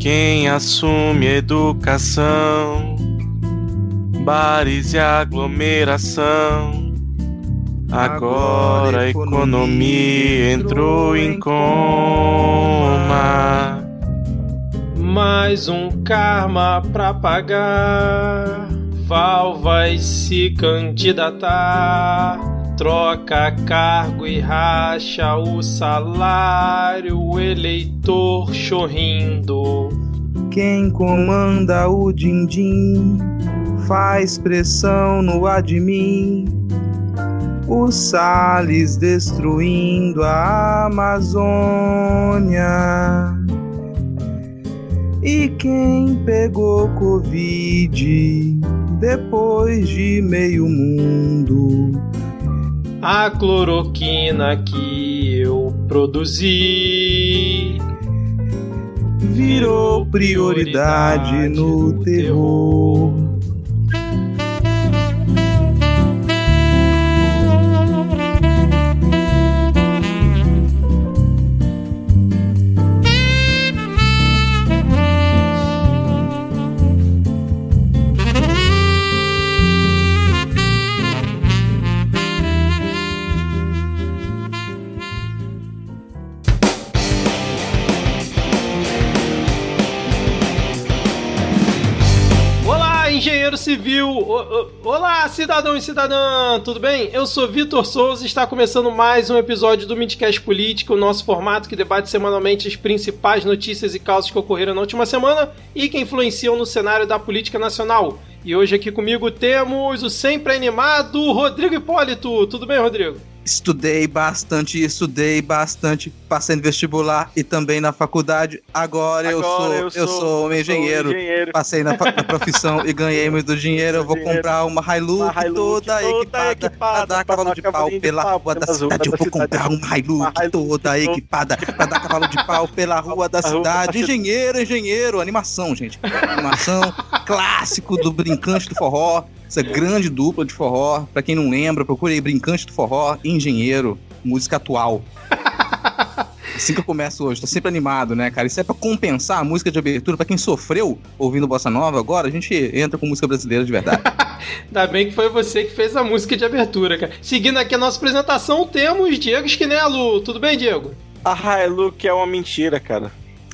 quem assume educação, bares e aglomeração. Agora a economia entrou em coma. Mais um karma pra pagar. Val vai se candidatar. Troca cargo e racha o salário, o eleitor chorrindo. Quem comanda o din-din faz pressão no admin. O Salles destruindo a Amazônia. E quem pegou Covid depois de meio mundo? A cloroquina que eu produzi virou prioridade no terror. Civil! Olá, cidadão e cidadã! Tudo bem? Eu sou Vitor Souza e está começando mais um episódio do Midcast Política, o nosso formato que debate semanalmente as principais notícias e causas que ocorreram na última semana e que influenciam no cenário da política nacional. E hoje aqui comigo temos o sempre animado Rodrigo Hipólito. Tudo bem, Rodrigo? Estudei bastante, estudei bastante, passei no vestibular e também na faculdade. Agora, eu, sou, eu, sou, um engenheiro. engenheiro. Passei na, na profissão e ganhei muito dinheiro. Eu vou Dinheiro. comprar uma Hilux, Uma Hilux toda, toda equipada, equipada pra dar cavalo de pau pela rua da cidade. Eu vou comprar uma Hilux toda equipada pra dar cavalo de pau pela rua da cidade. Engenheiro, engenheiro, animação, gente. Animação clássico do Brincante do Forró. Essa grande dupla de forró. Pra quem não lembra, procure aí Brincante do Forró e Engenheiro. Música atual. Assim que eu começo hoje, tô sempre animado, né, cara? Isso é pra compensar a música de abertura. Pra quem sofreu ouvindo Bossa Nova, agora a gente entra com música brasileira de verdade. Ainda bem que foi você que fez a música de abertura, cara. Seguindo aqui a nossa apresentação, temos Diego Esquinelo. Tudo bem, Diego? A Hilux é uma mentira, cara.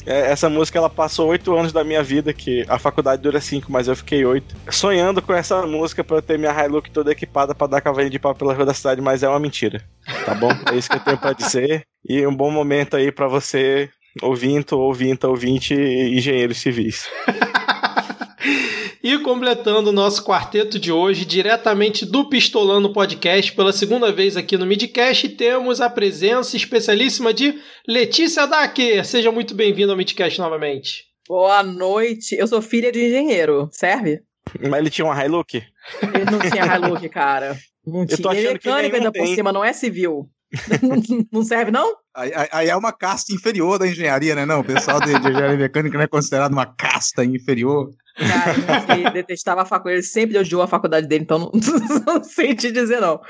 É, Essa música ela passou oito anos da minha vida, que a faculdade dura cinco, mas eu fiquei oito. Sonhando com essa música pra eu ter minha Hilux toda equipada pra dar cavalinho de pau pela rua da cidade, mas é uma mentira. Tá bom? É isso que eu tenho pra dizer. E um bom momento aí pra você, ouvinto, ouvinta, ouvinte e engenheiros civis. E completando o nosso quarteto de hoje, diretamente do Pistolando Podcast, pela segunda vez aqui no Midcast, temos a presença especialíssima de Letícia Dacker. Seja muito bem-vinda ao Midcast novamente. Boa noite. Eu sou filha de engenheiro. Serve? Mas ele tinha uma Hilux? Ele não tinha Hilux, cara. Não Eu tô tinha. Ele é mecânico ainda por tem. cima, não é civil. não, serve, não? Aí, aí- aí é uma casta inferior da engenharia, né? Não, o pessoal de, de engenharia mecânica não é considerado uma casta inferior. Cara, ele detestava a faculdade. Ele sempre odiou a faculdade dele, então não, não sei te dizer, não.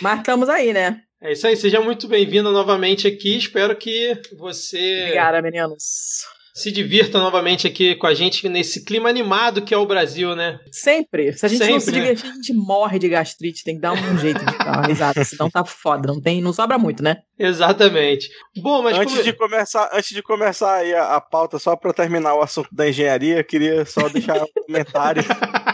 Mas estamos aí, né? É isso aí, seja muito bem-vinda novamente aqui. Espero que você Obrigada, meninos. Se divirta novamente aqui com a gente nesse clima animado que é o Brasil, né? Sempre. Se a gente não Sempre, se né? divertir, a gente morre de gastrite. Tem que dar um jeito de dar uma risada. Senão tá foda. Não, tem, não sobra muito, né? Exatamente. Bom, mas Antes como- de começar, antes de começar aí a, a pauta, só para terminar o assunto da engenharia, eu queria só deixar um comentário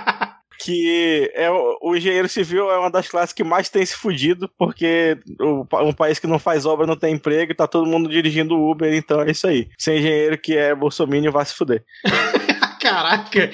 que é o, engenheiro civil é uma das classes que mais tem se fudido, porque o, um país que não faz obra não tem emprego, e tá todo mundo dirigindo Uber, então é isso aí. Ser engenheiro que é bolsominion vai se fuder. Caraca!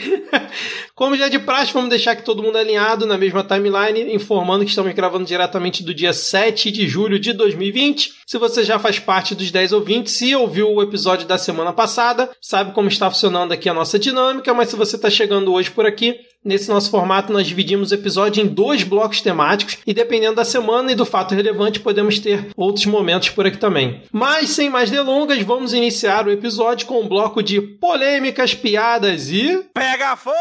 Como já de praxe, vamos deixar aqui todo mundo alinhado na mesma timeline, informando que estamos gravando diretamente do dia 7 de julho de 2020. Se você já faz parte dos 10 ouvintes e ouviu o episódio da semana passada, sabe como está funcionando aqui a nossa dinâmica, mas se você está chegando hoje por aqui, Nesse nosso formato, nós dividimos o episódio em dois blocos temáticos e, dependendo da semana e do fato relevante, podemos ter outros momentos por aqui também. Mas, sem mais delongas, vamos iniciar o episódio com um bloco de polêmicas, piadas e. Pega fogo,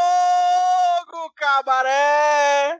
cabaré!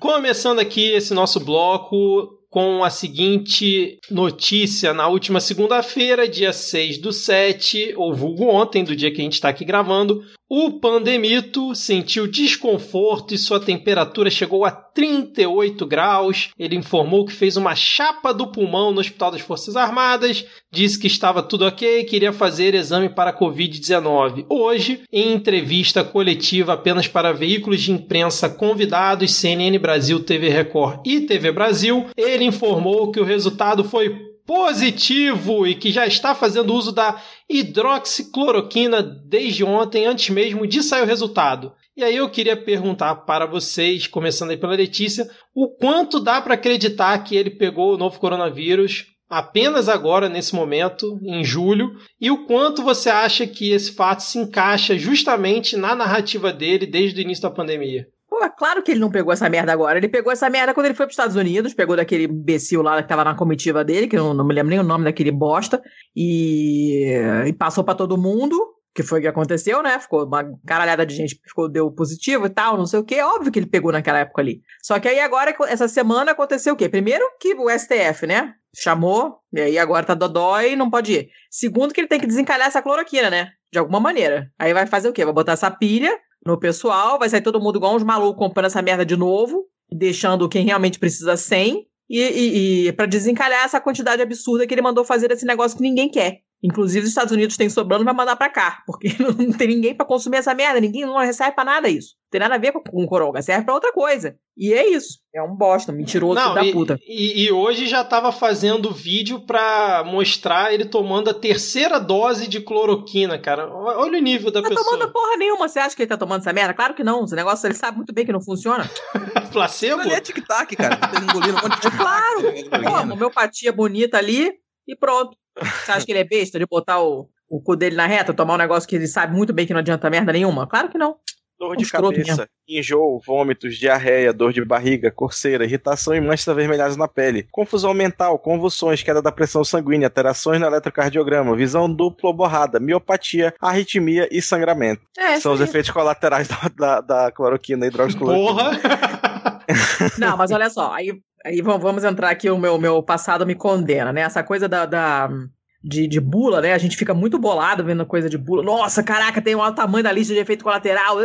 Começando aqui esse nosso bloco com a seguinte notícia. Na última segunda-feira, dia 6 do 7, ou vulgo ontem, do dia que a gente está aqui gravando, o Pandemito sentiu desconforto e sua temperatura chegou a 38 graus. Ele informou que fez uma chapa do pulmão no Hospital das Forças Armadas, disse que estava tudo ok e queria fazer exame para Covid-19. Hoje, em entrevista coletiva apenas para veículos de imprensa convidados, CNN Brasil, TV Record e TV Brasil, ele informou que o resultado foi positivo e que já está fazendo uso da hidroxicloroquina desde ontem, antes mesmo de sair o resultado. E aí eu queria perguntar para vocês, começando aí pela Letícia, o quanto dá para acreditar que ele pegou o novo coronavírus apenas agora, nesse momento, em julho, e o quanto você acha que esse fato se encaixa justamente na narrativa dele desde o início da pandemia? Pô, claro que ele não pegou essa merda agora. Ele pegou essa merda quando ele foi para os Estados Unidos, pegou daquele imbecil lá que tava na comitiva dele, que não, não me lembro nem o nome daquele bosta, e, e passou para todo mundo, que foi o que aconteceu, né? Ficou uma caralhada de gente ficou, deu positivo e tal, não sei o quê. Óbvio que ele pegou naquela época ali. Só que aí agora, essa semana, aconteceu o quê? Primeiro que o STF, né? Chamou, e aí agora tá dodói e não pode ir. Segundo que ele tem que desencalhar essa cloroquina, né? De alguma maneira. Aí vai fazer o quê? Vai botar essa pilha no pessoal, vai sair todo mundo igual uns malucos comprando essa merda de novo, deixando quem realmente precisa sem, e, e, e para desencalhar essa quantidade absurda que ele mandou fazer esse negócio que ninguém quer. Inclusive, os Estados Unidos tem sobrando, vai mandar para cá, porque não tem ninguém para consumir essa merda, ninguém não recebe para nada isso. Não tem nada a ver com, com coronga, serve para outra coisa. E é isso. É um bosta, um mentiroso não, da e, puta. E, e, hoje já tava fazendo vídeo pra mostrar ele tomando a terceira dose de cloroquina, cara. Olha o nível da tá pessoa. Não tá tomando porra nenhuma. Você acha que ele tá tomando essa merda? Claro que não. Esse negócio ele sabe muito bem que não funciona. Placebo? Ele é tic-tac, cara. Tá engolindo um monte de tic-tac. Claro. Pô, homeopatia bonita ali e pronto. Você acha que ele é besta de botar o, o cu dele na reta, tomar um negócio que ele sabe muito bem que não adianta merda nenhuma? Claro que não. Dor de cabeça, enjoo, vômitos, diarreia, dor de barriga, coceira, irritação e manchas avermelhadas na pele, confusão mental, convulsões, queda da pressão sanguínea, alterações no eletrocardiograma, visão dupla ou borrada, miopatia, arritmia e sangramento. É, São os é efeitos colaterais da, da, da cloroquina e hidroxicloroquina. Porra! Não, mas olha só, aí, aí vamos entrar aqui, o meu, meu passado me condena, né? Essa coisa da, da de, de bula, né? A gente fica muito bolado vendo coisa de bula. Nossa, caraca, tem um tamanho da lista de efeito colateral.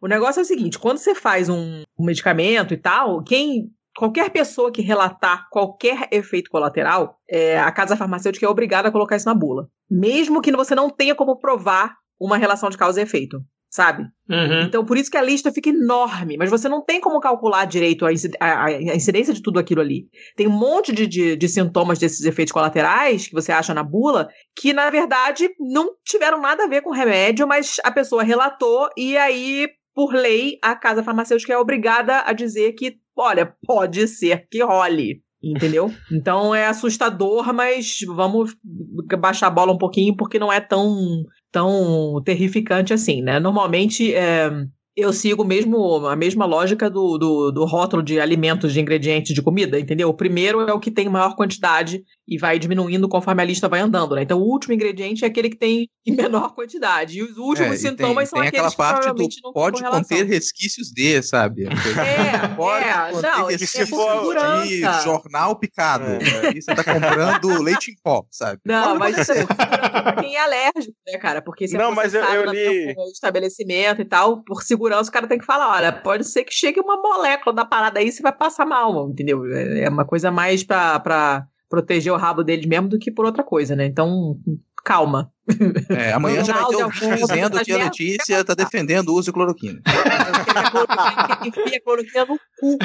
O negócio é o seguinte: quando você faz um, um medicamento e tal, quem qualquer pessoa que relatar qualquer efeito colateral, é, a casa farmacêutica é obrigada a colocar isso na bula. Mesmo que você não tenha como provar uma relação de causa e efeito sabe? Uhum. Então, por isso que a lista fica enorme, mas você não tem como calcular direito a, incidência de tudo aquilo ali. Tem um monte de, de, de, sintomas desses efeitos colaterais que você acha na bula que, na verdade, não tiveram nada a ver com remédio, mas a pessoa relatou e aí, por lei, a casa farmacêutica é obrigada a dizer que, olha, pode ser que role. Entendeu? Então é assustador, mas vamos baixar a bola um pouquinho porque não é tão tão terrificante assim, né? Normalmente é, eu sigo mesmo a mesma lógica do, do, do, rótulo de alimentos, de ingredientes de comida, entendeu? O primeiro é o que tem maior quantidade e vai diminuindo conforme a lista vai andando, né? Então o último ingrediente é aquele que tem em menor quantidade. E os últimos é, sintomas tem, são tem aqueles que provavelmente do, não pode conter resquícios de, sabe? É, pode é, conter não, resquícios é de jornal picado. É. Aí você tá comprando leite em pó, sabe? Não, mas isso é quem é alérgico, né, cara? Porque se é não, mas eu, eu li... no estabelecimento e tal, por segurança, o cara tem que falar, olha, pode ser que chegue uma molécula da parada aí, você vai passar mal, entendeu? É uma coisa mais pra... pra proteger o rabo deles mesmo do que por outra coisa, né? Então, calma. É, amanhã já vai ter um vídeo dizendo que a Letícia tá defendendo o uso de cloroquina. Enfia cloroquina no cu.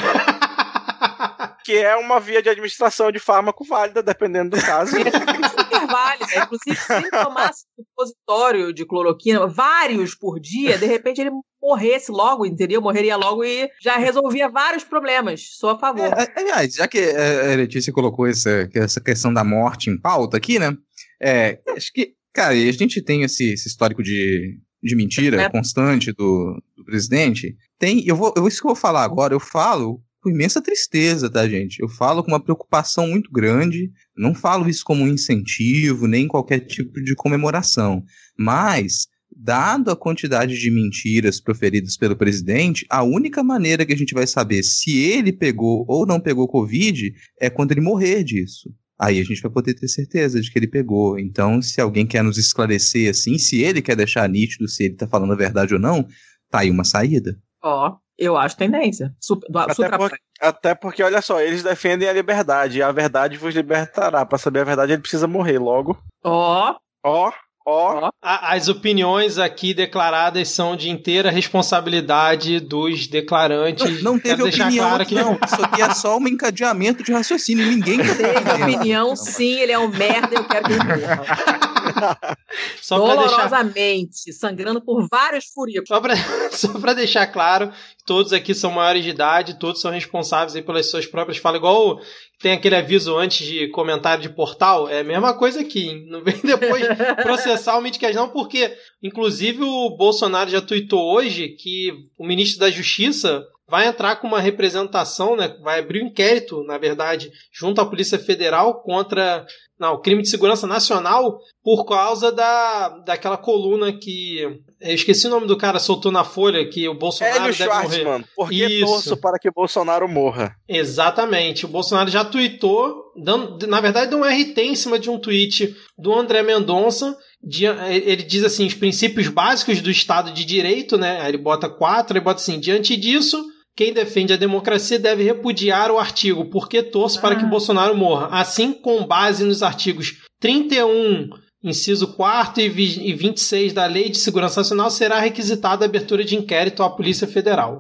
Que é uma via de administração de fármaco válida, dependendo do caso. É super válida. Inclusive, se ele tomasse supositório de cloroquina, vários por dia, de repente ele morresse logo, entendeu? Morreria logo e já resolvia vários problemas. Sou a favor. É, aliás, já que a Letícia colocou essa, essa questão da morte em pauta aqui, né? É, acho que, cara, a gente tem esse, esse histórico de, de mentira é. constante do, do presidente. Tem, eu vou, eu, isso que eu vou falar agora, eu falo com imensa tristeza, tá, gente? Eu falo com uma preocupação muito grande, não falo isso como um incentivo, nem qualquer tipo de comemoração, mas dado a quantidade de mentiras proferidas pelo presidente, a única maneira que a gente vai saber se ele pegou ou não pegou Covid é quando ele morrer disso. Aí a gente vai poder ter certeza de que ele pegou. Então, se alguém quer nos esclarecer assim, se ele quer deixar nítido se ele tá falando a verdade ou não, tá aí uma saída. Ó, eu acho tendência. Super, do, Até, super por- até porque, olha só, eles defendem a liberdade, e a verdade vos libertará. Pra saber a verdade, ele precisa morrer logo. Ó, Ó, ó. Ó. As opiniões aqui declaradas são de inteira responsabilidade dos declarantes. Não teve Quero deixar opinião claro aqui, que não. Isso aqui é só um encadeamento de raciocínio. Ninguém Teve opinião, sim, ele é um merda, eu quero que ele morra. Só pra deixar Dolorosamente, sangrando por vários furicos. Só pra, só pra deixar claro, todos aqui são maiores de idade, todos são responsáveis aí pelas suas próprias falas. Igual tem aquele aviso antes de comentário de portal, é a mesma coisa aqui. hein? Não vem depois processar o Midcast, não, porque, inclusive, o Bolsonaro já tuitou hoje que o ministro da Justiça vai entrar com uma representação, né? Vai abrir um inquérito, na verdade, junto à Polícia Federal contra não, crime de segurança nacional por causa da, daquela coluna que. Eu esqueci o nome do cara, soltou na Folha que o Bolsonaro Hélio deve morrer. Schwartzman, porque Isso. torço para que Bolsonaro morra. Exatamente. O Bolsonaro já tweetou, dando, na verdade, deu um RT em cima de um tweet do André Mendonça. de- ele diz assim: os princípios básicos do Estado de Direito, né? Aí ele bota quatro, ele bota assim: diante disso. Quem defende a democracia deve repudiar o artigo, porque torço para que Ah. Bolsonaro morra. Assim, com base nos artigos 31, inciso 4 e vi- e 26 da Lei de Segurança Nacional, será requisitada a abertura de inquérito à Polícia Federal.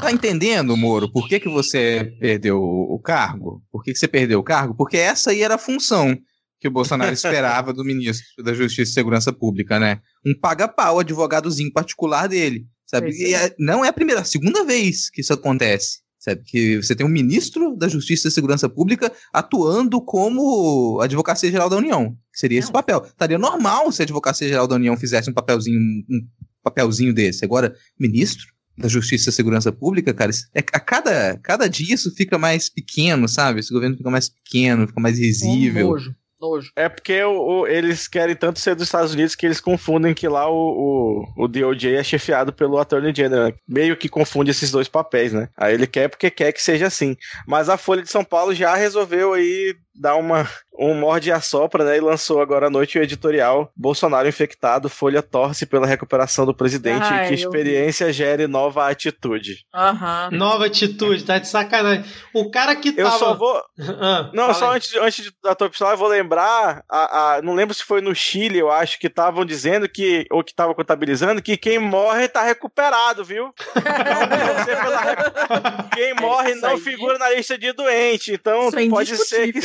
Tá entendendo, Moro, por que, que você perdeu o cargo? Por que, que você perdeu o cargo? Porque essa aí era a função que o Bolsonaro esperava do ministro da Justiça e Segurança Pública, né? Um paga-pau, advogadozinho particular dele, sabe? E é- não é a primeira, a segunda vez que isso acontece, sabe? Que você tem um ministro da Justiça e Segurança Pública atuando como Advocacia Geral da União, que seria esse Não. papel. Estaria normal se a Advocacia Geral da União fizesse um papelzinho, um papelzinho desse. Agora, ministro da Justiça e Segurança Pública, cara, é, a cada, cada dia isso fica mais pequeno, sabe? Esse governo fica mais pequeno, fica mais risível. Nojo, nojo. É porque o- o- eles querem tanto ser dos Estados Unidos que eles confundem que lá o, o, o DOJ é chefiado pelo Attorney General. Meio que confunde esses dois papéis, né? Aí ele quer porque quer que seja assim. Mas a Folha de São Paulo já resolveu aí dar uma, um morde e assopra, né? E lançou agora à noite o editorial Bolsonaro infectado, Folha torce pela recuperação do presidente Ai, e que eu experiência gere nova atitude. Aham. Nova atitude, tá de sacanagem. O cara que Eu tava. só vou, Ah, Não, só aí. antes, antes da tua pistola, eu vou lembrar. A, a- não lembro se foi no Chile, eu acho, que estavam dizendo que. Ou que estavam contabilizando que quem morre tá recuperado, viu? Não recu- quem morre não figura na lista de doente. Então Isso é pode ser que.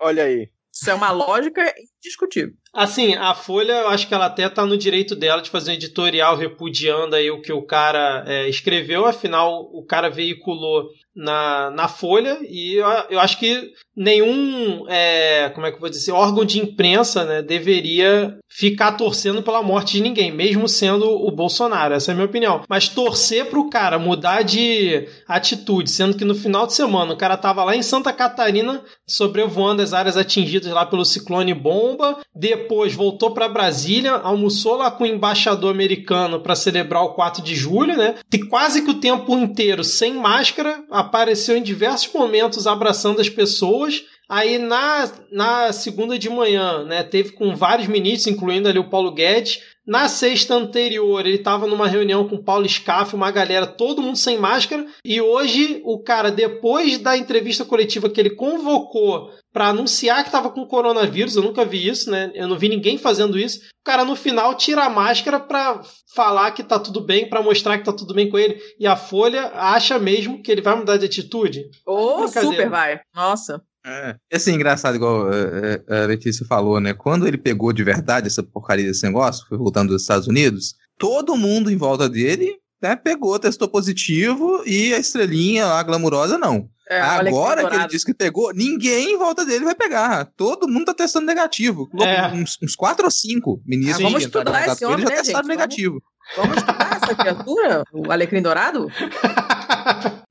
Olha aí. Isso é uma lógica indiscutível. Assim, a Folha, eu acho que ela até tá no direito dela de fazer um editorial repudiando aí o que o cara é, escreveu, afinal, o cara veiculou na, na Folha e eu, eu acho que nenhum, é, como é que eu vou dizer, órgão de imprensa né, deveria ficar torcendo pela morte de ninguém, mesmo sendo o Bolsonaro, essa é a minha opinião. Mas torcer pro cara mudar de atitude, sendo que no final de semana o cara tava lá em Santa Catarina sobrevoando as áreas atingidas lá pelo ciclone bomba, depois voltou para Brasília, almoçou lá com o embaixador americano para celebrar o 4 de julho, né? E quase que o tempo inteiro sem máscara, apareceu em diversos momentos abraçando as pessoas. Aí na, na segunda de manhã, né, teve com vários ministros, incluindo ali o Paulo Guedes. Na sexta anterior, ele estava numa reunião com o Paulo Scaff, uma galera, todo mundo sem máscara. E hoje, o cara, depois da entrevista coletiva que ele convocou para anunciar que estava com coronavírus, eu nunca vi isso, né? Eu não vi ninguém fazendo isso. O cara no final tira a máscara para falar que tá tudo bem, para mostrar que tá tudo bem com ele. E a Folha acha mesmo que ele vai mudar de atitude. Ô, Brincadeira. super, vai. Nossa. É. E assim, engraçado, igual é, é, a Letícia falou, né? Quando ele pegou de verdade essa porcaria desse negócio, foi voltando dos Estados Unidos, todo mundo em volta dele né, pegou, testou positivo e a estrelinha lá, glamurosa, não. É, Agora que ele disse que pegou, ninguém em volta dele vai pegar. Todo mundo tá testando negativo. É. Uns, uns quatro ou cinco ministros Ah, vamos estudar esse com ele já homem, né, testaram gente? negativo. Vamos estudar essa criatura? O alecrim dourado?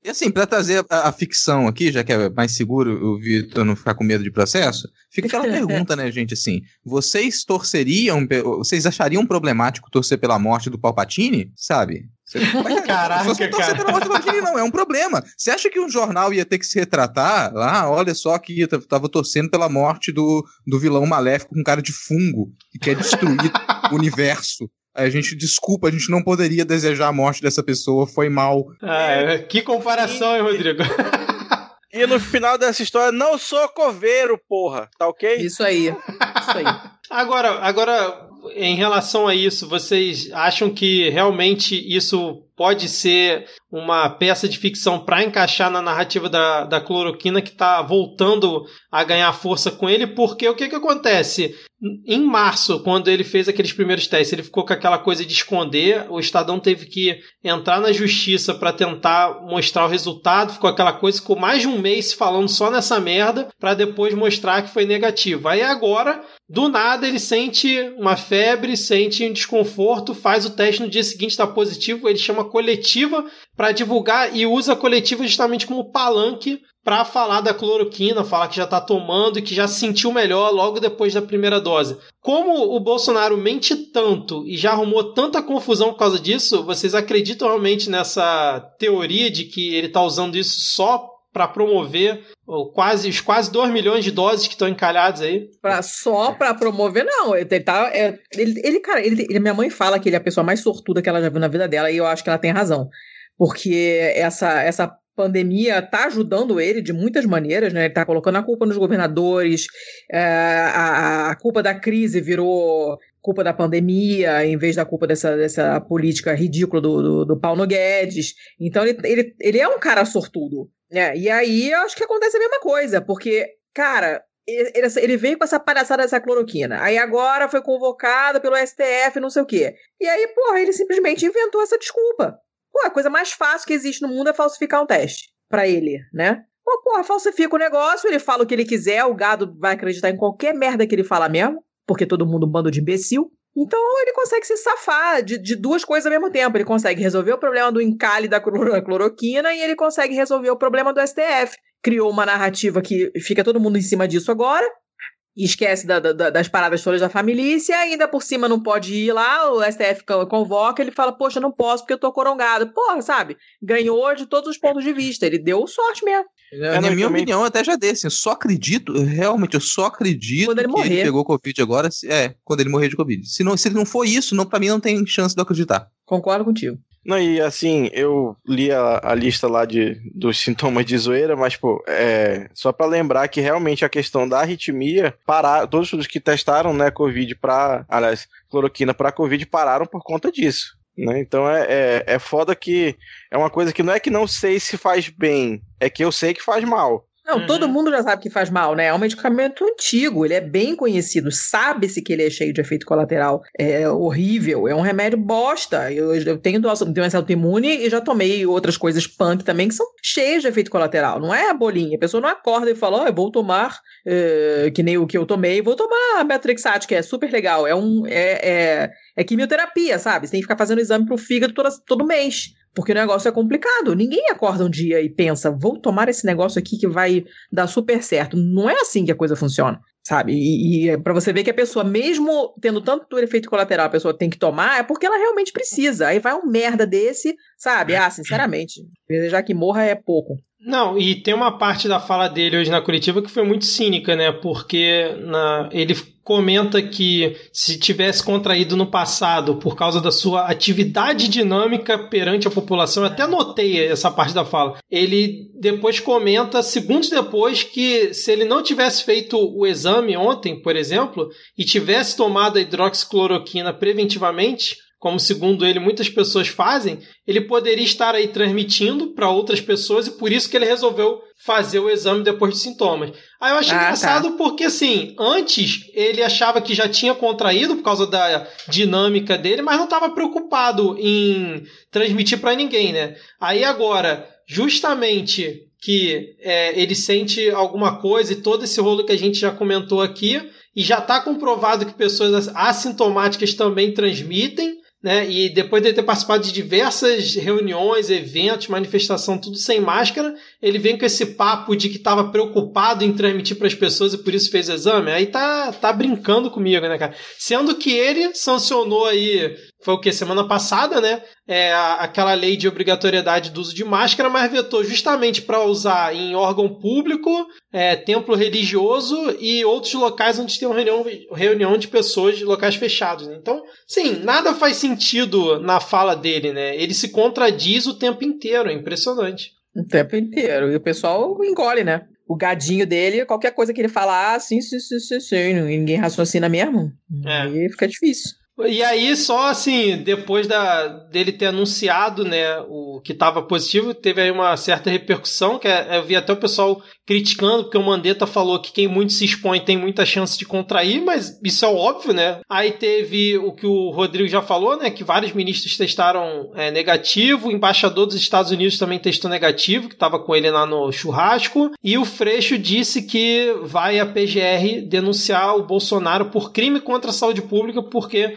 E assim, pra trazer a, a ficção aqui, já que é mais seguro o Vitor não ficar com medo de processo, fica aquela pergunta, né, gente, assim, vocês torceriam, vocês achariam problemático torcer pela morte do Palpatine? Sabe? Você- Caraca, Não torcer cara. pela morte do Palpatine não, é um problema. Você acha que um jornal ia ter que se retratar? Ah, olha só que eu tava torcendo pela morte do, do vilão maléfico com cara de fungo, que quer destruir o universo. A gente, desculpa, a gente não poderia desejar a morte dessa pessoa, foi mal. Ah, que comparação, hein, Rodrigo? E no final dessa história, não sou coveiro, porra. Tá ok? Isso aí. Isso aí. Agora, agora, em relação a isso, vocês acham que realmente isso pode ser uma peça de ficção para encaixar na narrativa da, da cloroquina que está voltando a ganhar força com ele? Porque o que, que acontece? Em março, quando ele fez aqueles primeiros testes, ele ficou com aquela coisa de esconder. O Estadão teve que entrar na justiça para tentar mostrar o resultado. Ficou aquela coisa, ficou mais de um mês falando só nessa merda para depois mostrar que foi negativo. Aí agora, do nada, ele sente uma febre, sente um desconforto, faz o teste no dia seguinte, está positivo. Ele chama coletiva para divulgar e usa a coletiva justamente como palanque para falar da cloroquina, falar que já está tomando e que já se sentiu melhor logo depois da primeira dose. Como o Bolsonaro mente tanto e já arrumou tanta confusão por causa disso, vocês acreditam realmente nessa teoria de que ele está usando isso só para promover quase, os quase 2 milhões de doses que estão encalhadas aí? Pra, só pra promover, não. Ele tá. é, ele, ele, cara, ele, ele- minha mãe fala que ele é a pessoa mais sortuda que ela já viu na vida dela, e eu acho que ela tem razão. Porque essa, essa pandemia tá ajudando ele de muitas maneiras, né? Ele tá colocando a culpa nos governadores, é, a, a culpa da crise virou culpa da pandemia, em vez da culpa dessa, dessa política ridícula do, do, do Paulo Guedes. Então ele, ele, ele é um cara sortudo. Né? E aí eu acho que acontece a mesma coisa, porque, cara, ele, ele- veio com essa palhaçada dessa cloroquina. Aí agora foi convocado pelo STF, não sei o quê. E aí, porra, ele simplesmente inventou essa desculpa. Pô, a coisa mais fácil que existe no mundo é falsificar um teste. Pra ele, né? Pô, porra, falsifica o negócio, ele fala o que ele quiser, o gado vai acreditar em qualquer merda que ele fala mesmo, porque todo mundo é um bando de imbecil. Então ele consegue se safar de, de duas coisas ao mesmo tempo. Ele consegue resolver o problema do encalhe da cloro- cloroquina e ele consegue resolver o problema do STF. Criou uma narrativa que fica todo mundo em cima disso agora. Esquece da- da- das paradas todas da família, e ainda por cima não pode ir lá, o STF co- convoca, ele fala, poxa, não posso porque eu tô corongado. Porra, sabe? Ganhou de todos os pontos de vista, ele deu sorte mesmo. Na não, minha também- opinião, eu até já dei, assim, eu só acredito, realmente, eu só acredito Quando ele que morrer. ele pegou Covid agora, se- é, quando ele morrer de Covid. Se, não, se ele não for isso, não, pra mim não tem chance de eu acreditar. Concordo contigo. Não, e assim, eu li a, a lista lá de, dos sintomas de zoeira, mas, pô, é, só pra lembrar que realmente a questão da arritmia, parar, todos os que testaram, né, Covid pra, aliás, cloroquina pra Covid pararam por conta disso. Né? Então é, é, é foda que é uma coisa que não é que não sei se faz bem, é que eu sei que faz mal. Não, Uhum. todo mundo já sabe que faz mal, né? É um medicamento antigo, ele é bem conhecido, sabe-se que ele é cheio de efeito colateral. É horrível, é um remédio bosta. Eu, eu tenho doença doença autoimune e já tomei outras coisas punk também que são cheias de efeito colateral. Não é a bolinha. A pessoa não acorda e fala, ó, eu vou tomar, eh, que nem o que eu tomei, vou tomar a Metrixate, que é super legal. É um. É, é, é quimioterapia, sabe? Você tem que ficar fazendo exame pro fígado toda, todo mês. Porque o negócio é complicado. Ninguém acorda um dia e pensa, vou tomar esse negócio aqui que vai dar super certo. Não é assim que a coisa funciona, sabe? E, e é pra você ver que a pessoa, mesmo tendo tanto efeito colateral, a pessoa tem que tomar, é porque ela realmente precisa. Aí vai um merda desse, sabe? Ah, sinceramente, desejar que morra é pouco. Não, e tem uma parte da fala dele hoje na coletiva que foi muito cínica, né? Porque na, ele comenta que se tivesse contraído no passado por causa da sua atividade dinâmica perante a população, até notei essa parte da fala. Ele depois comenta, segundos depois, que se ele não tivesse feito o exame ontem, por exemplo, e tivesse tomado a hidroxicloroquina preventivamente, como segundo ele muitas pessoas fazem, ele poderia estar aí transmitindo para outras pessoas e por isso que ele resolveu fazer o exame depois de sintomas. Aí eu achei Ah, tá. engraçado porque assim, antes ele achava que já tinha contraído por causa da dinâmica dele, mas não estava preocupado em transmitir para ninguém, né? Aí agora, justamente que é, ele sente alguma coisa e todo esse rolo que a gente já comentou aqui, e já está comprovado que pessoas assintomáticas também transmitem, né? E depois de ter participado de diversas reuniões, eventos, manifestação, tudo sem máscara, ele vem com esse papo de que estava preocupado em transmitir para as pessoas e por isso fez o exame. Aí tá, tá brincando comigo, né, cara? Sendo que ele sancionou aí foi o que? Semana passada, né? É, aquela lei de obrigatoriedade do uso de máscara, mas vetou justamente para usar em órgão público, é, templo religioso e outros locais onde tem uma reunião, reunião de pessoas de locais fechados. Né? Então, sim, nada faz sentido na fala dele, né? Ele se contradiz o tempo inteiro, é impressionante. O tempo inteiro. E o pessoal engole, né? o gadinho dele, qualquer coisa que ele falar, sim, sim, sim, sim, sim, ninguém raciocina mesmo. É. E fica difícil. E aí, só assim, depois da, dele ter anunciado né, o que estava positivo, teve aí uma certa repercussão, que é, eu vi até o pessoal criticando, porque o Mandetta falou que quem muito se expõe tem muita chance de contrair, mas isso é óbvio, né? Aí teve o que o Rodrigo já falou, né? Que vários ministros testaram é, negativo, o embaixador dos Estados Unidos também testou negativo, que estava com ele lá no churrasco, e o Freixo disse que vai a PGR denunciar o Bolsonaro por crime contra a saúde pública, porque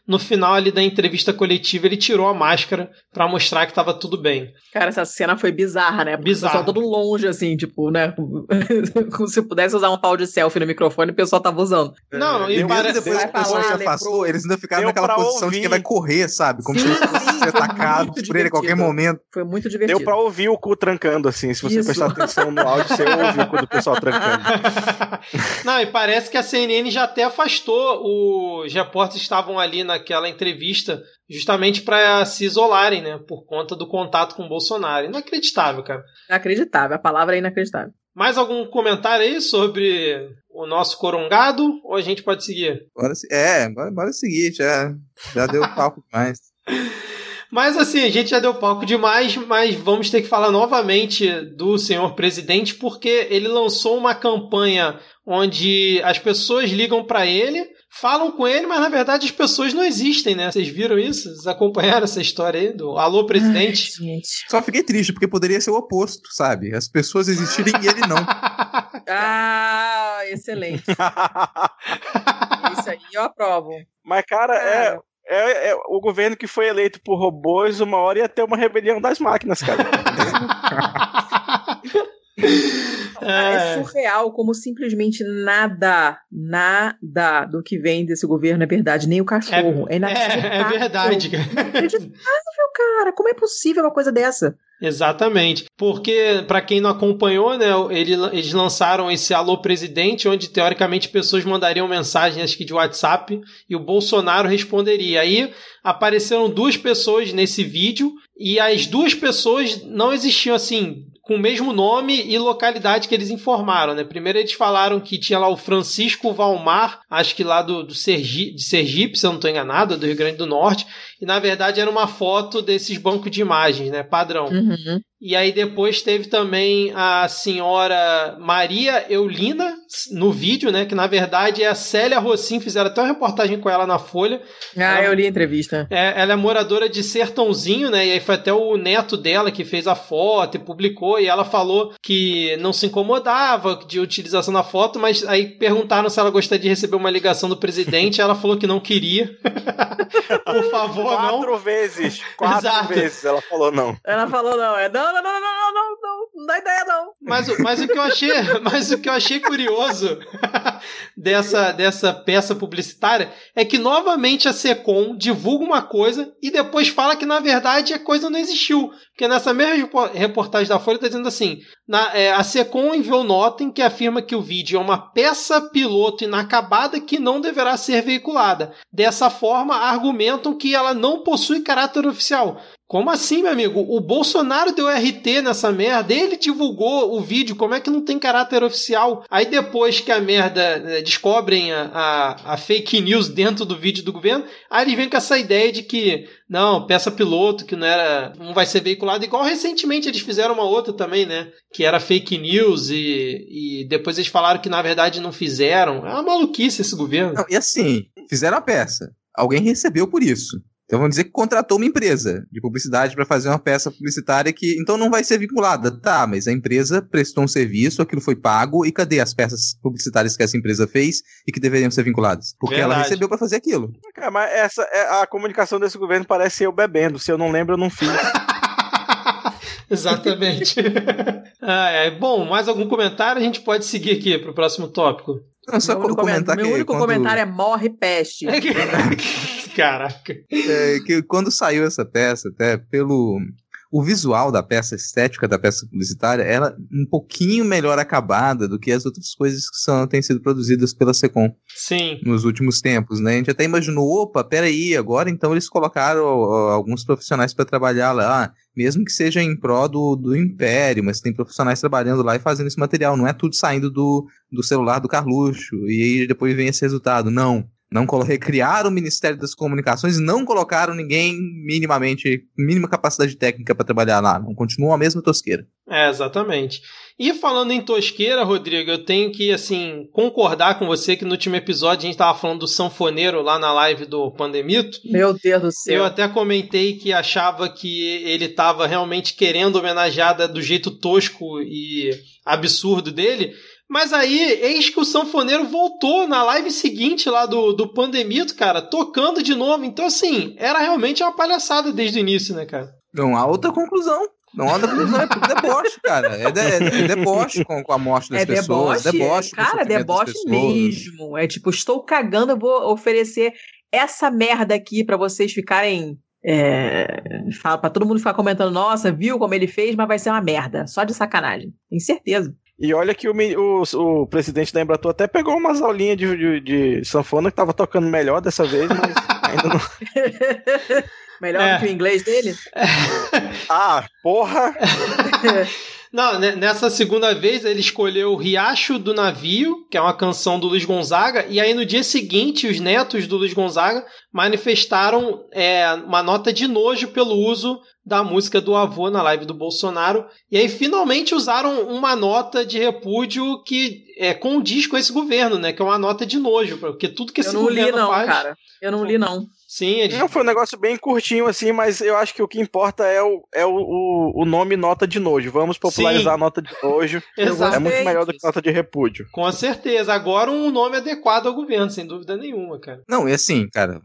no final ali da entrevista coletiva ele tirou a máscara para mostrar que tava tudo bem. Cara, essa cena foi bizarra, né? Bizarra. O pessoal todo longe, assim, tipo, né? Como se pudesse usar um pau de selfie no microfone, o pessoal tava usando. Não, e parece... depois que o pessoal já passou, eles ainda ficaram naquela posição ouvir. de que vai correr, sabe? Como se eles fossem ser atacados por ele a qualquer momento. Foi muito divertido. Deu pra ouvir o cu trancando, assim. Se você Isso. prestar atenção no áudio, você ouve o cu do pessoal trancando. Não, e parece que a CNN já até afastou os repórteres estavam ali naquela entrevista justamente para se isolarem, né? Por conta do contato com o Bolsonaro. Inacreditável, cara. Inacreditável, a palavra é inacreditável. Mais algum comentário aí sobre o nosso corongado? Ou a gente pode seguir? Bora, é, bora, bora seguir, já, já deu palco demais. Mas assim, a gente já deu palco demais, mas vamos ter que falar novamente do senhor presidente, porque ele lançou uma campanha onde as pessoas ligam para ele falam com ele, mas na verdade as pessoas não existem, né? Vocês viram isso? Vocês acompanharam essa história aí do Alô Presidente? Ai, Só fiquei triste, porque poderia ser o oposto, sabe? As pessoas existirem e ele não. ah, excelente. isso aí eu aprovo. Mas, cara, é, é, é, o governo que foi eleito por robôs, uma hora ia ter uma rebelião das máquinas, cara. É. é surreal como simplesmente nada, nada do que vem desse governo é verdade, nem o cachorro. É, é, é, é verdade. Inacreditável, cara. Como é possível uma coisa dessa? Exatamente. Porque, para quem não acompanhou, né, ele, eles lançaram esse Alô Presidente, onde teoricamente pessoas mandariam mensagens acho que de WhatsApp e o Bolsonaro responderia. Aí apareceram duas pessoas nesse vídeo e as duas pessoas não existiam assim com o mesmo nome e localidade que eles informaram, né? Primeiro eles falaram que tinha lá o Francisco Valmar, acho que lá do, do Sergi, de Sergipe, se eu não estou enganado, do Rio Grande do Norte, e na verdade era uma foto desses bancos de imagens, né? Padrão. Uhum. E aí depois teve também a senhora Maria Eulina no vídeo, né? Que na verdade é a Célia Rossim, fizeram até uma reportagem com ela na Folha. Ah, ela, eu li a entrevista. É, ela é moradora de Sertãozinho, né? E aí foi até o neto dela que fez a foto e publicou, e ela falou que não se incomodava de utilização da foto, mas aí perguntaram se ela gostaria de receber uma ligação do presidente, ela falou que não queria. Por favor, quatro não. Quatro vezes. Quatro Exato. vezes ela falou não. Ela falou não, é não, não, não, não, não, não, não, não dá ideia não. Mas, mas o que eu achei, mas o que eu achei curioso dessa, dessa peça publicitária é que novamente a Secom divulga uma coisa e depois fala que na verdade a coisa não existiu. Porque nessa mesma reportagem da Folha está dizendo assim: na, é, a Secom enviou nota em que afirma que o vídeo é uma peça piloto inacabada que não deverá ser veiculada. Dessa forma, argumentam que ela não possui caráter oficial. Como assim, meu amigo? O Bolsonaro deu RT nessa merda, ele divulgou o vídeo, como é que não tem caráter oficial? Aí depois que a merda né, descobrem a, a, a, fake news dentro do vídeo do governo, aí eles vêm com essa ideia de que, não, peça piloto, que não era. não vai ser veiculado. Igual recentemente eles fizeram uma outra também, né? Que era fake news e, e depois eles falaram que na verdade não fizeram. É uma maluquice esse governo. Não, e assim, fizeram a peça. Alguém recebeu por isso Então vamos dizer que contratou uma empresa de publicidade para fazer uma peça publicitária que então não vai ser vinculada. Tá, mas a empresa prestou um serviço, aquilo foi pago e cadê as peças publicitárias que essa empresa fez e que deveriam ser vinculadas? Porque Verdade. ela recebeu para fazer aquilo. Cara, mas essa, é- a comunicação desse governo parece eu bebendo. Se eu não lembro, eu não fiz. Exatamente. ah, é. Bom, mais algum comentário? A gente pode seguir aqui pro próximo tópico. Não, só meu único, comentar meu que único quando- comentário é morre peste. Caraca. é, que quando saiu essa peça, até pelo o visual da peça, a estética da peça publicitária, ela é um pouquinho melhor acabada do que as outras coisas que são, têm sido produzidas pela Secom Sim. nos últimos tempos, né? A gente até imaginou, opa, peraí, agora então eles colocaram ó, alguns profissionais para trabalhar lá, mesmo que seja em pró do, do Império, mas tem profissionais trabalhando lá e fazendo esse material, não é tudo saindo do, do celular do Carluxo, e aí depois vem esse resultado, não. Não recriaram o Ministério das Comunicações e não colocaram ninguém minimamente, mínima capacidade técnica para trabalhar lá. Não continua a mesma tosqueira. É, exatamente. E falando em tosqueira, Rodrigo, eu tenho que, assim, concordar com você que no último episódio a gente tava falando do sanfoneiro lá na live do Pandemito. Meu Deus do Eu céu. até comentei que achava que ele estava realmente querendo homenageada do jeito tosco e absurdo dele. Mas aí, eis que o sanfoneiro voltou na live seguinte lá do, do Pandemito, cara, tocando de novo. Então, assim, era realmente uma palhaçada desde o início, né, cara? Não há outra conclusão. Não há outra conclusão, é tudo deboche, cara. É, de- é deboche com, com a morte das É pessoas. deboche, deboche cara, deboche mesmo. É tipo, estou cagando, eu vou oferecer essa merda aqui pra vocês ficarem. É, fala pra todo mundo ficar comentando, nossa, viu como ele fez, mas vai ser uma merda. Só de sacanagem. Tenho certeza. E olha que o, o, o presidente da Embratur até pegou umas aulinhas de, de, de sanfona que tava tocando melhor dessa vez, mas ainda não. Melhor É. do que o inglês dele? Ah, porra! Não, ne- nessa segunda vez ele escolheu o Riacho do Navio, que é uma canção do Luiz Gonzaga, e aí no dia seguinte os netos do Luiz Gonzaga manifestaram é, uma nota de nojo pelo uso da música do avô na live do Bolsonaro, e aí finalmente usaram uma nota de repúdio que é, condiz com esse governo, né? Que é uma nota de nojo, porque tudo que Eu esse não li, governo não, faz. cara. Eu não li, não. Sim, eles. Não, foi um negócio bem curtinho assim, mas eu acho que o que importa é o, é o, o, o nome nota de nojo. Vamos popularizar Sim. a nota de nojo. Exato. É muito melhor do que nota de repúdio. Com certeza. Agora um nome adequado ao governo, sem dúvida nenhuma, cara. Não, e assim, cara,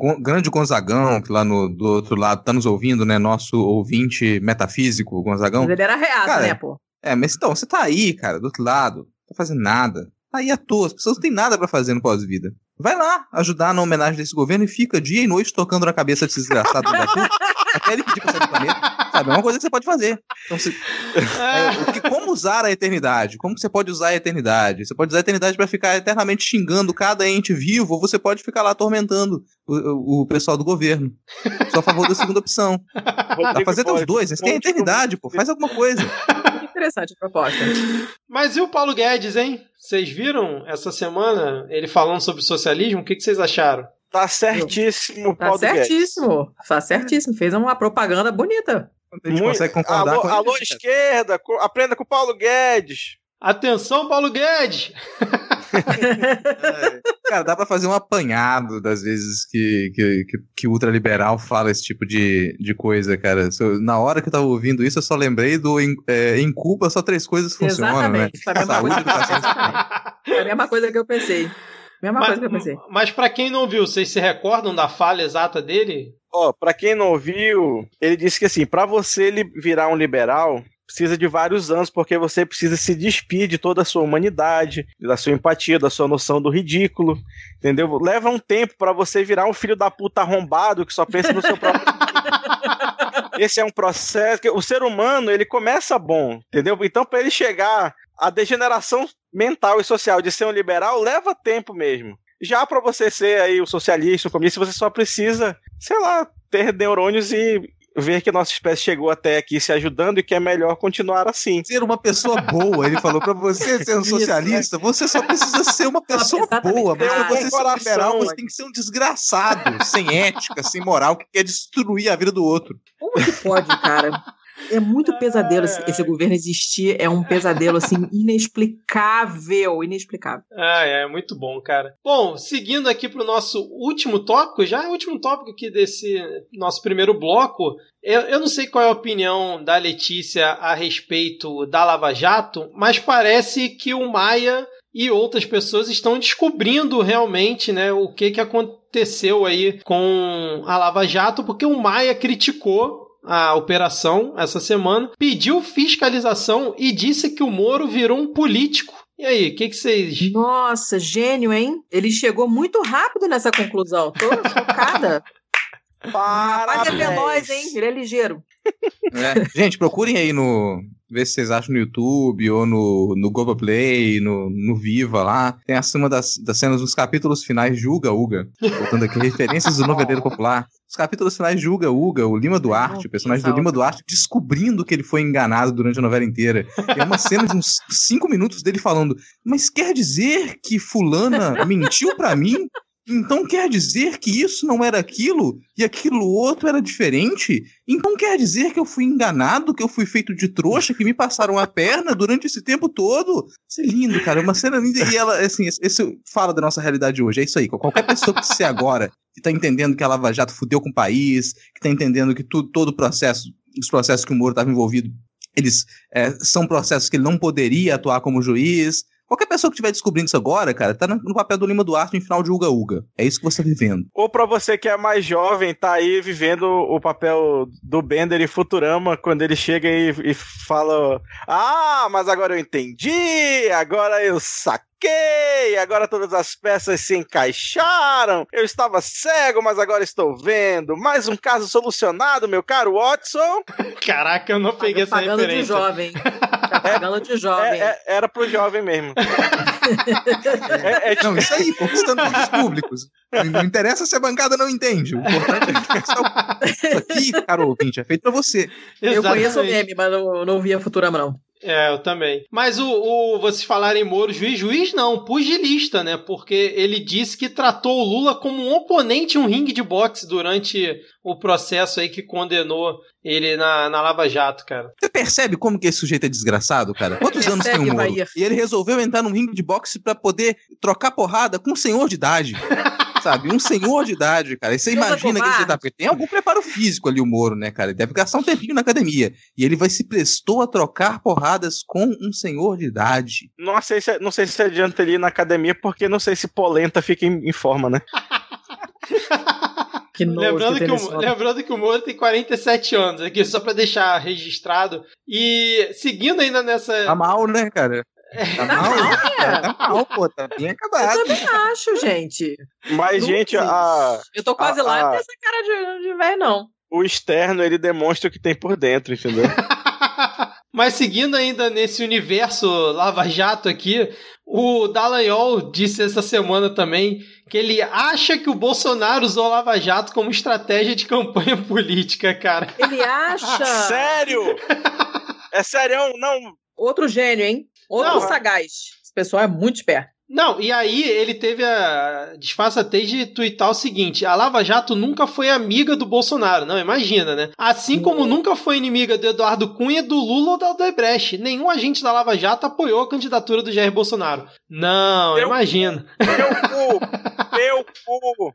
o grande Gonzagão, que lá no, do outro lado tá nos ouvindo, né? Nosso ouvinte metafísico, Gonzagão. Mas ele era né, pô? É, mas então, você tá aí, cara, do outro lado, não tá fazendo nada. Tá aí à toa, as pessoas não têm nada pra fazer no pós-vida. Vai lá ajudar na homenagem desse governo e fica dia e noite tocando na cabeça desse desgraçado até ele pedir pra sair do planeta. Sabe, é uma coisa que você pode fazer. Então, você, é, o que- como usar a eternidade? Como você pode usar a eternidade? Você pode usar a eternidade pra ficar eternamente xingando cada ente vivo, ou você pode ficar lá atormentando o, o- o pessoal do governo. Sou a favor da segunda opção. Dá pra fazer até os dois? Você tem a eternidade, pô. Faz alguma coisa. Interessante a proposta. Mas e o Paulo Guedes, hein? Vocês viram essa semana ele falando sobre socialismo? O que, que vocês acharam? Tá certíssimo, Tá Paulo Guedes. certíssimo. Tá certíssimo. Fez uma propaganda bonita. A gente Muito- consegue concordar alô, com alô cara. esquerda, aprenda com o Paulo Guedes. Atenção, Paulo Guedes! Cara, dá pra fazer um apanhado das vezes que, que, que, que o ultraliberal fala esse tipo de, de coisa, cara. Eu- Na hora que eu tava ouvindo isso, eu só lembrei do em, é, em Cuba só três coisas funcionam, né? Exatamente. Foi a mesma Saúde, coisa. educação Foi a mesma coisa que eu pensei. Mesma mas, coisa que eu pensei. mas pra quem não viu, vocês se recordam da falha exata dele? Ó, pra quem não ouviu, ele disse que assim, pra você virar um liberal, precisa de vários anos, porque você precisa se despir de toda a sua humanidade, da sua empatia, da sua noção do ridículo, entendeu? Leva um tempo pra você virar um filho da puta arrombado que só pensa no seu próprio Esse é um processo que o ser humano, ele começa bom, entendeu? Então pra ele chegar à degeneração mental e social de ser um liberal, leva tempo mesmo. Já pra você ser aí o socialista, o comunista, você só precisa, sei lá, ter neurônios e ver que a nossa espécie chegou até aqui se ajudando e que é melhor continuar assim. Ser uma pessoa boa, ele falou pra você ser um Isso, socialista, você só precisa ser uma pessoa Exatamente. boa, mas pra você ser um liberal, você né? tem que ser um desgraçado, sem ética, sem moral, que quer destruir a vida do outro. Como que pode, cara? É muito pesadelo esse, esse governo existir, é um pesadelo assim inexplicável, inexplicável. Ah, é muito bom, cara. Bom, seguindo aqui pro nosso último tópico, já é o último tópico aqui desse nosso primeiro bloco. Eu, eu não sei qual é a opinião da Letícia a respeito da Lava Jato, mas parece que o Maia e outras pessoas estão descobrindo realmente né, o que, que aconteceu aí com a Lava Jato, porque o Maia criticou a operação essa semana, pediu fiscalização e disse que o Moro virou um político. E aí, o que, que vocês. Nossa, gênio, hein? Ele chegou muito rápido nessa conclusão. Tô chocada. Mas é veloz, hein? Ele é ligeiro. É. Gente, procurem aí no. Ver se vocês acham no YouTube ou no, no Globoplay, no, no Viva lá. Tem uma das, das cenas dos capítulos finais de Uga Uga. Voltando aqui, referências do noveleiro popular. Os capítulos finais de Uga Uga, o Lima Duarte, o personagem do Lima Duarte, descobrindo que ele foi enganado durante a novela inteira. É uma cena de uns cinco minutos dele falando: Mas quer dizer que Fulana mentiu para mim? Então quer dizer que isso não era aquilo e aquilo outro era diferente? Então quer dizer que eu fui enganado, que eu fui feito de trouxa, que me passaram a perna durante esse tempo todo? Isso é lindo, cara. É uma cena linda. E ela, assim, esse fala da nossa realidade hoje. É isso aí. Qualquer pessoa que se agora, que tá entendendo que a Lava Jato fudeu com o país, que tá entendendo que tudo, todo o processo, os processos que o Moro estava envolvido, eles é, são processos que ele não poderia atuar como juiz Qualquer pessoa que estiver descobrindo isso agora, cara, tá no papel do Lima Duarte em final de Uga Uga. É isso que você tá vivendo. Ou para você que é mais jovem, tá aí vivendo o papel do Bender e Futurama, quando ele chega e, e fala: Ah, mas agora eu entendi, agora eu saquei Ok, agora todas as peças se encaixaram. Eu estava cego, mas agora estou vendo. Mais um caso solucionado, meu caro Watson. Caraca, eu não peguei essa pagando referência. de jovem. Tá pagando de jovem. É, é, era pro jovem mesmo. é, é, não, isso aí, conquistando os públicos. Não interessa se a bancada não entende. O importante é conquistar o... Isso aqui, caro ouvinte, é feito pra você. Exatamente. Eu conheço o meme, mas não, não via Futurama, não. É, eu também. Mas o, o vocês falarem Moro juiz, juiz não, pugilista, né? Porque ele disse que tratou o Lula como um oponente em um ringue de boxe durante o processo aí que condenou ele na, na Lava Jato, cara. Você percebe como que esse sujeito é desgraçado, cara? Quantos anos tem o Moro? Bahia. E ele resolveu entrar num ringue de boxe para poder trocar porrada com um senhor de idade. sabe? Um senhor de idade, cara. E você imagina que ele tá, porque tem algum preparo físico ali, o Moro, né, cara? Ele deve gastar um tempinho na academia. E ele vai se prestou a trocar porradas com um senhor de idade. Não sei se, não sei se adianta ele ir na academia, porque não sei se polenta fica em, em forma, né? Que lembrando, que o, lembrando que o Moro tem 47 anos, aqui só para deixar registrado. E seguindo ainda nessa. Tá mal, né, cara? Tá mal? É. Tá mal, pô, tá bem acabado. Eu também acho, gente. Mas, gente, a. Eu tô quase a, lá, não tem essa cara de, de velho, não. O externo, ele demonstra o que tem por dentro, entendeu? Mas seguindo ainda nesse universo Lava Jato aqui, o Dallagnol disse essa semana também que ele acha que o Bolsonaro usou Lava Jato como estratégia de campanha política, cara. Ele acha? Sério? É sério? Não. Outro gênio, hein? Outro Não, sagaz. Esse pessoal é muito esperto. Não, e aí ele teve a disfarçatez de twittar o seguinte: a Lava Jato nunca foi amiga do Bolsonaro, não, imagina, né? Assim como hum. nunca foi inimiga do Eduardo Cunha, do Lula ou da Odebrecht. Nenhum agente da Lava Jato apoiou a candidatura do Jair Bolsonaro. Não, imagina. Meu cu! meu cu!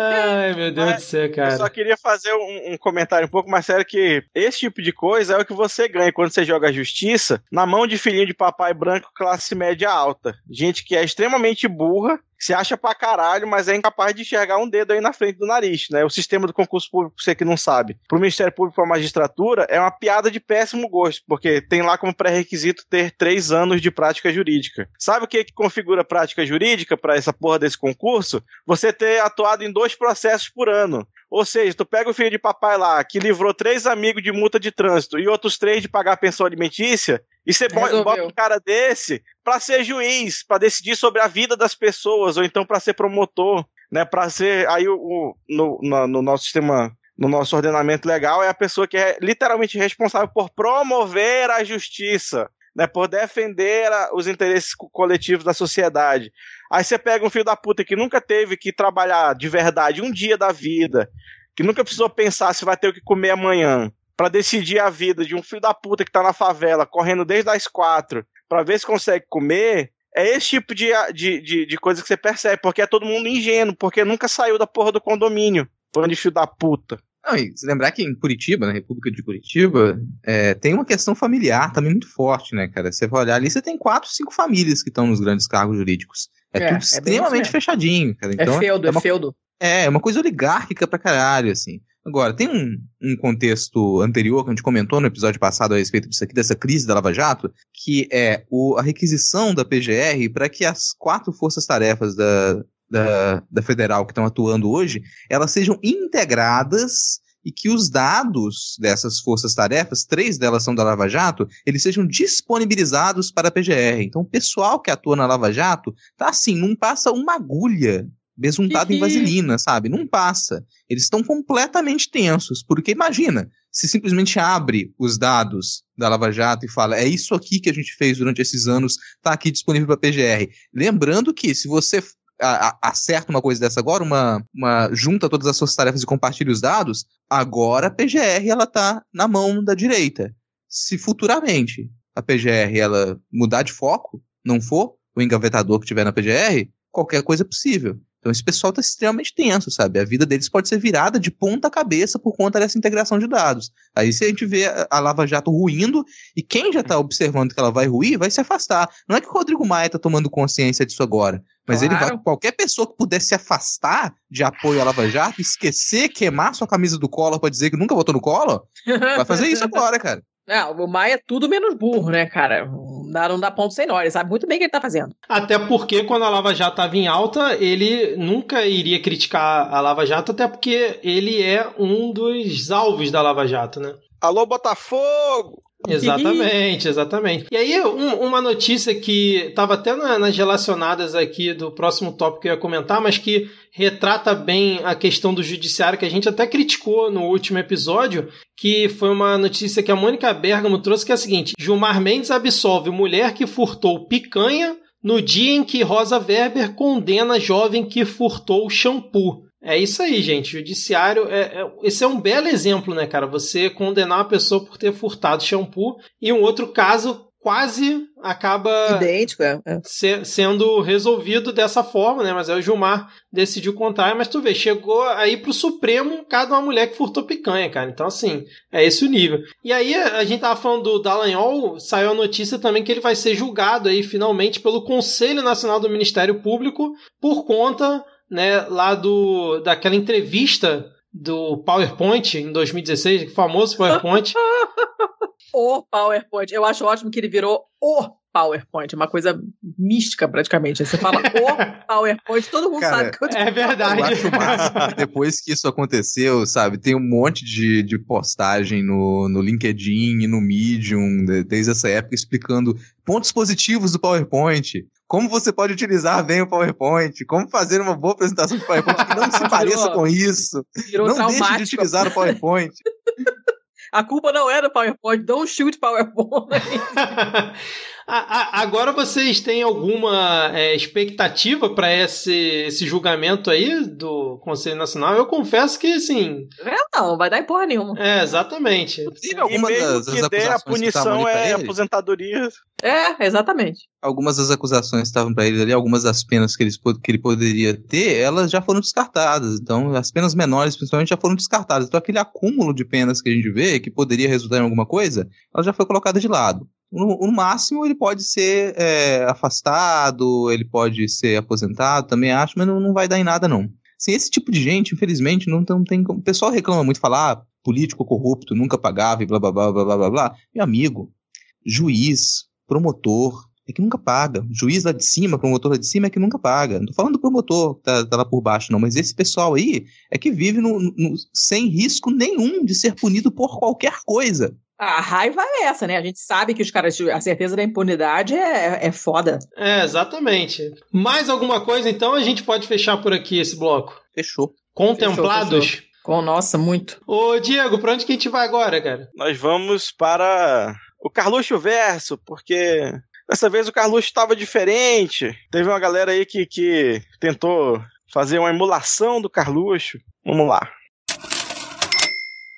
Ai, meu Deus Mas, do céu, cara. Eu só queria fazer um, um, comentário um pouco mais sério que esse tipo de coisa é o que você ganha quando você joga a justiça na mão de filhinho de papai branco classe média alta. Gente que é extremamente burra, se acha pra caralho, mas é incapaz de enxergar um dedo aí na frente do nariz, né? O sistema do concurso público, você que não sabe, pro Ministério Público para a magistratura é uma piada de péssimo gosto, porque tem lá como pré-requisito ter três anos de prática jurídica. Sabe o que, que configura prática jurídica para essa porra desse concurso? Você ter atuado em dois processos por ano. Ou seja, tu pega o filho de papai lá, que livrou três amigos de multa de trânsito e outros três de pagar pensão alimentícia, e você Resolveu. bota um cara desse para ser juiz, para decidir sobre a vida das pessoas, ou então para ser promotor, né? Para ser aí o, o no, no, no nosso sistema no nosso ordenamento legal é a pessoa que é literalmente responsável por promover a justiça, né, por defender a, os interesses coletivos da sociedade. Aí você pega um filho da puta que nunca teve que trabalhar de verdade um dia da vida, que nunca precisou pensar se vai ter o que comer amanhã, para decidir a vida de um filho da puta que tá na favela, correndo desde as quatro, para ver se consegue comer, é esse tipo de, de, de, de, coisa que você percebe, porque é todo mundo ingênuo, porque nunca saiu da porra do condomínio. Plano de filho da puta. Não, e se lembrar que em Curitiba, na República de Curitiba, é, tem uma questão familiar também muito forte, né, cara? Você vai olhar ali, você tem quatro, cinco famílias que estão nos grandes cargos jurídicos. É, é tudo é extremamente fechadinho, cara. É então, é feudo, é, uma, é feudo. É, é uma coisa oligárquica pra caralho, assim. Agora, tem um, um contexto anterior que a gente comentou no episódio passado a respeito disso aqui, dessa crise da Lava Jato, que é o, a requisição da PGR para que as quatro forças-tarefas da, da, da federal que estão atuando hoje, elas sejam integradas e que os dados dessas forças-tarefas, três delas são da Lava Jato, eles sejam disponibilizados para a PGR. Então, o pessoal que atua na Lava Jato tá assim, não passa uma agulha besuntado em vaselina, sabe? Não passa. Eles estão completamente tensos, porque imagina, se simplesmente abre os dados da Lava Jato e fala, é isso aqui que a gente fez durante esses anos, tá aqui disponível para PGR. Lembrando que se você acerta uma coisa dessa agora, uma, uma junta todas as suas tarefas e compartilha os dados, agora a PGR ela tá na mão da direita. Se futuramente a PGR ela mudar de foco, não for o engavetador que tiver na PGR, qualquer coisa é possível. Então esse pessoal está extremamente tenso, sabe? A vida deles pode ser virada de ponta cabeça por conta dessa integração de dados. Aí se a gente vê a Lava Jato ruindo, e quem já está observando que ela vai ruir, vai se afastar. Não é que o Rodrigo Maia está tomando consciência disso agora, mas claro. ele vai, qualquer pessoa que pudesse se afastar de apoio à Lava Jato, esquecer, queimar sua camisa do Collor para dizer que nunca votou no Collor, vai fazer isso agora, cara. Não, o Maia é tudo menos burro, né, cara? Não dá, ponto sem nó, ele sabe muito bem o que ele tá fazendo. Até porque quando a Lava Jato tava em alta, ele nunca iria criticar a Lava Jato, até porque ele é um dos alvos da Lava Jato, né? Alô, Botafogo! Exatamente, exatamente. E aí, um, uma notícia que estava até na, nas relacionadas aqui do próximo tópico que eu ia comentar, mas que retrata bem a questão do judiciário, que a gente até criticou no último episódio, que foi uma notícia que a Mônica Bergamo trouxe, que é a seguinte: Gilmar Mendes absolve mulher que furtou picanha no dia em que Rosa Weber condena jovem que furtou shampoo. É isso aí, gente. Judiciário, é, é, esse é um belo exemplo, né, cara? Você condenar uma pessoa por ter furtado shampoo e um outro caso quase acaba idêntico, é. é. Se, sendo resolvido dessa forma, né? Mas aí o Gilmar decidiu contar, mas tu vê, chegou aí pro Supremo cada uma mulher que furtou picanha, cara. Então, assim, é esse o nível. E aí a gente tava falando do Dallagnol, saiu a notícia também que ele vai ser julgado aí finalmente pelo Conselho Nacional do Ministério Público por conta né, lá do daquela entrevista do PowerPoint em 2016, famoso PowerPoint. o PowerPoint. Eu acho ótimo que ele virou o PowerPoint, uma coisa mística praticamente. Você fala o PowerPoint, todo mundo Cara, sabe que eu É verdade. Eu acho massa, depois que isso aconteceu, sabe, tem um monte de, de postagem no, no LinkedIn e no Medium, desde essa época, explicando pontos positivos do PowerPoint. Como você pode utilizar bem o PowerPoint, como fazer uma boa apresentação de PowerPoint que não se pareça com isso. Virou não deixe de utilizar o PowerPoint. A culpa não é do PowerPoint, don't shoot PowerPoint. Agora vocês têm alguma é, expectativa para esse, esse julgamento aí do Conselho Nacional? Eu confesso que, assim. É, não, vai dar em porra nenhuma. É, exatamente. E alguma das, das que a punição é aposentadoria. É, exatamente. Algumas das acusações que estavam para ele ali, algumas das penas que, eles, que ele poderia ter, elas já foram descartadas. Então, as penas menores, principalmente, já foram descartadas. Então, aquele acúmulo de penas que a gente vê, que poderia resultar em alguma coisa, ela já foi colocada de lado. No, no, máximo, ele pode ser é, afastado, ele pode ser aposentado, também acho, mas não, não vai dar em nada, não. Assim, esse tipo de gente, infelizmente, não, não tem como. O pessoal reclama muito, falar ah, político corrupto, nunca pagava e blá blá blá blá blá blá blá. Meu amigo, juiz, promotor, é que nunca paga. Juiz lá de cima, promotor lá de cima é que nunca paga. Não tô falando do promotor que tá, tá lá por baixo, não, mas esse pessoal aí é que vive no, no, sem risco nenhum de ser punido por qualquer coisa. A raiva é essa, né? A gente sabe que os caras, a certeza da impunidade é, é foda. É, exatamente. Mais alguma coisa, então, a gente pode fechar por aqui esse bloco. Fechou. Contemplados? Fechou, fechou. Com, nossa, muito. Ô, Diego, pra onde que a gente vai agora, cara? Nós vamos para o Carluxo Verso, porque dessa vez o Carluxo estava diferente. Teve uma galera aí que, que tentou fazer uma emulação do Carluxo. Vamos lá.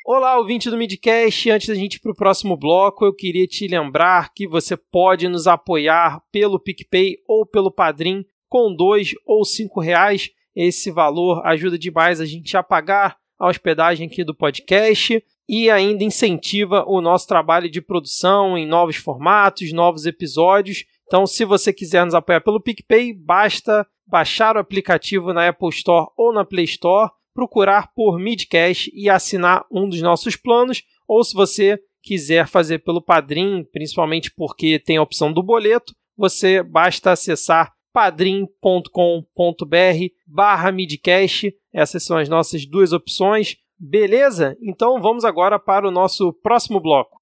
Olá, ouvinte do Midcast. Antes da gente ir para o próximo bloco, eu queria te lembrar que você pode nos apoiar pelo PicPay ou pelo Padrim com dois ou cinco reais. Esse valor ajuda demais a gente a pagar a hospedagem aqui do podcast e ainda incentiva o nosso trabalho de produção em novos formatos, novos episódios. Então, se você quiser nos apoiar pelo PicPay, basta baixar o aplicativo na Apple Store ou na Play Store procurar por Midcast e assinar um dos nossos planos, ou se você quiser fazer pelo Padrim, principalmente porque tem a opção do boleto, você basta acessar padrim.com.br barra midcast. Essas são as nossas duas opções. Beleza? Então vamos agora para o nosso próximo bloco.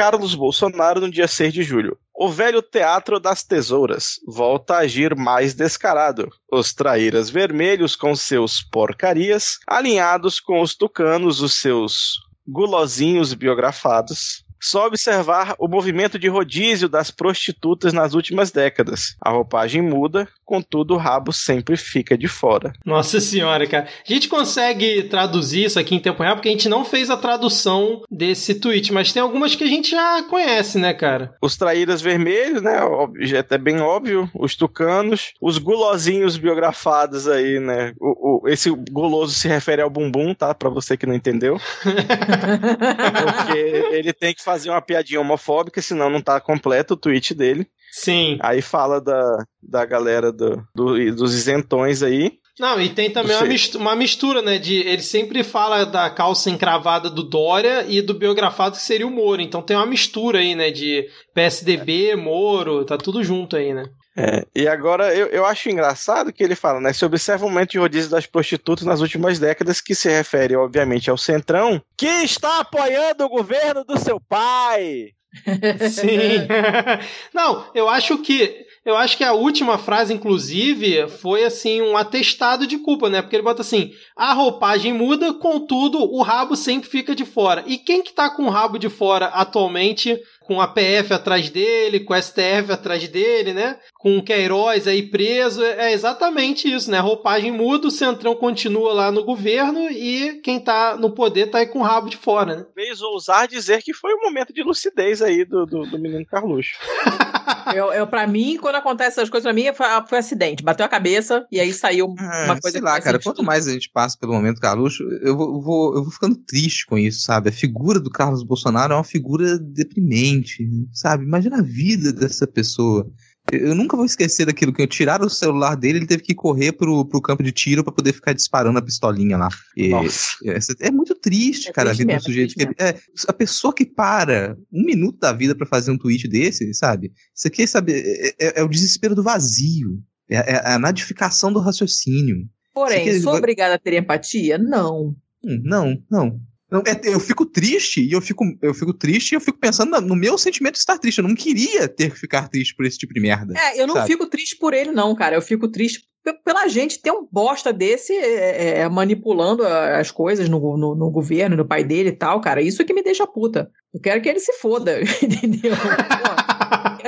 Carlos Bolsonaro no dia 6 de julho. O velho teatro das tesouras volta a agir mais descarado. Os traíras vermelhos com seus porcarias, alinhados com os tucanos, os seus gulosinhos biografados, só observar o movimento de rodízio das prostitutas nas últimas décadas. A roupagem muda, contudo o rabo sempre fica de fora. Nossa senhora, cara. A gente consegue traduzir isso aqui em tempo real porque a gente não fez a tradução desse tweet, mas tem algumas que a gente já conhece, né, cara? Os traíras vermelhos, né? É bem óbvio. Os tucanos. Os gulosinhos biografados aí, né? O, o, esse guloso se refere ao bumbum, tá? Pra você que não entendeu. porque ele tem que fazer uma piadinha homofóbica, senão não tá completo o tweet dele. Sim. Aí fala da, da galera do, do dos isentões aí. Não, e tem também uma mistura, uma mistura, né? De, ele sempre fala da calça encravada do Dória e do biografado que seria o Moro. Então tem uma mistura aí, né? De PSDB, Moro, tá tudo junto aí, né? É, e agora eu, eu acho engraçado que ele fala, né? Se observa o aumento de rodízio das prostitutas nas últimas décadas, que se refere, obviamente, ao Centrão, que está apoiando o governo do seu pai. Sim. Não, eu acho que eu acho que a última frase, inclusive, foi assim um atestado de culpa, né? Porque ele bota assim: a roupagem muda, contudo, o rabo sempre fica de fora. E quem que tá com o rabo de fora atualmente com a PF atrás dele, com o STF atrás dele, né? Com o Queiroz aí preso. É exatamente isso, né? A roupagem muda, o Centrão continua lá no governo e quem tá no poder tá aí com o rabo de fora, né? Fez ousar dizer que foi um momento de lucidez aí do, do, do menino Carluxo. eu, eu, pra mim, quando acontece essas coisas, pra mim foi, foi acidente. Bateu a cabeça e aí saiu uma coisa. Sei lá, cara, quanto mais a gente passa pelo momento Carluxo, eu vou, eu vou, eu vou ficando triste com isso, sabe? A figura do Carlos Bolsonaro é uma figura deprimente sabe? Imagina a vida dessa pessoa. Eu nunca vou esquecer daquilo que eu tiraram o celular dele, ele teve que correr pro, pro campo de tiro para poder ficar disparando a pistolinha lá. E, é muito triste, é cara, triste a vida mesmo, do sujeito. É, é, a pessoa que para um minuto da vida para fazer um tweet desse, sabe? Isso aqui, sabe, é, é, é o desespero do vazio. É, é a nadificação do raciocínio. Porém, aqui, sou obrigada a ter empatia? Não. Hum, não, não. Não, é, eu fico triste e eu fico, eu fico triste e eu fico pensando no meu sentimento de estar triste. Eu não queria ter que ficar triste por esse tipo de merda. É, eu não sabe? fico triste por ele, não, cara. Eu fico triste pela gente ter um bosta desse é, é, manipulando as coisas no, no, no, governo, no pai dele e tal, cara. Isso que me deixa puta. Eu quero que ele se foda, entendeu?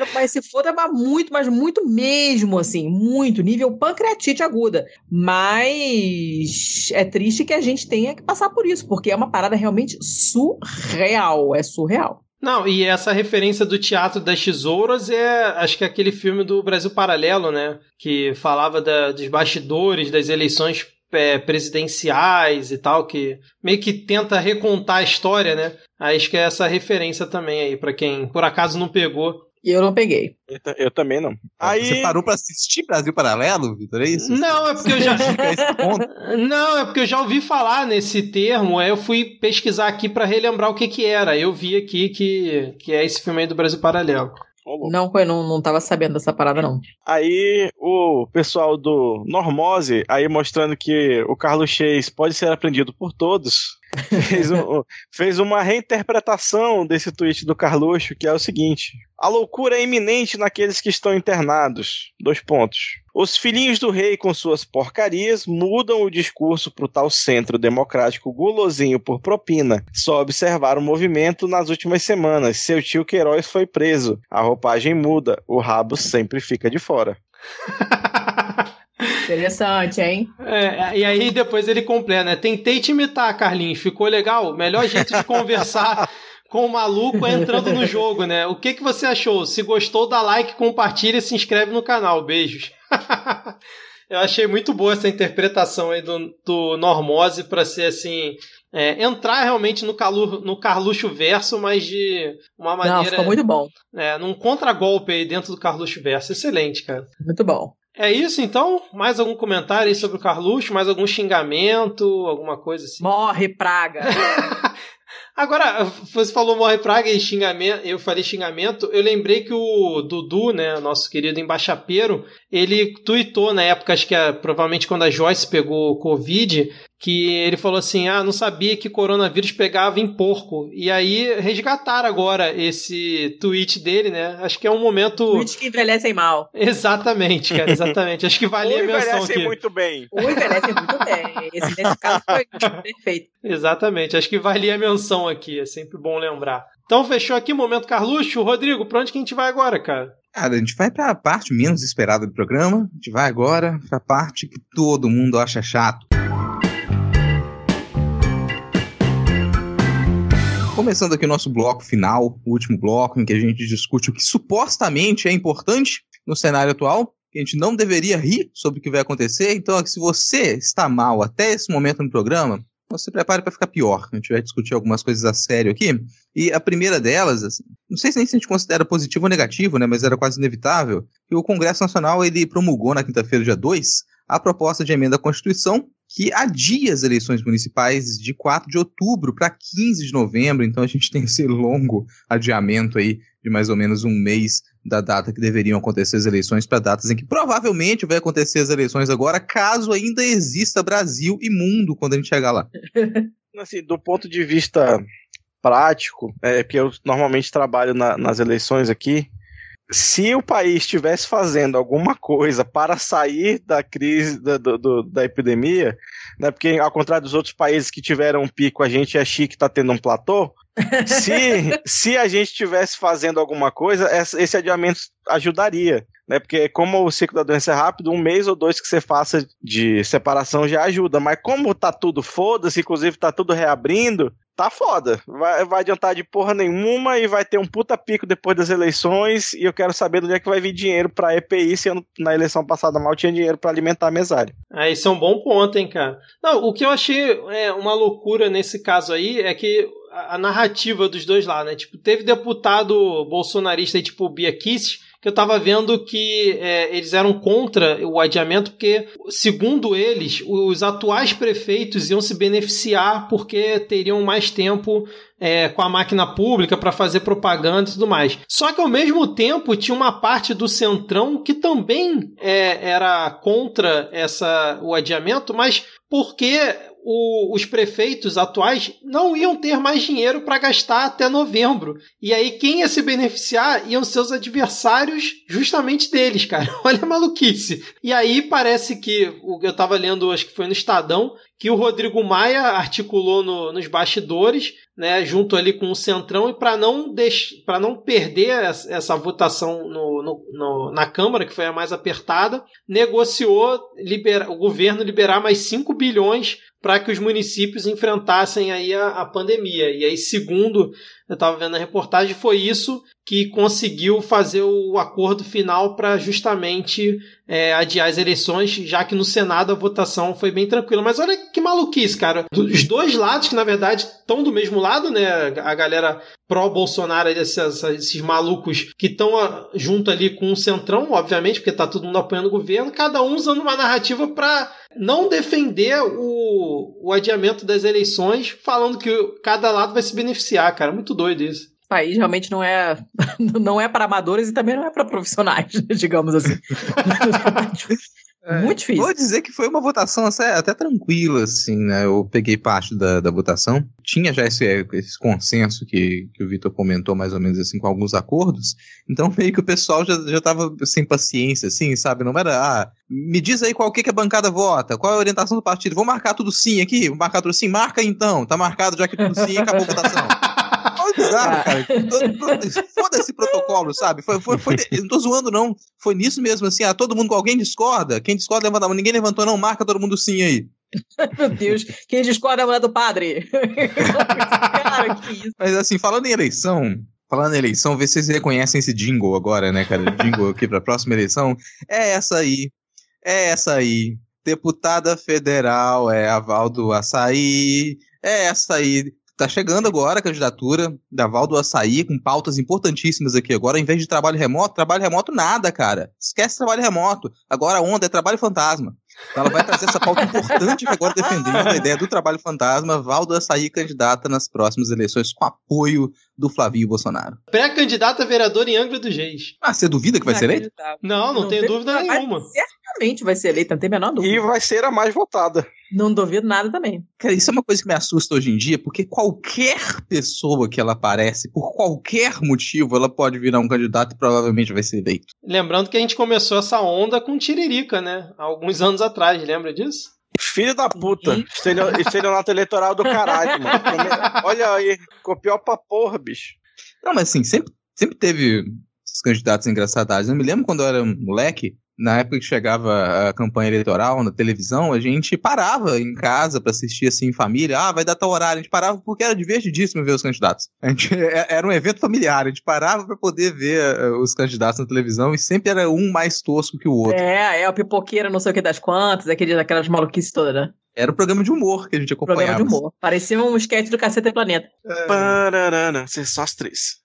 que se foda, mas muito, mas muito mesmo, assim, muito, nível pancreatite aguda. Mas é triste que a gente tenha que passar por isso, porque é uma parada realmente surreal, é surreal. Não, e essa referência do Teatro das Tesouras é, acho que é aquele filme do Brasil Paralelo, né? Que falava da, dos bastidores das eleições é, presidenciais e tal, que meio que tenta recontar a história, né? Acho que é essa referência também aí, para quem por acaso não pegou. E eu não peguei. Eu, eu, também não. Aí... Você parou pra assistir Brasil Paralelo, Vitor? É isso? Não, é porque eu já. não, é porque eu já ouvi falar nesse termo. Aí eu fui pesquisar aqui para relembrar o que que era. Eu vi aqui que, que é esse filme aí do Brasil Paralelo. Não, eu não, não tava sabendo dessa parada, não. Aí o pessoal do Normose, aí mostrando que o Carlos Chase pode ser aprendido por todos, fez, um, fez uma reinterpretação desse tweet do Carluxo, que é o seguinte: A loucura é iminente naqueles que estão internados. Dois pontos. Os filhinhos do rei, com suas porcarias, mudam o discurso para o tal centro democrático gulosinho por propina. Só observar o movimento nas últimas semanas. Seu tio Queiroz foi preso. A roupagem muda, o rabo sempre fica de fora. Interessante, hein? É, e aí depois ele completa, né? Tentei te imitar, Carlinhos. Ficou legal? Melhor jeito de conversar com o maluco entrando no jogo, né? O que, que você achou? Se gostou, dá like, compartilha e se inscreve no canal. Beijos. Eu achei muito boa essa interpretação aí do, do Normose para ser assim. É, entrar realmente no, Calu, no Carluxo verso, mas de uma maneira. Não, ficou muito bom. É, num contragolpe aí dentro do Carluxo verso. Excelente, cara. Muito bom. É isso então? Mais algum comentário aí sobre o Carluxo? Mais algum xingamento? Alguma coisa assim? Morre, praga! Agora, você falou morre praga e xingamento, eu falei xingamento, eu lembrei que o Dudu, né, nosso querido embaixapeiro, ele tweetou na época, acho que é, provavelmente quando a Joyce pegou Covid, que ele falou assim: ah, não sabia que coronavírus pegava em porco. E aí resgataram agora esse tweet dele, né? Acho que é um momento. Tweets que envelhecem mal. Exatamente, cara, exatamente. Acho que valia a menção aqui. envelhecem muito bem. Ou envelhecem muito bem. Esse, nesse caso foi perfeito. Exatamente, acho que valia a menção aqui, é sempre bom lembrar. Então fechou aqui o momento Carluxo. Rodrigo, pra onde que a gente vai agora, cara? Cara, a gente vai para a parte menos esperada do programa. A gente vai agora para a parte que todo mundo acha chato. Começando aqui o nosso bloco final, o último bloco, em que a gente discute o que supostamente é importante no cenário atual, que a gente não deveria rir sobre o que vai acontecer. Então, se você está mal até esse momento no programa, você prepare para ficar pior. A gente vai discutir algumas coisas a sério aqui. E a primeira delas, assim, não sei se nem se a gente considera positivo ou negativo, né, mas era quase inevitável, que o Congresso Nacional ele promulgou na quinta-feira, dia 2, a proposta de emenda à Constituição que adia as eleições municipais de 4 de outubro para 15 de novembro. Então a gente tem esse longo adiamento aí de mais ou menos um mês da data que deveriam acontecer as eleições para datas em que provavelmente vai acontecer as eleições agora, caso ainda exista Brasil e mundo quando a gente chegar lá. Assim, do ponto de vista prático, é porque eu normalmente trabalho na, nas eleições aqui, se o país estivesse fazendo alguma coisa para sair da crise da, do, da epidemia, né, porque ao contrário dos outros países que tiveram um pico, a gente é chique está tendo um platô. se, se a gente estivesse fazendo alguma coisa, esse adiamento ajudaria. Né, porque como o ciclo da doença é rápido, um mês ou dois que você faça de separação já ajuda. Mas como tá tudo foda-se, inclusive tá tudo reabrindo, tá foda. Vai, vai adiantar de porra nenhuma e vai ter um puta pico depois das eleições. E eu quero saber de onde é que vai vir dinheiro pra EPI, se na eleição passada mal tinha dinheiro para alimentar a mesária. Ah, isso é um bom ponto, hein, cara. Não, o que eu achei é, uma loucura nesse caso aí é que a, a narrativa dos dois lá, né? Tipo, teve deputado bolsonarista tipo Bia Kicis, que eu estava vendo que é, eles eram contra o adiamento, porque, segundo eles, os atuais prefeitos iam se beneficiar porque teriam mais tempo é, com a máquina pública para fazer propaganda e tudo mais. Só que ao mesmo tempo tinha uma parte do centrão que também é, era contra essa o adiamento, mas porque o, os prefeitos atuais não iam ter mais dinheiro para gastar até novembro. E aí quem ia se beneficiar iam seus adversários justamente deles, cara. Olha a maluquice. E aí parece que, eu estava lendo, acho que foi no Estadão, que o Rodrigo Maia articulou no, nos bastidores, né, junto ali com o Centrão, e para não, para não perder essa, essa votação no, no, no, na Câmara, que foi a mais apertada, negociou libera, o governo liberar mais 5 bilhões para que os municípios enfrentassem aí a, a pandemia. E aí, segundo eu estava vendo a reportagem, foi isso que conseguiu fazer o acordo final para justamente é, adiar as eleições, já que no Senado a votação foi bem tranquila. Mas olha que maluquice, cara. Os dois lados, que na verdade estão do mesmo lado, né? A galera pró-Bolsonaro, esses, esses malucos que estão ah, junto ali com o Centrão, obviamente, porque tá todo mundo apoiando o governo, cada um usando uma narrativa para não defender o, o adiamento das eleições, falando que cada lado vai se beneficiar, cara. Muito doido isso país realmente não é não é para amadores e também não é para profissionais, digamos assim. É, Muito difícil. Vou dizer que foi uma votação até, até tranquila, assim, né? Eu peguei parte da, da votação. Tinha já esse, esse consenso que, que o Vitor comentou, mais ou menos assim, com alguns acordos. Então, meio que o pessoal já, já tava sem paciência, assim, sabe? Não era, ah, me diz aí qual que, que a bancada vota, qual é a orientação do partido. Vou marcar tudo sim aqui? Vou marcar tudo sim? Marca então. Tá marcado já que tudo sim acabou a votação. Foi bizarro, cara. Foda esse protocolo, sabe? Foi, foi, foi, não tô zoando, não. Foi nisso mesmo, assim, ah, todo mundo com alguém discorda. Quem discorda levanta a mão. Ninguém levantou, não. Marca todo mundo sim aí. Meu Deus, quem discorda é a mulher do padre. cara, que isso. Mas assim, falando em eleição, Falando em eleição, vê se vocês reconhecem esse jingle agora, né, cara? Jingle aqui pra próxima eleição. É essa aí. É essa aí. Deputada federal, é a Valdo Açaí. É essa aí. Tá chegando agora a candidatura da Valdo Açaí, com pautas importantíssimas aqui agora. Em vez de trabalho remoto, trabalho remoto nada, cara. Esquece trabalho remoto. Agora a onda é trabalho fantasma. Então ela vai trazer essa pauta importante que agora defendendo a ideia do trabalho fantasma. Valdo Açaí candidata nas próximas eleições com apoio do Flavinho Bolsonaro. Pré-candidata a vereador em Angra dos Reis. Ah, você duvida que vai ser eleito? Não, não, não tenho dúvida vai, nenhuma. Certamente vai ser eleita, não tem a menor dúvida. E vai ser a mais votada. Não duvido nada também. Cara, isso é uma coisa que me assusta hoje em dia, porque qualquer pessoa que ela aparece, por qualquer motivo, ela pode virar um candidato e provavelmente vai ser eleito. Lembrando que a gente começou essa onda com Tiririca, né? Há alguns anos atrás, lembra disso? Filho da puta. Estelionato eleitoral do caralho, mano. Olha aí, copiou pra porra, bicho. Não, mas assim, sempre, sempre teve os candidatos engraçadados. Eu me lembro quando eu era moleque, na época que chegava a campanha eleitoral na televisão, a gente parava em casa para assistir assim em família. Ah, vai dar tal horário. A gente parava porque era divertidíssimo ver os candidatos. A gente, é, era um evento familiar. A gente parava para poder ver uh, os candidatos na televisão e sempre era um mais tosco que o outro. É, é o pipoqueira, não sei o que das quantas, aquele, aquelas maluquices todas, né? Era o programa de humor que a gente acompanhava. Programa de humor. Parecia um sketch do Caceta e Planeta. É... Pararana, ser só as três.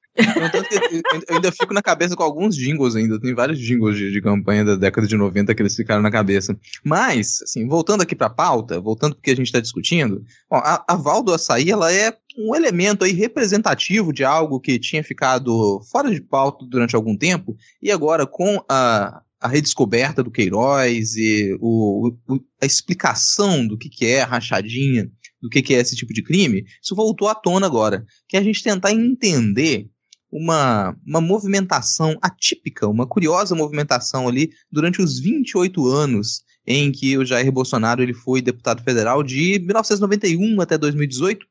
Eu ainda fico na cabeça com alguns jingles ainda. Tem vários jingles de, de, campanha da década de 90 que eles ficaram na cabeça. Mas, assim, voltando aqui pra pauta, voltando porque a gente está discutindo, ó, a, a Val do Açaí, ela é um elemento aí representativo de algo que tinha ficado fora de pauta durante algum tempo, e agora com a, a redescoberta do Queiroz e o, o, a explicação do que, que é rachadinha, do que, que é esse tipo de crime, isso voltou à tona agora. Que é a gente tentar entender uma, uma movimentação atípica, uma curiosa movimentação ali durante os 28 anos em que o Jair Bolsonaro ele foi deputado federal de 1991 até 2018,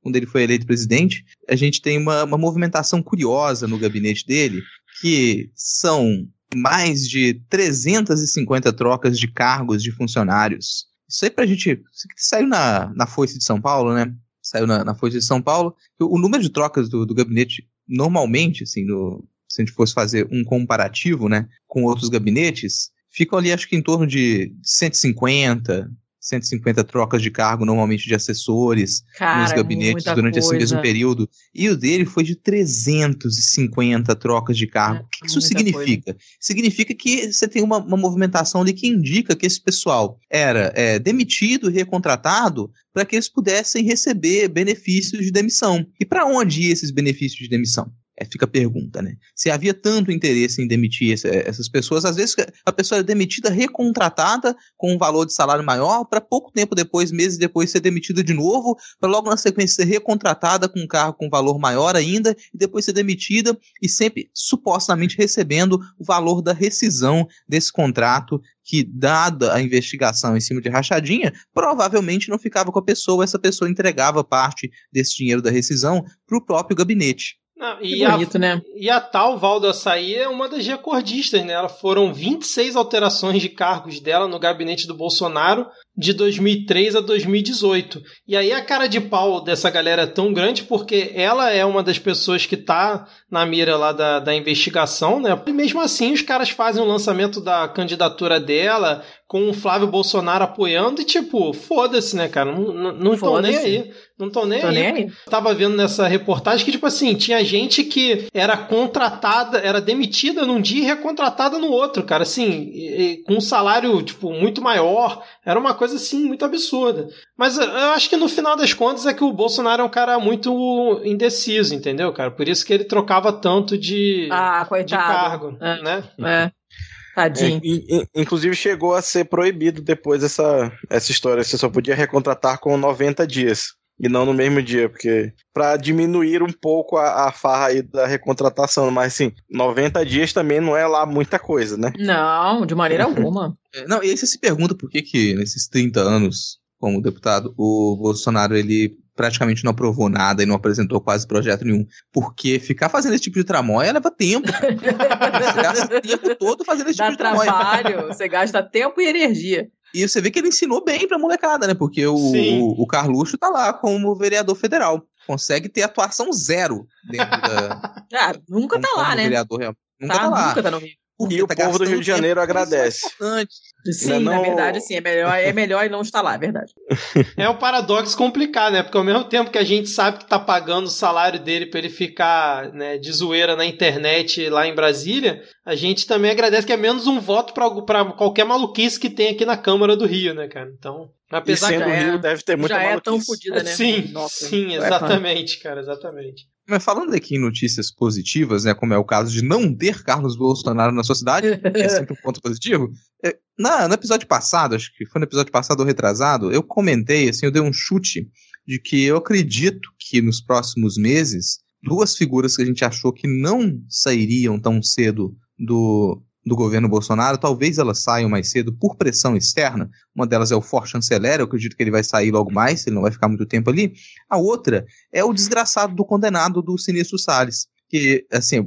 quando ele foi eleito presidente. A gente tem uma, uma movimentação curiosa no gabinete dele, que são mais de 350 trocas de cargos de funcionários. Isso aí pra gente. Saiu na, na Foice de São Paulo, né? Saiu na, na Foice de São Paulo. O, o número de trocas do, do gabinete normalmente, assim, no, se a gente fosse fazer um comparativo, né, com outros gabinetes, ficam ali acho que em torno de 150, 150 trocas de cargo, normalmente de assessores, Cara, nos gabinetes durante coisa. esse mesmo período. E o dele foi de 350 trocas de cargo. É, o que isso significa? Coisa. Significa que você tem uma, uma, movimentação ali que indica que esse pessoal era é, demitido recontratado para que eles pudessem receber benefícios de demissão. E para onde iam esses benefícios de demissão? É, fica a pergunta, né? Se havia tanto interesse em demitir essa, essas pessoas, às vezes a pessoa é demitida recontratada com um valor de salário maior, para pouco tempo depois, meses depois, ser demitida de novo, para logo na sequência ser recontratada com um cargo com valor maior ainda, e depois ser demitida e sempre supostamente recebendo o valor da rescisão desse contrato que, dada a investigação em cima de rachadinha, provavelmente não ficava com a pessoa, essa pessoa entregava parte desse dinheiro da rescisão para o próprio gabinete. Não, e, bonito, a, né? e a tal Val do Açaí é uma das recordistas, né? Ela foram 26 alterações de cargos dela no gabinete do Bolsonaro de 2003 a 2018. E aí a cara de pau dessa galera é tão grande porque ela é uma das pessoas que tá na mira lá da, da investigação, né? E mesmo assim os caras fazem o lançamento da candidatura dela, com o Flávio Bolsonaro apoiando e, tipo, foda-se, né, cara? Não, não, não tô nem aí. Não tô nem tô aí. Nem. Tava vendo nessa reportagem que, tipo assim, tinha gente que era contratada, era demitida num dia e recontratada no outro, cara. Assim, e, e, com um salário, tipo, muito maior. Era uma coisa, assim, muito absurda. Mas eu acho que no final das contas é que o Bolsonaro é um cara muito indeciso, entendeu, cara? Por isso que ele trocava tanto de, ah, de cargo, é. né? É. Tadinho. É, inclusive chegou a ser proibido depois essa, essa história. Você só podia recontratar com 90 dias. E não no mesmo dia, porque para diminuir um pouco a, a farra aí da recontratação, mas assim, 90 dias também não é lá muita coisa, né? Não, de maneira alguma. É, não, e aí você se pergunta por que que nesses 30 anos como deputado, o Bolsonaro ele praticamente não aprovou nada e não apresentou quase projeto nenhum. Porque ficar fazendo esse tipo de tramóia leva tempo. você gasta o tempo todo fazendo esse Dá tipo de tramóia. trabalho, você gasta tempo e energia. E você vê que ele ensinou bem pra molecada, né? Porque o, o, o Carluxo tá lá como vereador federal. Consegue ter atuação zero dentro da. Ah, nunca tá lá, né? Vereador. Nunca Tá, tá, lá. nunca tá no Rio. Porque E o tá povo do Rio de Janeiro coisas agradece. importantes. Sim, Ainda na não- verdade, sim, é melhor, é melhor não estar lá, é verdade. É um paradoxo complicado, né? Porque ao mesmo tempo que a gente sabe que tá pagando o salário dele pra ele ficar né, de zoeira na internet lá em Brasília, a gente também agradece que é menos um voto pra, pra qualquer maluquice que tem aqui na Câmara do Rio, né, cara? Então, E apesar sendo já é- Rio, deve ter muita Já é tão maluquice. fodida, né? Sim, Nossa, sim, é exatamente, cara, exatamente. Mas falando aqui em notícias positivas, né, como é o caso de não ter Carlos Bolsonaro na sua cidade, que é sempre um ponto positivo. é, na, no episódio passado, acho que foi no episódio passado ou retrasado, eu comentei, assim, eu dei um chute de que eu acredito que nos próximos meses, duas figuras que a gente achou que não sairiam tão cedo do, do governo Bolsonaro, talvez elas saiam mais cedo por pressão externa. Uma delas é o For Chanceler, eu acredito que ele vai sair logo mais, ele não vai ficar muito tempo ali. A outra é o desgraçado do condenado do Sinistro Salles. Que, assim,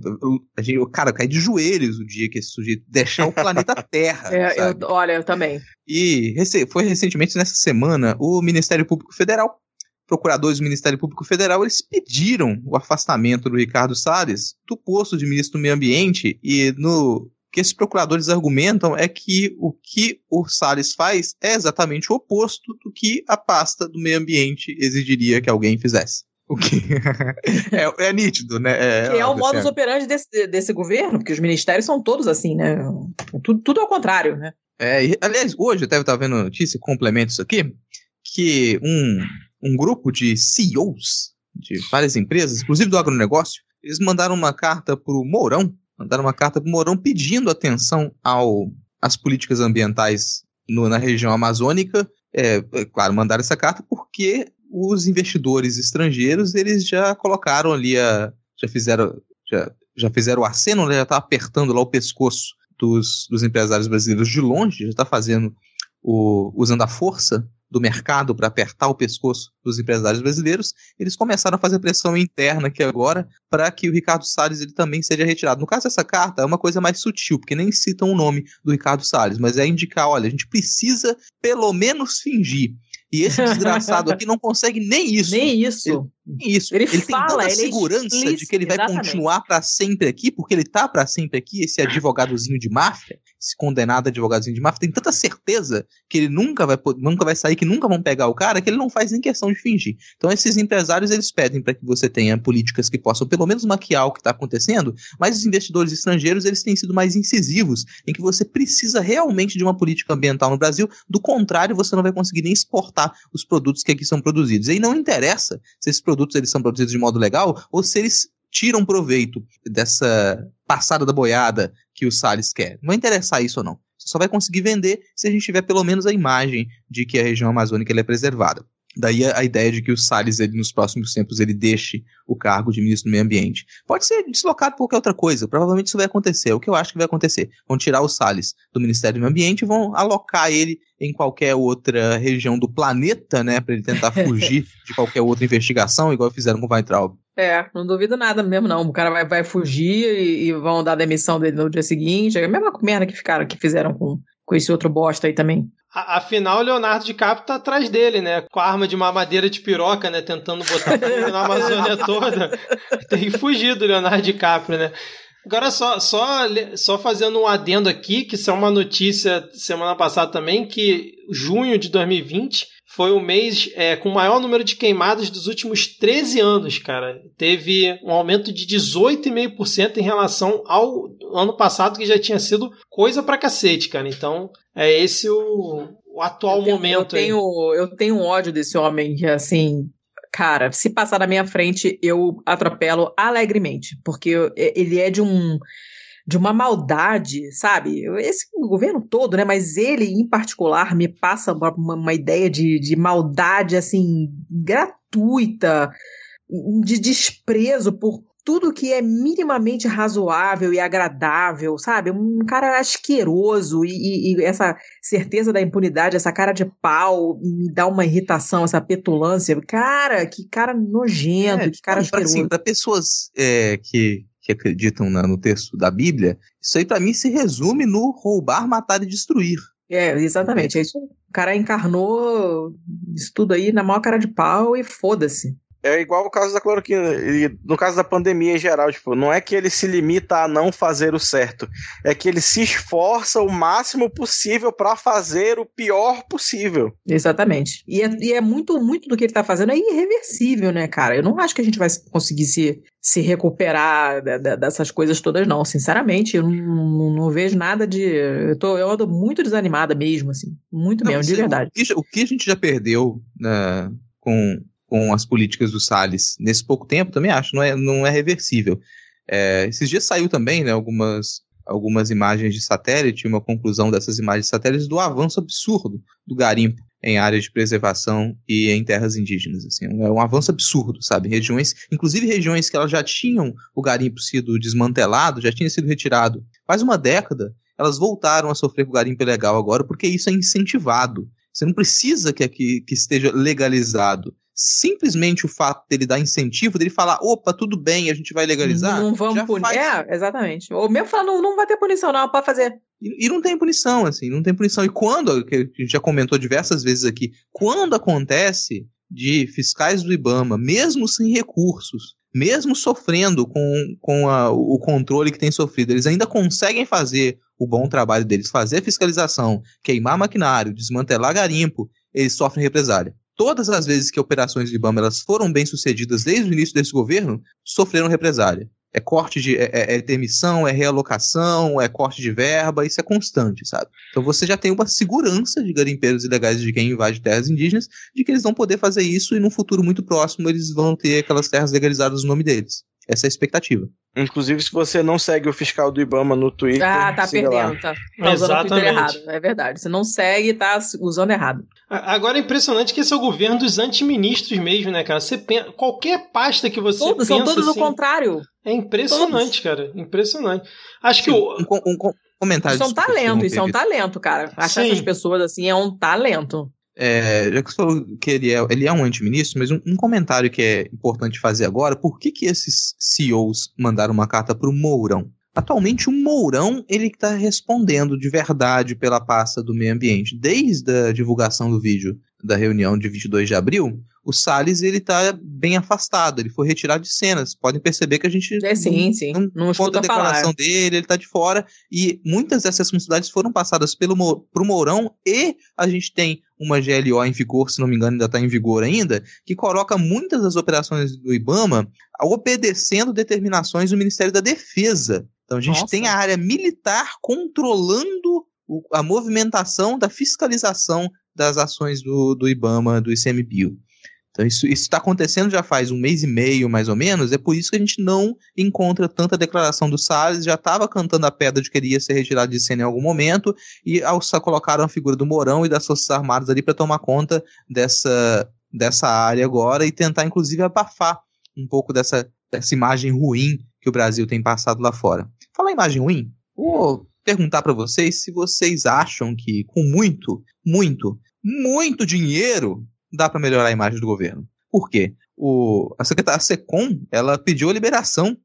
a gente, o cara cai de joelhos o dia que esse sujeito deixar o planeta Terra. É, eu, olha, eu também. E foi recentemente, nessa semana, o Ministério Público Federal, procuradores do Ministério Público Federal, eles pediram o afastamento do Ricardo Salles do posto de ministro do Meio Ambiente e no que esses procuradores argumentam é que o que o Salles faz é exatamente o oposto do que a pasta do meio ambiente exigiria que alguém fizesse. O que é, é nítido, né? Que é o modus assim, operandi desse, desse governo, porque os ministérios são todos assim, né? Tudo, tudo ao contrário, né? É, e, aliás, hoje eu até estava vendo notícia, complemento isso aqui, que um, um grupo de CEOs de várias empresas, inclusive do agronegócio, eles mandaram uma carta para o Mourão, mandaram uma carta para o Mourão pedindo atenção ao, às políticas ambientais no- na região amazônica. É, é, claro, mandaram essa carta porque os investidores estrangeiros eles já colocaram ali a, já fizeram já, já fizeram o aceno, né, já está apertando lá o pescoço dos, dos empresários brasileiros de longe, já está fazendo o, usando a força do mercado para apertar o pescoço dos empresários brasileiros, eles começaram a fazer pressão interna aqui agora para que o Ricardo Salles ele também seja retirado. No caso dessa carta, é uma coisa mais sutil, porque nem citam o nome do Ricardo Salles, mas é indicar, olha, a gente precisa pelo menos fingir. E esse desgraçado aqui não consegue nem isso. Nem isso. Isso. Ele tem fala, tanta ele é segurança de que ele vai exatamente. continuar para sempre aqui, porque ele tá para sempre aqui, esse advogadozinho de máfia, esse condenado advogadozinho de máfia, tem tanta certeza que ele nunca vai nunca vai sair, que nunca vão pegar o cara, que ele não faz nem questão de fingir. Então esses empresários eles pedem para que você tenha políticas que possam pelo menos maquiar o que está acontecendo, mas os investidores estrangeiros eles têm sido mais incisivos em que você precisa realmente de uma política ambiental no Brasil, do contrário você não vai conseguir nem exportar os produtos que aqui são produzidos. E aí não interessa se esses produtos eles são produzidos de modo legal ou se eles tiram proveito dessa passada da boiada que o Salles quer. Não vai interessar isso ou não. Você só vai conseguir vender se a gente tiver pelo menos a imagem de que a região amazônica é preservada. Daí a, ideia de que o Salles, ele, nos próximos tempos, ele deixe o cargo de ministro do meio ambiente. Pode ser deslocado por qualquer outra coisa. Provavelmente isso vai acontecer. O que eu acho que vai acontecer? Vão tirar o Salles do Ministério do Meio Ambiente e vão alocar ele em qualquer outra região do planeta, né? Para ele tentar fugir de qualquer outra investigação, igual fizeram com o Weintraub. É, não duvido nada mesmo, não. O cara vai, vai fugir e, e vão dar demissão dele no dia seguinte. É a mesma merda que, ficaram, que fizeram com, com esse outro bosta aí também. Afinal, o Leonardo DiCaprio tá atrás dele, né? Com a arma de mamadeira de piroca, né? Tentando botar fogo na Amazônia toda. Tem fugido o Leonardo DiCaprio, né? Agora, só, só, só fazendo um adendo aqui, que isso é uma notícia semana passada também, que junho de 2020 foi o mês é, com o maior número de queimadas dos últimos 13 anos, cara. Teve um aumento de 18,5% em relação ao ano passado, que já tinha sido coisa pra cacete, cara. Então, é esse o, o atual eu tenho, momento eu aí. tenho, eu tenho ódio desse homem que, assim, cara, se passar na minha frente, eu atropelo alegremente, porque eu- ele é de um de uma maldade, sabe? Esse governo todo, né? Mas ele, em particular, me passa uma, uma ideia de, de maldade, assim, gratuita, de desprezo por tudo que é minimamente razoável e agradável, sabe? Um cara asqueroso e, e, e, essa certeza da impunidade, essa cara de pau, me dá uma irritação, essa petulância. Cara, que cara nojento, é, que cara assim, asqueroso. Assim, para pessoas é, que, que acreditam na, no texto da Bíblia, isso aí para mim se resume no roubar, matar e destruir. É, exatamente. É isso. O cara encarnou isso tudo aí na maior cara de pau e foda-se. É igual o caso da cloroquina. E no caso da pandemia em geral, tipo, não é que ele se limita a não fazer o certo. É que ele se esforça o máximo possível para fazer o pior possível. Exatamente. E é, e é, muito, muito do que ele tá fazendo é irreversível, né, cara? Eu não acho que a gente vai conseguir se, se recuperar dessas coisas todas, não. Sinceramente, eu não, não vejo nada de. Eu, tô, eu ando muito desanimada mesmo, assim. Muito não, mesmo, de verdade. O, o que a gente já perdeu né, com com as políticas do Salles nesse pouco tempo, também acho, não é, não é reversível. É, esses dias saiu também né, algumas, algumas imagens de satélite, uma conclusão dessas imagens de satélites do avanço absurdo do garimpo em áreas de preservação e em terras indígenas. Assim, é um avanço absurdo, sabe? Regiões, inclusive regiões que elas já tinham o garimpo sido desmantelado, já tinha sido retirado faz uma década, elas voltaram a sofrer com o garimpo ilegal agora porque isso é incentivado. Você não precisa que, que, que esteja legalizado simplesmente o fato dele dar incentivo, dele falar, opa, tudo bem, a gente vai legalizar. Não vamos punir. Faz... É, exatamente. Ou mesmo falar, não, não vai ter punição, não, pode fazer. E, e, não tem punição, assim, não tem punição. E quando, que a gente já comentou diversas vezes aqui, quando acontece de fiscais do Ibama, mesmo sem recursos, mesmo sofrendo com, com a, o controle que tem sofrido, eles ainda conseguem fazer o bom trabalho deles, fazer fiscalização, queimar maquinário, desmantelar garimpo, eles sofrem represália todas as vezes que operações de IBAMA elas foram bem sucedidas desde o início desse governo, sofreram represália. É corte de. É, é, é, demissão, é realocação, é corte de verba, isso é constante, sabe? Então você já tem uma segurança de garimpeiros ilegais de quem invade terras indígenas, de que eles vão poder fazer isso e num futuro muito próximo eles vão ter aquelas terras legalizadas no nome deles. Essa é a expectativa. Inclusive, se você não segue o fiscal do Ibama no Twitter. Ah, tá perdendo, lá. tá. Tá usando o Twitter errado. É verdade. Se não segue, tá usando errado. Agora é impressionante que esse é o governo dos antiministros mesmo, né, cara? Você pensa, qualquer pasta que você todos, pensa. São todos assim, o contrário. É impressionante, todos. cara. Impressionante. Acho Sim, que o. Um, um, um comentário. Isso é um talento, isso é um talento, cara. Achar Sim. essas pessoas assim é um talento. É, já que você falou que ele é, ele é um antiministro, mas um, um, comentário que é importante fazer agora, por que, que esses CEOs mandaram uma carta para o Mourão? Atualmente o Mourão ele está respondendo de verdade pela pasta do meio ambiente. Desde a divulgação do vídeo da reunião de 22 de abril, o Salles ele tá bem afastado, ele foi retirado de cenas. Podem perceber que a gente é, sim, não, sim. não, não conta a declaração falar. dele, ele tá de fora e muitas dessas responsabilidades foram passadas pelo pro Mourão e a gente tem uma GLO em vigor, se não me engano, ainda está em vigor ainda, que coloca muitas das operações do IBAMA obedecendo determinações do Ministério da Defesa. Então a gente Nossa. tem a área militar controlando a movimentação da fiscalização das ações do, do IBAMA, do ICMBio. Então isso está acontecendo já faz um mês e meio, mais ou menos, é por isso que a gente não encontra tanta declaração do Salles, já estava cantando a pedra de que ele ia ser retirado de cena em algum momento, e ao, colocaram a figura do Mourão e das Forças Armadas ali para tomar conta dessa, dessa área agora e tentar inclusive abafar um pouco dessa, dessa imagem ruim que o Brasil tem passado lá fora. Falar imagem ruim, vou perguntar para vocês se vocês acham que com muito, muito, muito dinheiro dá para melhorar a imagem do governo. Por quê? O, a secretária SECOM ela pediu a liberação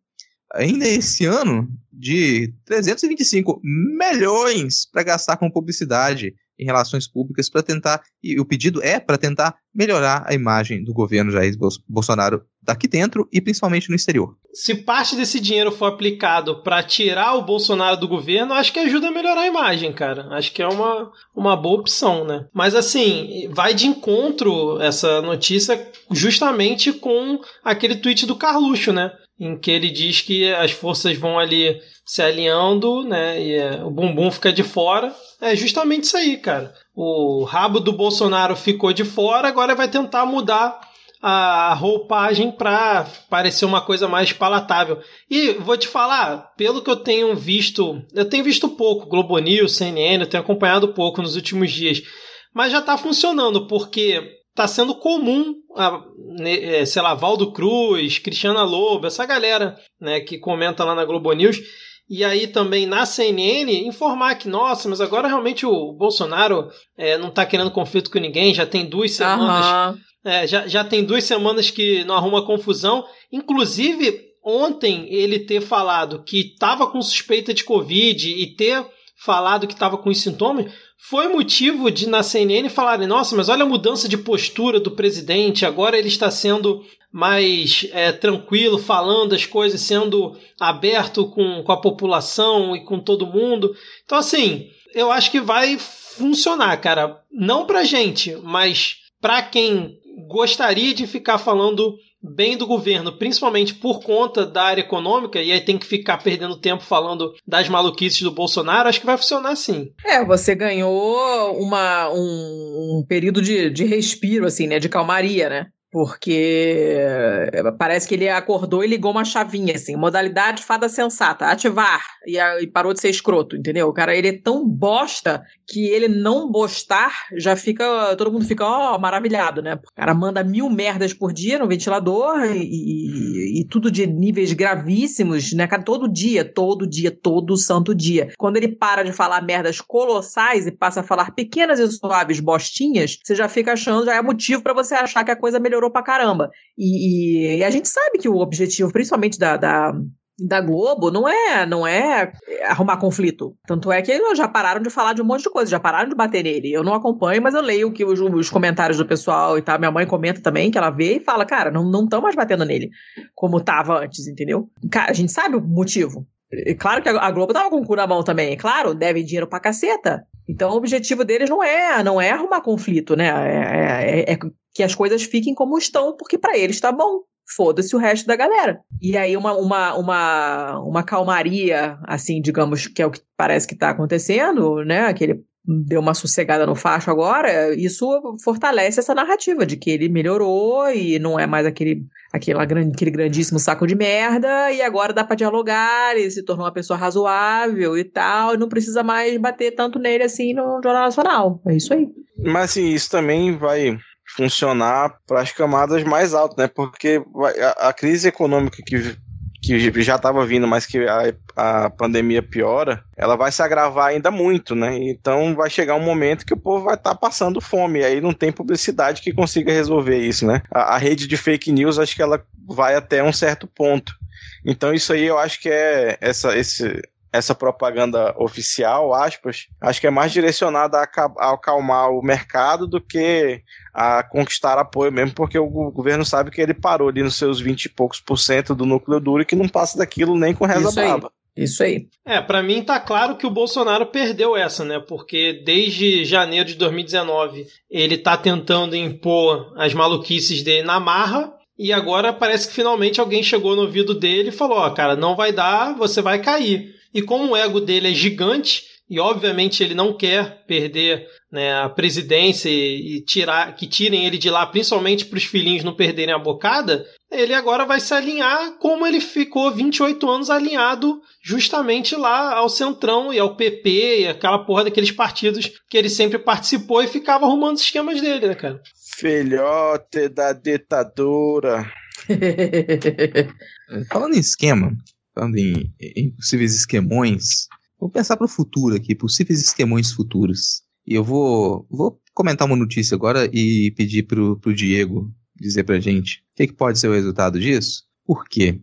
ainda esse ano de 325 milhões para gastar com publicidade em relações públicas para tentar, e o pedido é para tentar melhorar a imagem do governo Jair Bolsonaro daqui dentro e principalmente no exterior. Se parte desse dinheiro for aplicado para tirar o Bolsonaro do governo, acho que ajuda a melhorar a imagem, cara. Acho que é uma, uma boa opção, né? Mas assim, vai de encontro essa notícia justamente com aquele tweet do Carluxo, né? Em que ele diz que as forças vão ali se alinhando, né? E é, o bumbum fica de fora é justamente isso aí, cara. O rabo do Bolsonaro ficou de fora, agora vai tentar mudar a roupagem para parecer uma coisa mais palatável. E vou te falar, pelo que eu tenho visto, eu tenho visto pouco Globo News, CNN, eu tenho acompanhado pouco nos últimos dias, mas já está funcionando porque tá sendo comum, a, é, sei lá, Valdo Cruz, Cristiana Lobo, essa galera né, que comenta lá na Globo News, e aí também na CNN informar que, nossa, mas agora realmente o Bolsonaro é, não está querendo conflito com ninguém, já tem duas semanas. É, já, já tem duas semanas que não arruma confusão. Inclusive, ontem ele ter falado que estava com suspeita de Covid e ter falado que estava com os sintomas foi motivo de na CNN falarem: nossa, mas olha a mudança de postura do presidente, agora ele está sendo mais é, tranquilo, falando as coisas, sendo aberto com, com a população e com todo mundo. Então, assim, eu acho que vai funcionar, cara. Não pra gente, mas pra quem gostaria de ficar falando bem do governo, principalmente por conta da área econômica, e aí tem que ficar perdendo tempo falando das maluquices do Bolsonaro, acho que vai funcionar sim. É, você ganhou uma, um, um período de, de respiro, assim, né? De calmaria, né? Porque eh, parece que ele acordou e ligou uma chavinha, assim, modalidade fada sensata, ativar, e, e, parou de ser escroto, entendeu? O cara, ele é tão bosta que ele não bostar, já fica, todo mundo fica, ó, oh, maravilhado, né? O cara manda mil merdas por dia no ventilador e, e, e tudo de níveis gravíssimos, né, cara? Todo dia, todo dia, todo santo dia. Quando ele para de falar merdas colossais e passa a falar pequenas e suaves bostinhas, você já fica achando, já é motivo para você achar que a coisa melhorou melhorou pra caramba. E, e, a gente sabe que o objetivo, principalmente da, da da Globo não é não é arrumar conflito. Tanto é que eles já pararam de falar de um monte de coisa, já pararam de bater nele. Eu não acompanho, mas eu leio que os, os comentários do pessoal e tal. Minha mãe comenta também que ela vê e fala, cara, não estão mais batendo nele como tava antes, entendeu? a gente sabe o motivo. E claro que a Globo tava com o cu na mão também, claro, devem dinheiro pra caceta. Então o objetivo deles não é não é arrumar conflito, né? É, é, é que as coisas fiquem como estão, porque para eles tá bom. Foda-se o resto da galera. E aí, uma, uma, uma, uma calmaria, assim, digamos, que é o que parece que tá acontecendo, né? Que ele deu uma sossegada no facho agora, isso fortalece essa narrativa de que ele melhorou e não é mais aquele, aquele, aquele grandíssimo saco de merda, e agora dá para dialogar, ele se tornou uma pessoa razoável e tal, e não precisa mais bater tanto nele assim no Jornal Nacional. É isso aí. Mas assim, isso também vai funcionar para as camadas mais altas, né? Porque a, a crise econômica que, que já estava vindo, mas que a, a pandemia piora, ela vai se agravar ainda muito, né? Então vai chegar um momento que o povo vai estar tá passando fome, e aí não tem publicidade que consiga resolver isso, né? A, a rede de fake news, acho que ela vai até um certo ponto. Então isso aí eu acho que é essa, esse, essa propaganda oficial, aspas, acho que é mais direcionada a, a acalmar o mercado do que a conquistar apoio mesmo, porque o governo sabe que ele parou ali nos seus 20 e poucos por cento do núcleo duro e que não passa daquilo nem com reza Isso braba. Isso aí. É, para mim tá claro que o Bolsonaro perdeu essa, né? Porque desde janeiro de 2019 ele tá tentando impor as maluquices dele na marra e agora parece que finalmente alguém chegou no ouvido dele e falou: Ó, oh, cara, não vai dar, você vai cair. E como o ego dele é gigante, e obviamente ele não quer perder né, a presidência e, e, tirar que tirem ele de lá, principalmente para os filhinhos não perderem a bocada, ele agora vai se alinhar como ele ficou 28 anos alinhado justamente lá ao Centrão e ao PP e aquela porra daqueles partidos que ele sempre participou e ficava arrumando os esquemas dele, né, cara? Filhote da ditadura. Falando em esquema, falando em, em possíveis esquemões, vou pensar para o futuro aqui, possíveis esquemões futuros. E eu vou, vou comentar uma notícia agora e pedir pro, pro Diego dizer pra gente o que, que pode ser o resultado disso. Por quê?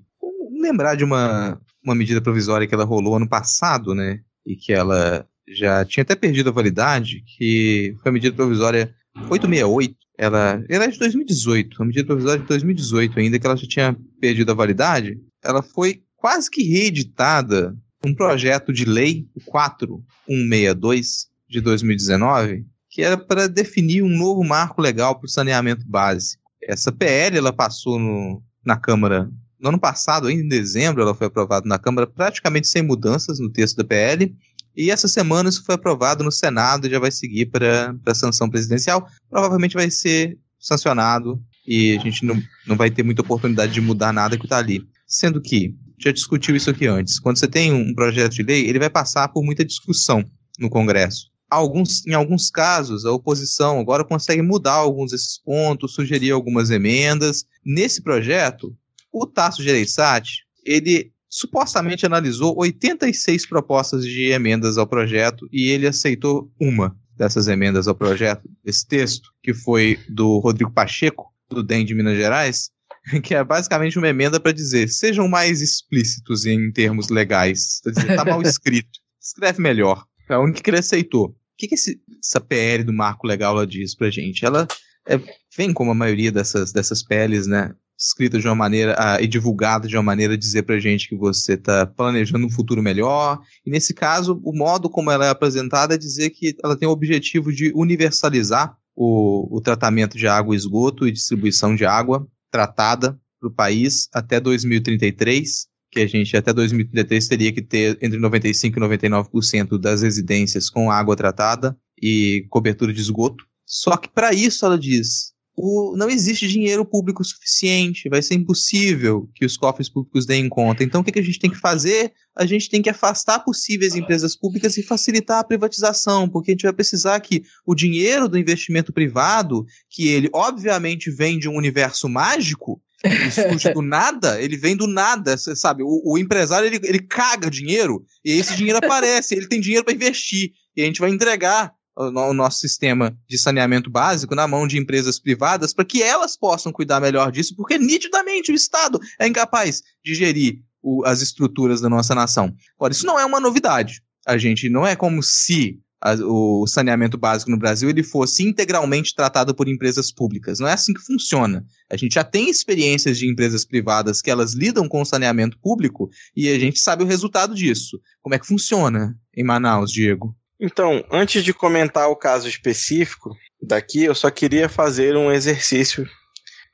Lembrar de uma, uma medida provisória que ela rolou ano passado, né? E que ela já tinha até perdido a validade, que foi a medida provisória 868. Ela, ela é de 2018, a medida provisória de 2018 ainda, que ela já tinha perdido a validade. Ela foi quase que reeditada um projeto de lei, o 4162 de 2019, que era para definir um novo marco legal para o saneamento básico. Essa PL ela passou no, na Câmara no ano passado, ainda em dezembro, ela foi aprovada na Câmara praticamente sem mudanças no texto da PL. E essa semana isso foi aprovado no Senado e já vai seguir para a sanção presidencial. Provavelmente vai ser sancionado e a gente não, não vai ter muita oportunidade de mudar nada que está ali. Sendo que já discutiu isso aqui antes. Quando você tem um projeto de lei, ele vai passar por muita discussão no Congresso. alguns, em alguns casos, a oposição agora consegue mudar alguns desses pontos, sugerir algumas emendas. Nesse projeto, o Tasso Gereissati, ele supostamente analisou 86 propostas de emendas ao projeto e ele aceitou uma dessas emendas ao projeto, esse texto, que foi do Rodrigo Pacheco, do DEM de Minas Gerais, que é basicamente uma emenda para dizer sejam mais explícitos em termos legais. Quer dizer, tá mal escrito. Escreve melhor. É a única que ele aceitou. O que, que esse, essa PL do marco legal ela diz pra gente? Ela é, vem como a maioria dessas, dessas PLs, né? Escrita de uma maneira ah, e divulgada de uma maneira dizer pra gente que você está planejando um futuro melhor. E nesse caso, o modo como ela é apresentada é dizer que ela tem o objetivo de universalizar o, o tratamento de água e esgoto e distribuição de água tratada para o país até 2033, que a gente até 2033 teria que ter entre 95% e 99% das residências com água tratada e cobertura de esgoto. Só que para isso, ela diz, o, não existe dinheiro público suficiente, vai ser impossível que os cofres públicos deem conta. Então, o que, que a gente tem que fazer? A gente tem que afastar possíveis empresas públicas e facilitar a privatização, porque a gente vai precisar que o dinheiro do investimento privado, que ele obviamente vem de um universo mágico, ele surge do nada, ele vem do nada, sabe? O, o empresário ele, ele caga dinheiro e esse dinheiro aparece, ele tem dinheiro para investir e a gente vai entregar o nosso sistema de saneamento básico na mão de empresas privadas para que elas possam cuidar melhor disso, porque nitidamente o Estado é incapaz de gerir o, as estruturas da nossa nação. Ora, isso não é uma novidade. A gente não é como se a, o saneamento básico no Brasil ele fosse integralmente tratado por empresas públicas. Não é assim que funciona. A gente já tem experiências de empresas privadas que elas lidam com o saneamento público e a gente sabe o resultado disso. Como é que funciona em Manaus, Diego? Então, antes de comentar o caso específico daqui, eu só queria fazer um exercício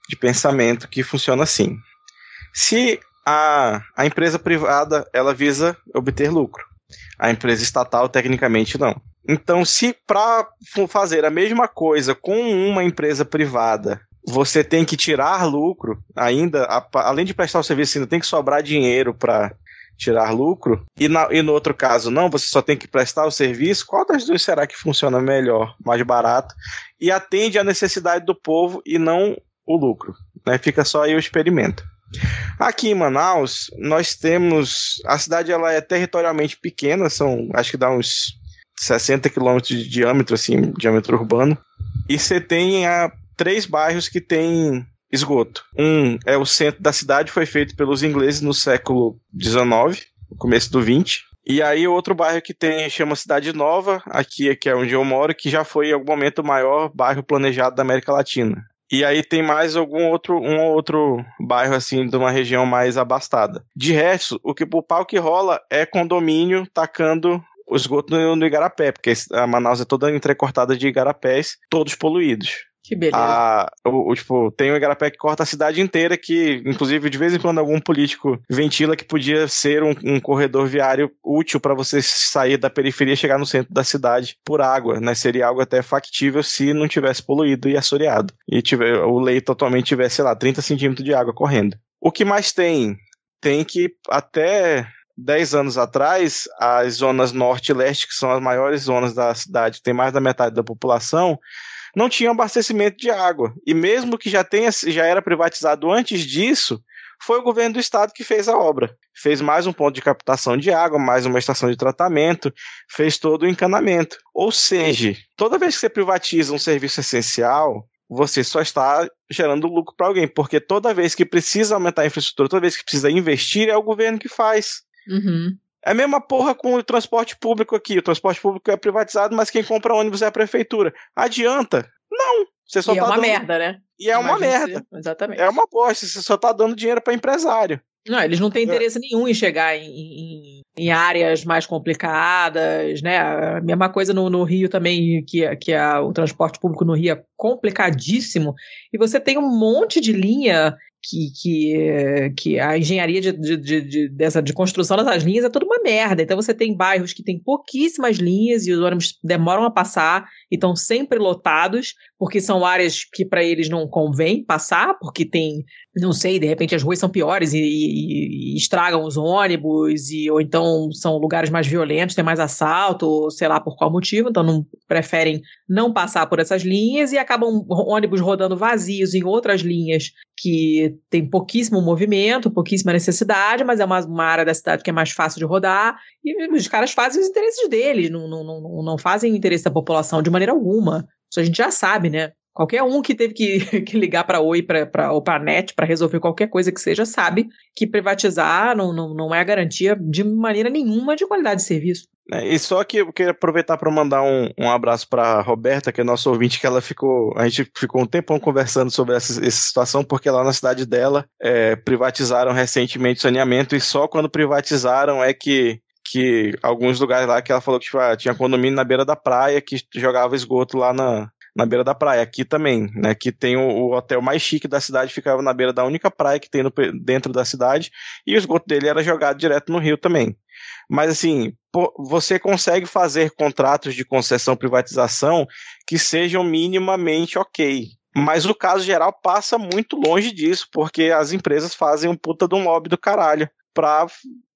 de pensamento que funciona assim. Se a, a empresa privada ela visa obter lucro, a empresa estatal tecnicamente não. Então, se para fazer a mesma coisa com uma empresa privada você tem que tirar lucro, ainda, além de prestar o serviço, ainda tem que sobrar dinheiro para tirar lucro, e, na, e no outro caso não, você só tem que prestar o serviço, qual das duas será que funciona melhor, mais barato, e atende à necessidade do povo e não o lucro? Né? Fica só aí o experimento. Aqui em Manaus, nós temos. A cidade ela é territorialmente pequena, são acho que dá uns 60 quilômetros de diâmetro, assim, diâmetro urbano. E você tem a, três bairros que têm esgoto. Um é o centro da cidade, foi feito pelos ingleses no século XIX, começo do XX. E aí outro bairro que tem chama Cidade Nova, aqui que é onde eu moro, que já foi em algum momento o maior bairro planejado da América Latina. E aí tem mais algum outro um outro bairro assim de uma região mais abastada. De resto, o que o pau que rola é condomínio tacando o esgoto no, no igarapé, porque a Manaus é toda entrecortada de igarapés, todos poluídos. Que beleza. A, o, o, tipo, tem um igarapé que corta a cidade inteira, que, inclusive, de vez em quando algum político ventila que podia ser um, um corredor viário útil para você sair da periferia e chegar no centro da cidade por água, né? Seria algo até factível se não tivesse poluído e assoreado. E tiver, o leito atualmente tivesse, sei lá, 30 centímetros de água correndo. O que mais tem? Tem que até 10 anos atrás, as zonas norte e leste, que são as maiores zonas da cidade, tem mais da metade da população, não tinha abastecimento de água. E mesmo que já tenha já era privatizado antes disso, foi o governo do estado que fez a obra. Fez mais um ponto de captação de água, mais uma estação de tratamento, fez todo o encanamento. Ou seja, toda vez que você privatiza um serviço essencial, você só está gerando lucro para alguém, porque toda vez que precisa aumentar a infraestrutura, toda vez que precisa investir, é o governo que faz. Uhum. É a mesma porra com o transporte público aqui. O transporte público é privatizado, mas quem compra ônibus é a prefeitura. Adianta? Não. Você só e é tá é uma dando... merda, né? E é uma merda. Exatamente. É uma bosta. Você só tá dando dinheiro para empresário. Não, eles não têm é. interesse nenhum em chegar em, em, em, áreas mais complicadas, né? A mesma coisa no, no Rio também, que, que a, o transporte público no Rio é complicadíssimo. E você tem um monte de linha que, que, que a engenharia de, de, de, dessa, de construção dessas linhas é toda uma merda. Então você tem bairros que tem pouquíssimas linhas e os ônibus demoram a passar e estão sempre lotados, porque são áreas que para eles não convém passar, porque tem, não sei, de repente as ruas são piores e, e, e estragam os ônibus, e, ou então são lugares mais violentos, tem mais assalto, ou sei lá por qual motivo, então não preferem não passar por essas linhas e acabam ônibus rodando vazios em outras linhas que tem pouquíssimo movimento, pouquíssima necessidade, mas é uma, uma área da cidade que é mais fácil de rodar, e os caras fazem os interesses deles, não, não, não, não fazem o interesse da população de maneira alguma. Isso a gente já sabe, né? Qualquer um que teve que, que ligar para Oi pra, pra, ou para a NET para resolver qualquer coisa que seja sabe que privatizar não, não, não é a garantia de maneira nenhuma de qualidade de serviço. É, e só que eu queria aproveitar para mandar um, um abraço para Roberta, que é nosso ouvinte, que ela ficou. A gente ficou um tempão conversando sobre essa, essa situação, porque lá na cidade dela é, privatizaram recentemente o saneamento, e só quando privatizaram é que que alguns lugares lá que ela falou que tipo, ah, tinha condomínio na beira da praia que jogava esgoto lá na, na beira da praia. Aqui também, né? Aqui tem o, o, hotel mais chique da cidade, ficava na beira da única praia que tem no, dentro da cidade, e o esgoto dele era jogado direto no rio também. Mas assim, você consegue fazer contratos de concessão privatização que sejam minimamente ok. Mas o caso geral passa muito longe disso, porque as empresas fazem um puta de um lobby do caralho para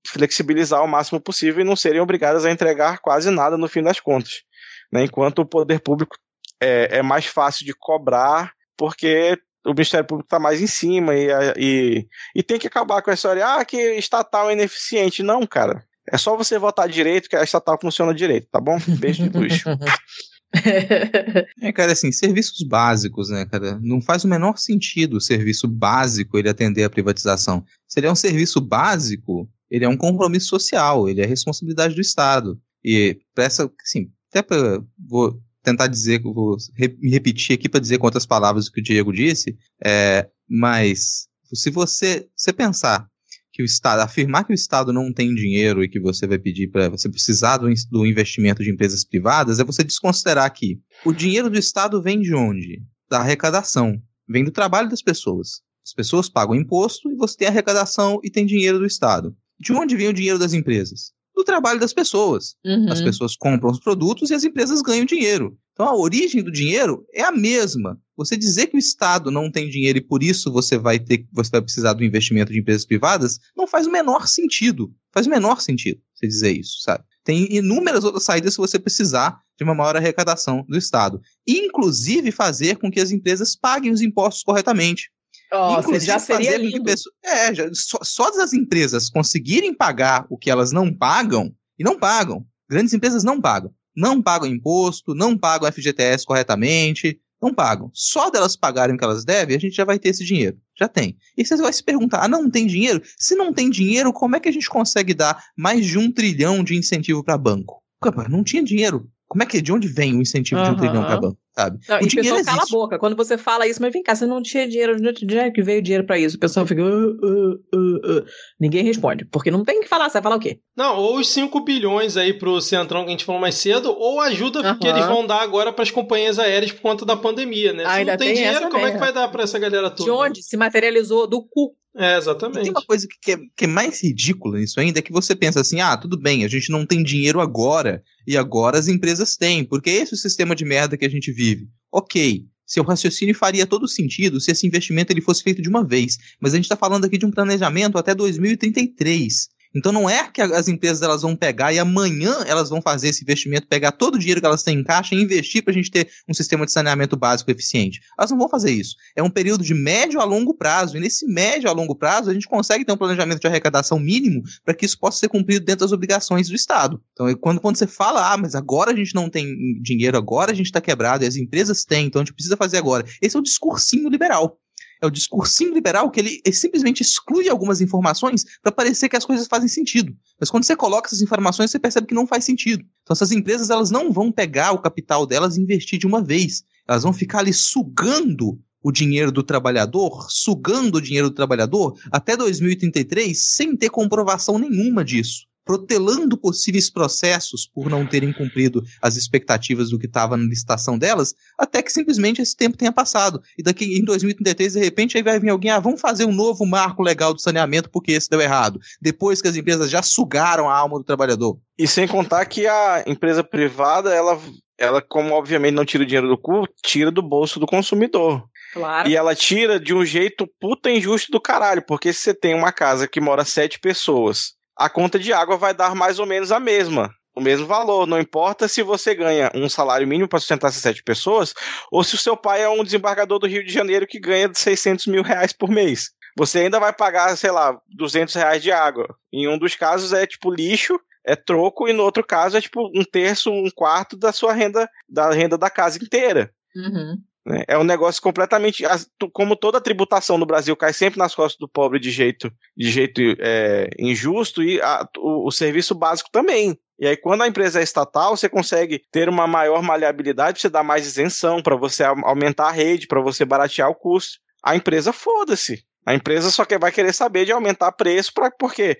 flexibilizar o máximo possível e não serem obrigadas a entregar quase nada no fim das contas. Né? Enquanto o poder público é, é mais fácil de cobrar, porque o Ministério Público está mais em cima e, e, e tem que acabar com essa história, ah, que estatal é ineficiente. Não, cara. É só você votar direito que a estatal funciona direito, tá bom? Beijo de luz. é, cara, assim, serviços básicos, né, cara? Não faz o menor sentido o serviço básico ele atender a privatização. Se ele é um serviço básico, ele é um compromisso social, ele é responsabilidade do Estado. E essa, assim, até para vou tentar dizer, vou me repetir aqui para dizer quantas palavras que o Diego disse, é, mas se você, você pensar que o Estado, afirmar que o Estado não tem dinheiro e que você vai pedir para você precisar do, do investimento de empresas privadas, é você desconsiderar que o dinheiro do Estado vem de onde? Da arrecadação, vem do trabalho das pessoas. As pessoas pagam imposto e você tem arrecadação e tem dinheiro do Estado. De onde vem o dinheiro das empresas? Do trabalho das pessoas. Uhum. As pessoas compram os produtos e as empresas ganham dinheiro. Então a origem do dinheiro é a mesma. Você dizer que o Estado não tem dinheiro e por isso você vai ter, você vai precisar do investimento de empresas privadas, não faz o menor sentido. Faz o menor sentido você dizer isso, sabe? Tem inúmeras outras saídas se você precisar de uma maior arrecadação do Estado. Inclusive fazer com que as empresas paguem os impostos corretamente. Oh, Inclusive, já seria lindo. Pessoas, é, já, só, só das empresas conseguirem pagar o que elas não pagam, e não pagam. Grandes empresas não pagam não pagam imposto, não pagam FGTS corretamente, não pagam. Só delas pagarem o que elas devem, a gente já vai ter esse dinheiro. Já tem. E você vai se perguntar: ah, não tem dinheiro? Se não tem dinheiro, como é que a gente consegue dar mais de um trilhão de incentivo para banco? Não tinha dinheiro. Como é que de onde vem o incentivo uhum. de um trilhão para banco? Sabe? Não, o e dinheiro pessoa cala a boca. Quando você fala isso, mas vem cá, você não tinha dinheiro, de onde que veio dinheiro para isso? O pessoal fica. Uh, uh, uh, Ninguém responde. Porque não tem que falar, você vai falar o quê? Não, ou os 5 bilhões aí pro Centrão que a gente falou mais cedo, ou ajuda uhum. que eles vão dar agora para as companhias aéreas por conta da pandemia, né? Se Ainda não tem, tem dinheiro, como é que vai dar para essa galera toda? De onde? Se materializou do cu é, exatamente. E tem uma coisa que é, que é mais ridícula nisso ainda, é que você pensa assim, ah, tudo bem, a gente não tem dinheiro agora, e agora as empresas têm, porque esse é o sistema de merda que a gente vive. Ok, seu raciocínio faria todo sentido se esse investimento ele fosse feito de uma vez, mas a gente está falando aqui de um planejamento até 2033. Então não é que as empresas elas vão pegar e amanhã elas vão fazer esse investimento, pegar todo o dinheiro que elas têm em caixa e investir para a gente ter um sistema de saneamento básico eficiente. Elas não vão fazer isso. É um período de médio a longo prazo. E nesse médio a longo prazo a gente consegue ter um planejamento de arrecadação mínimo para que isso possa ser cumprido dentro das obrigações do Estado. Então quando, quando você fala, ah, mas agora a gente não tem dinheiro, agora a gente está quebrado e as empresas têm, então a gente precisa fazer agora. Esse é o discursinho liberal é o discursinho liberal que ele, ele simplesmente exclui algumas informações para parecer que as coisas fazem sentido. Mas quando você coloca essas informações, você percebe que não faz sentido. Então essas empresas elas não vão pegar o capital delas e investir de uma vez. Elas vão ficar ali sugando o dinheiro do trabalhador, sugando o dinheiro do trabalhador até 2033 sem ter comprovação nenhuma disso. Protelando possíveis processos por não terem cumprido as expectativas do que estava na licitação delas, até que simplesmente esse tempo tenha passado. E daqui em 2033, de repente, aí vai vir alguém, ah, vamos fazer um novo marco legal do saneamento porque esse deu errado. Depois que as empresas já sugaram a alma do trabalhador. E sem contar que a empresa privada, ela, ela como obviamente não tira o dinheiro do cu, tira do bolso do consumidor. Claro. E ela tira de um jeito puta injusto do caralho, porque se você tem uma casa que mora sete pessoas, a conta de água vai dar mais ou menos a mesma. O mesmo valor, não importa se você ganha um salário mínimo para sustentar essas sete pessoas, ou se o seu pai é um desembargador do Rio de Janeiro que ganha 600 mil reais por mês. Você ainda vai pagar, sei lá, 200 reais de água. Em um dos casos é tipo lixo, é troco, e no outro caso é tipo um terço, um quarto da sua renda, da renda da casa inteira. Uhum. Né? É um negócio completamente. Como toda tributação no Brasil cai sempre nas costas do pobre de jeito, de jeito é, injusto, e a- o, o serviço básico também. E aí, quando a empresa é estatal, você consegue ter uma maior maleabilidade, você dar mais isenção, para você au- aumentar a rede, para você baratear o custo. A empresa, foda-se. A empresa só vai querer saber de aumentar preço, pra, porque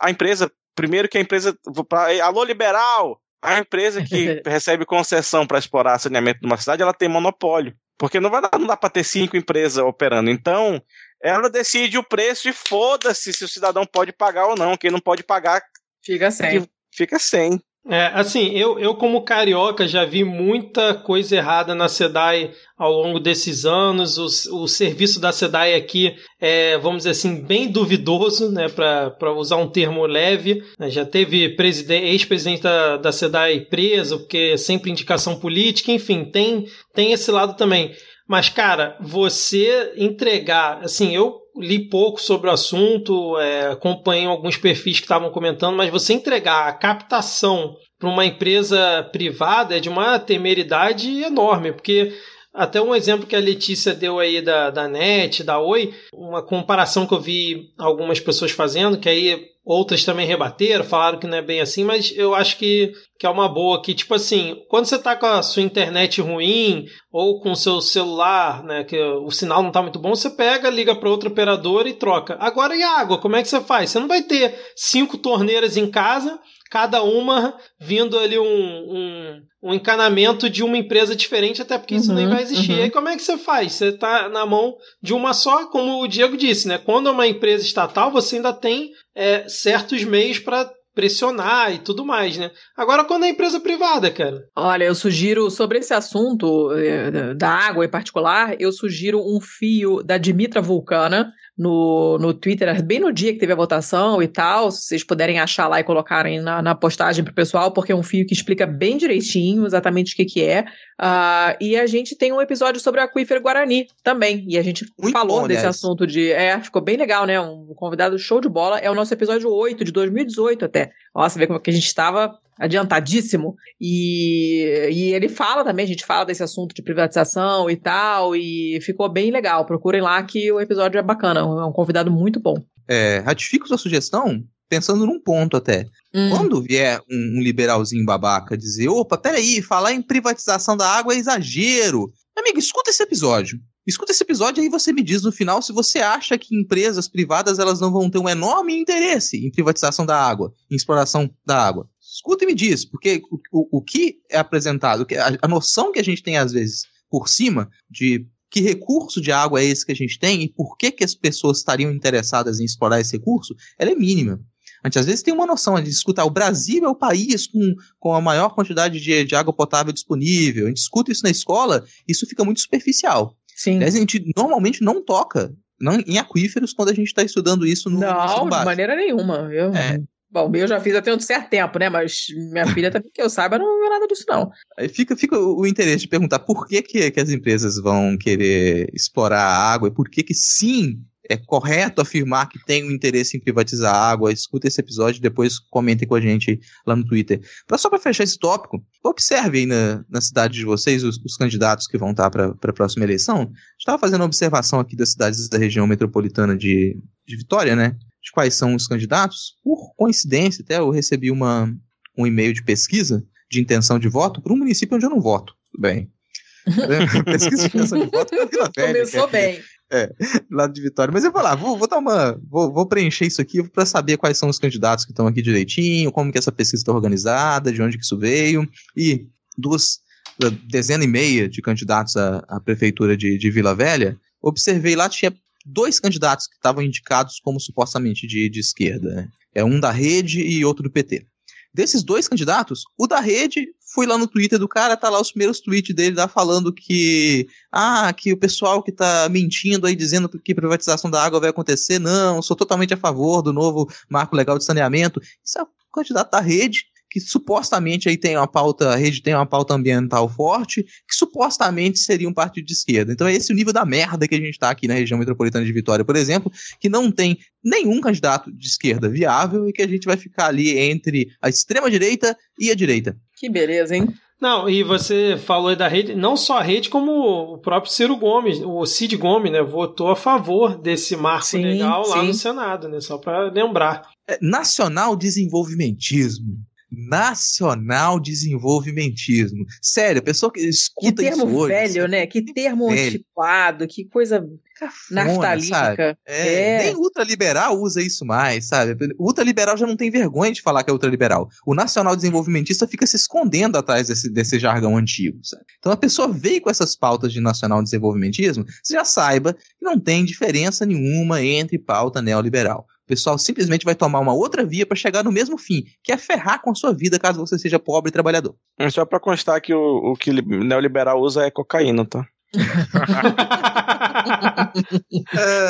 a empresa, primeiro que a empresa. Pra, alô, liberal! A empresa que recebe concessão para explorar saneamento numa cidade, ela tem monopólio. Porque não, vai dar, não dá para ter cinco empresas operando. Então, ela decide o preço e foda-se se o cidadão pode pagar ou não. Quem não pode pagar Fica sem. fica sem. É, assim, eu, eu como carioca já vi muita coisa errada na SEDAI ao longo desses anos. O, o serviço da SEDAI aqui é, vamos dizer assim, bem duvidoso, né, para usar um termo leve. né. Já teve presiden- ex-presidente da, da SEDAI preso, porque é sempre indicação política, enfim, tem, tem esse lado também. Mas, cara, você entregar, assim, eu li pouco sobre o assunto, é, acompanhei alguns perfis que estavam comentando, mas você entregar a captação para uma empresa privada é de uma temeridade enorme, porque até um exemplo que a Letícia deu aí da, da NET, da Oi, uma comparação que eu vi algumas pessoas fazendo, que aí outras também rebateram, falaram que não é bem assim, mas eu acho que, que é uma boa, que tipo assim, quando você tá com a sua internet ruim, ou com o seu celular, né, que o sinal não tá muito bom, você pega, liga para outra operadora e troca. Agora e a água, como é que você faz? Você não vai ter cinco torneiras em casa, cada uma vindo ali um, um, um encanamento de uma empresa diferente, até porque isso Uhum, nem vai existir. uhum. E aí como é que você faz? Você tá na mão de uma só, como o Diego disse, né? Quando é uma empresa estatal, você ainda tem é, certos meios para pressionar e tudo mais, né? Agora, quando é empresa privada, cara. Olha, eu sugiro, sobre esse assunto eh, da água em particular, eu sugiro um fio da Dimitra Vulcana no, no Twitter, bem no dia que teve a votação e tal, se vocês puderem achar lá e colocarem na, na postagem pro pessoal, porque é um fio que explica bem direitinho exatamente o que que é. Ah, e a gente tem um episódio sobre o aquífero Guarani também, e a gente Muito falou bom, desse aliás. assunto de... É, ficou bem legal, né? Um convidado show de bola. É o nosso episódio 8, de 2018 até. Nossa, vê como que a gente estava adiantadíssimo. E, e ele fala também, a gente fala desse assunto de privatização e tal, e ficou bem legal. Procurem lá que o episódio é bacana, é um convidado muito bom. É, ratifico sua sugestão, pensando num ponto até. Hum. Quando vier um, um liberalzinho babaca dizer, opa, peraí, falar em privatização da água é exagero. Amigo, escuta esse episódio. Escuta esse episódio e aí você me diz no final se você acha que empresas privadas elas não vão ter um enorme interesse em privatização da água, em exploração da água. Escuta e me diz, porque o, o, o que é apresentado, a, a noção que a gente tem às vezes por cima de que recurso de água é esse que a gente tem e por que, que as pessoas estariam interessadas em explorar esse recurso, ela é mínima. A gente às vezes tem uma noção, a gente escuta, ah, o Brasil é o país com, com a maior quantidade de, de água potável disponível. A gente escuta isso na escola, isso fica muito superficial. Sim. Aliás, a gente normalmente não toca não, em aquíferos quando a gente está estudando isso no Não, ensino de maneira nenhuma. Eu, É. Bom, o meu eu já fiz até um certo tempo, né? Mas minha filha também, que eu saiba, não viu nada disso, não. Aí fica, fica o o interesse de perguntar por que, que, que as empresas vão querer explorar a água e por que que sim é correto afirmar que tem um interesse em privatizar a água. Escuta esse episódio e depois comentem com a gente lá no Twitter. Pra, só para fechar esse tópico, observe aí na, na cidade de vocês os, os candidatos que vão estar para a próxima eleição. Estava fazendo uma observação aqui das cidades da região metropolitana de, de Vitória, né? De quais são os candidatos. Por coincidência, até eu recebi uma, um e-mail de pesquisa de intenção de voto para um município onde eu não voto. Tudo bem. pesquisa de intenção de voto é Vila Velha, Começou é- bem. É, lado de Vitória. Mas eu vou lá, vou, vou dar uma. Vou, vou preencher isso aqui para saber quais são os candidatos que estão aqui direitinho, como que essa pesquisa está organizada, de onde que isso veio. E duas dezena e meia de candidatos à, à prefeitura de, de Vila Velha, observei lá tinha dois candidatos que estavam indicados como supostamente de, de esquerda. Né? É um da rede e outro do PT. Desses dois candidatos, o da rede, fui lá no Twitter do cara, tá lá os primeiros tweets dele lá falando que ah, que o pessoal que tá mentindo aí dizendo que privatização da água vai acontecer, não, sou totalmente a favor do novo marco legal de saneamento. Isso é o candidato da rede que supostamente aí tem uma pauta, a rede tem uma pauta ambiental forte, que supostamente seria um partido de esquerda. Então é esse o nível da merda que a gente está aqui na região metropolitana de Vitória, por exemplo, que não tem nenhum candidato de esquerda viável e que a gente vai ficar ali entre a extrema direita e a direita. Que beleza, hein? Não, e você falou aí da rede, não só a rede, como o próprio Ciro Gomes, o Cid Gomes, né, votou a favor desse marco sim, legal lá sim. no Senado, né, só para lembrar. É, nacional desenvolvimentismo nacional desenvolvimentismo. Sério, a pessoa que escuta que termo isso hoje, velho, sabe? né? Que termo velho. antiquado, que coisa Cafona, naftalínica. É, é. Nem ultraliberal usa isso mais, sabe? O ultraliberal já não tem vergonha de falar que é ultraliberal. O nacional desenvolvimentista fica se escondendo atrás desse, desse jargão antigo, sabe? Então a pessoa veio com essas pautas de nacional desenvolvimentismo, você já saiba que não tem diferença nenhuma entre pauta neoliberal. O pessoal simplesmente vai tomar uma outra via para chegar no mesmo fim, que é ferrar com a sua vida caso você seja pobre e trabalhador. É só para constar que o, o que neoliberal usa é cocaína, tá?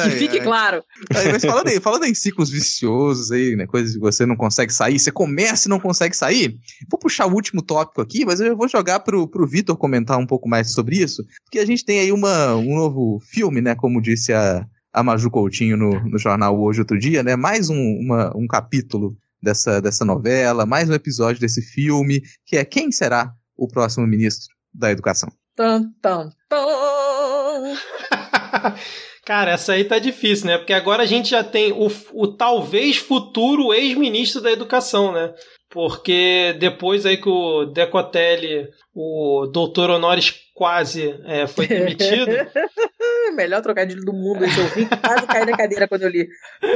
que fique claro. Aí, mas falando, aí, falando em ciclos viciosos aí, né? Coisas que você não consegue sair, você começa e não consegue sair. Vou puxar o último tópico aqui, mas eu vou jogar pro, pro Vitor comentar um pouco mais sobre isso, porque a gente tem aí uma, um novo filme, né? Como disse a, a Maju Coutinho no, no jornal hoje outro dia, né? Mais um, uma, um capítulo dessa, dessa novela, mais um episódio desse filme, que é Quem será o próximo ministro da Educação? Tan, tan, tan. Cara, essa aí tá difícil, né? Porque agora a gente já tem o, o talvez futuro ex-ministro da Educação, né? Porque depois aí que o Decotelli, o doutor honoris quase é, foi demitido. Melhor trocadilho do mundo. Esse eu vi quase cair na cadeira quando eu li.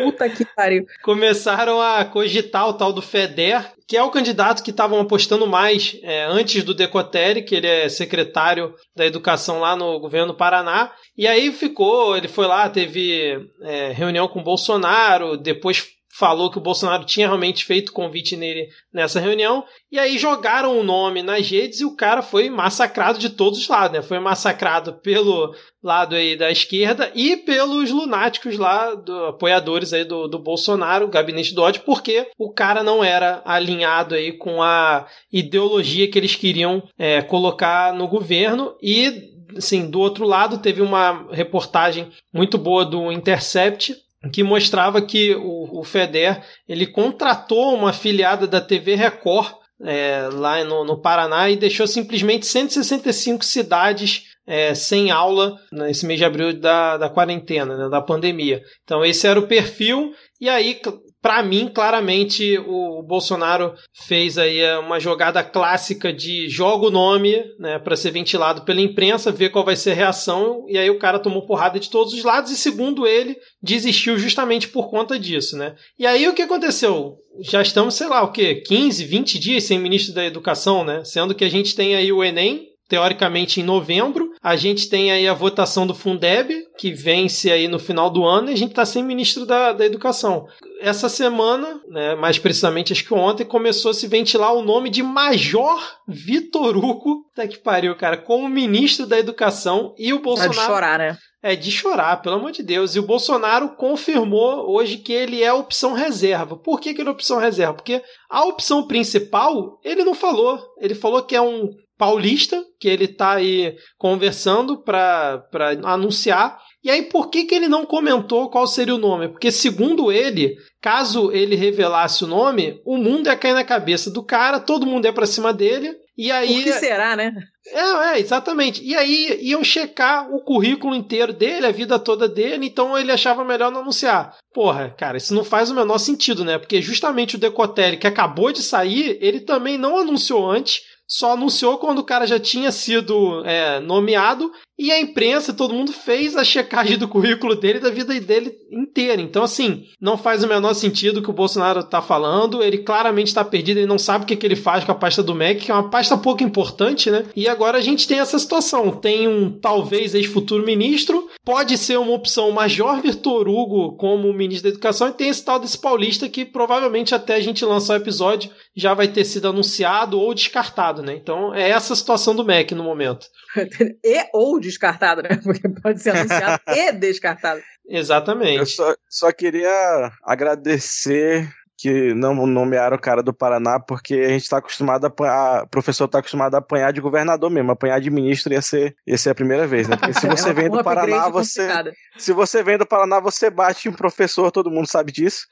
Puta que pariu. Começaram a cogitar o tal do FEDER, que é o candidato que estavam apostando mais é, antes do Decotelli, que ele é secretário da Educação lá no governo do Paraná. E aí ficou, ele foi lá, teve é, reunião com o Bolsonaro, depois falou que o Bolsonaro tinha realmente feito convite nele nessa reunião. E aí jogaram o nome nas redes e o cara foi massacrado de todos os lados, né? Foi massacrado pelo lado aí da esquerda e pelos lunáticos lá, do, apoiadores aí do, do Bolsonaro, o gabinete do ódio, porque o cara não era alinhado aí com a ideologia que eles queriam é, colocar no governo e Sim, do outro lado teve uma reportagem muito boa do Intercept que mostrava que o, o FEDER ele contratou uma afiliada da TV Record é, lá no, no, Paraná e deixou simplesmente 165 cidades é, sem aula nesse mês de abril da, da quarentena, né, da pandemia. Então esse era o perfil e aí para mim, claramente, o Bolsonaro fez aí é, uma jogada clássica de joga o nome, né, para ser ventilado pela imprensa, ver qual vai ser a reação, e aí o cara tomou porrada de todos os lados, e segundo ele, desistiu justamente por conta disso, né. E aí o que aconteceu? Já estamos, sei lá, o quê? 15, 20 dias sem ministro da Educação, né? Sendo que a gente tem aí o Enem, teoricamente em novembro. A gente tem aí a votação do Fundeb, que vence aí no final do ano, e a gente está sem ministro da, da Educação. Essa semana, né, mais precisamente acho que ontem, começou a se ventilar o nome de Major Vitor Hugo, tá que pariu, cara, como ministro da Educação, e o Bolsonaro... É de chorar, né? É de chorar, pelo amor de Deus. E o Bolsonaro confirmou hoje que ele é opção reserva. Por que, que ele é opção reserva? Porque a opção principal ele não falou. Ele falou que é um paulista, que ele está aí conversando para anunciar. E aí, por que, que ele não comentou qual seria o nome? Porque, segundo ele, caso ele revelasse o nome, o mundo ia cair na cabeça do cara, todo mundo ia para cima dele. E aí. O que será, né? É, é, exatamente. E aí iam checar o currículo inteiro dele, a vida toda dele, então ele achava melhor não anunciar. Porra, cara, isso não faz o menor sentido, né? Porque justamente o Decotelli, que acabou de sair, ele também não anunciou antes, só anunciou quando o cara já tinha sido é, nomeado E a imprensa, todo mundo fez a checagem do currículo dele, da vida dele inteira. Então, assim, não faz o menor sentido o que o Bolsonaro tá falando. Ele claramente está perdido, ele não sabe o que, que ele faz com a pasta do MEC, que é uma pasta pouco importante, né? E agora a gente tem essa situação. Tem um talvez ex-futuro ministro, pode ser uma opção Major Vitor Hugo como ministro da Educação, e tem esse tal desse paulista que provavelmente até a gente lançar o episódio já vai ter sido anunciado ou descartado, né? Então é essa a situação do MEC no momento. e ou descartado, né? Porque pode ser anunciado e descartado. Exatamente. Eu só, só queria agradecer que não nomearam o cara do Paraná, porque a gente está acostumado a apanhar, o professor está acostumado a apanhar de governador mesmo, apanhar de ministro ia ser, ia ser a primeira vez, né? Porque se você é vem do Paraná, você. Complicada. Se você vem do Paraná, você bate em um professor, todo mundo sabe disso.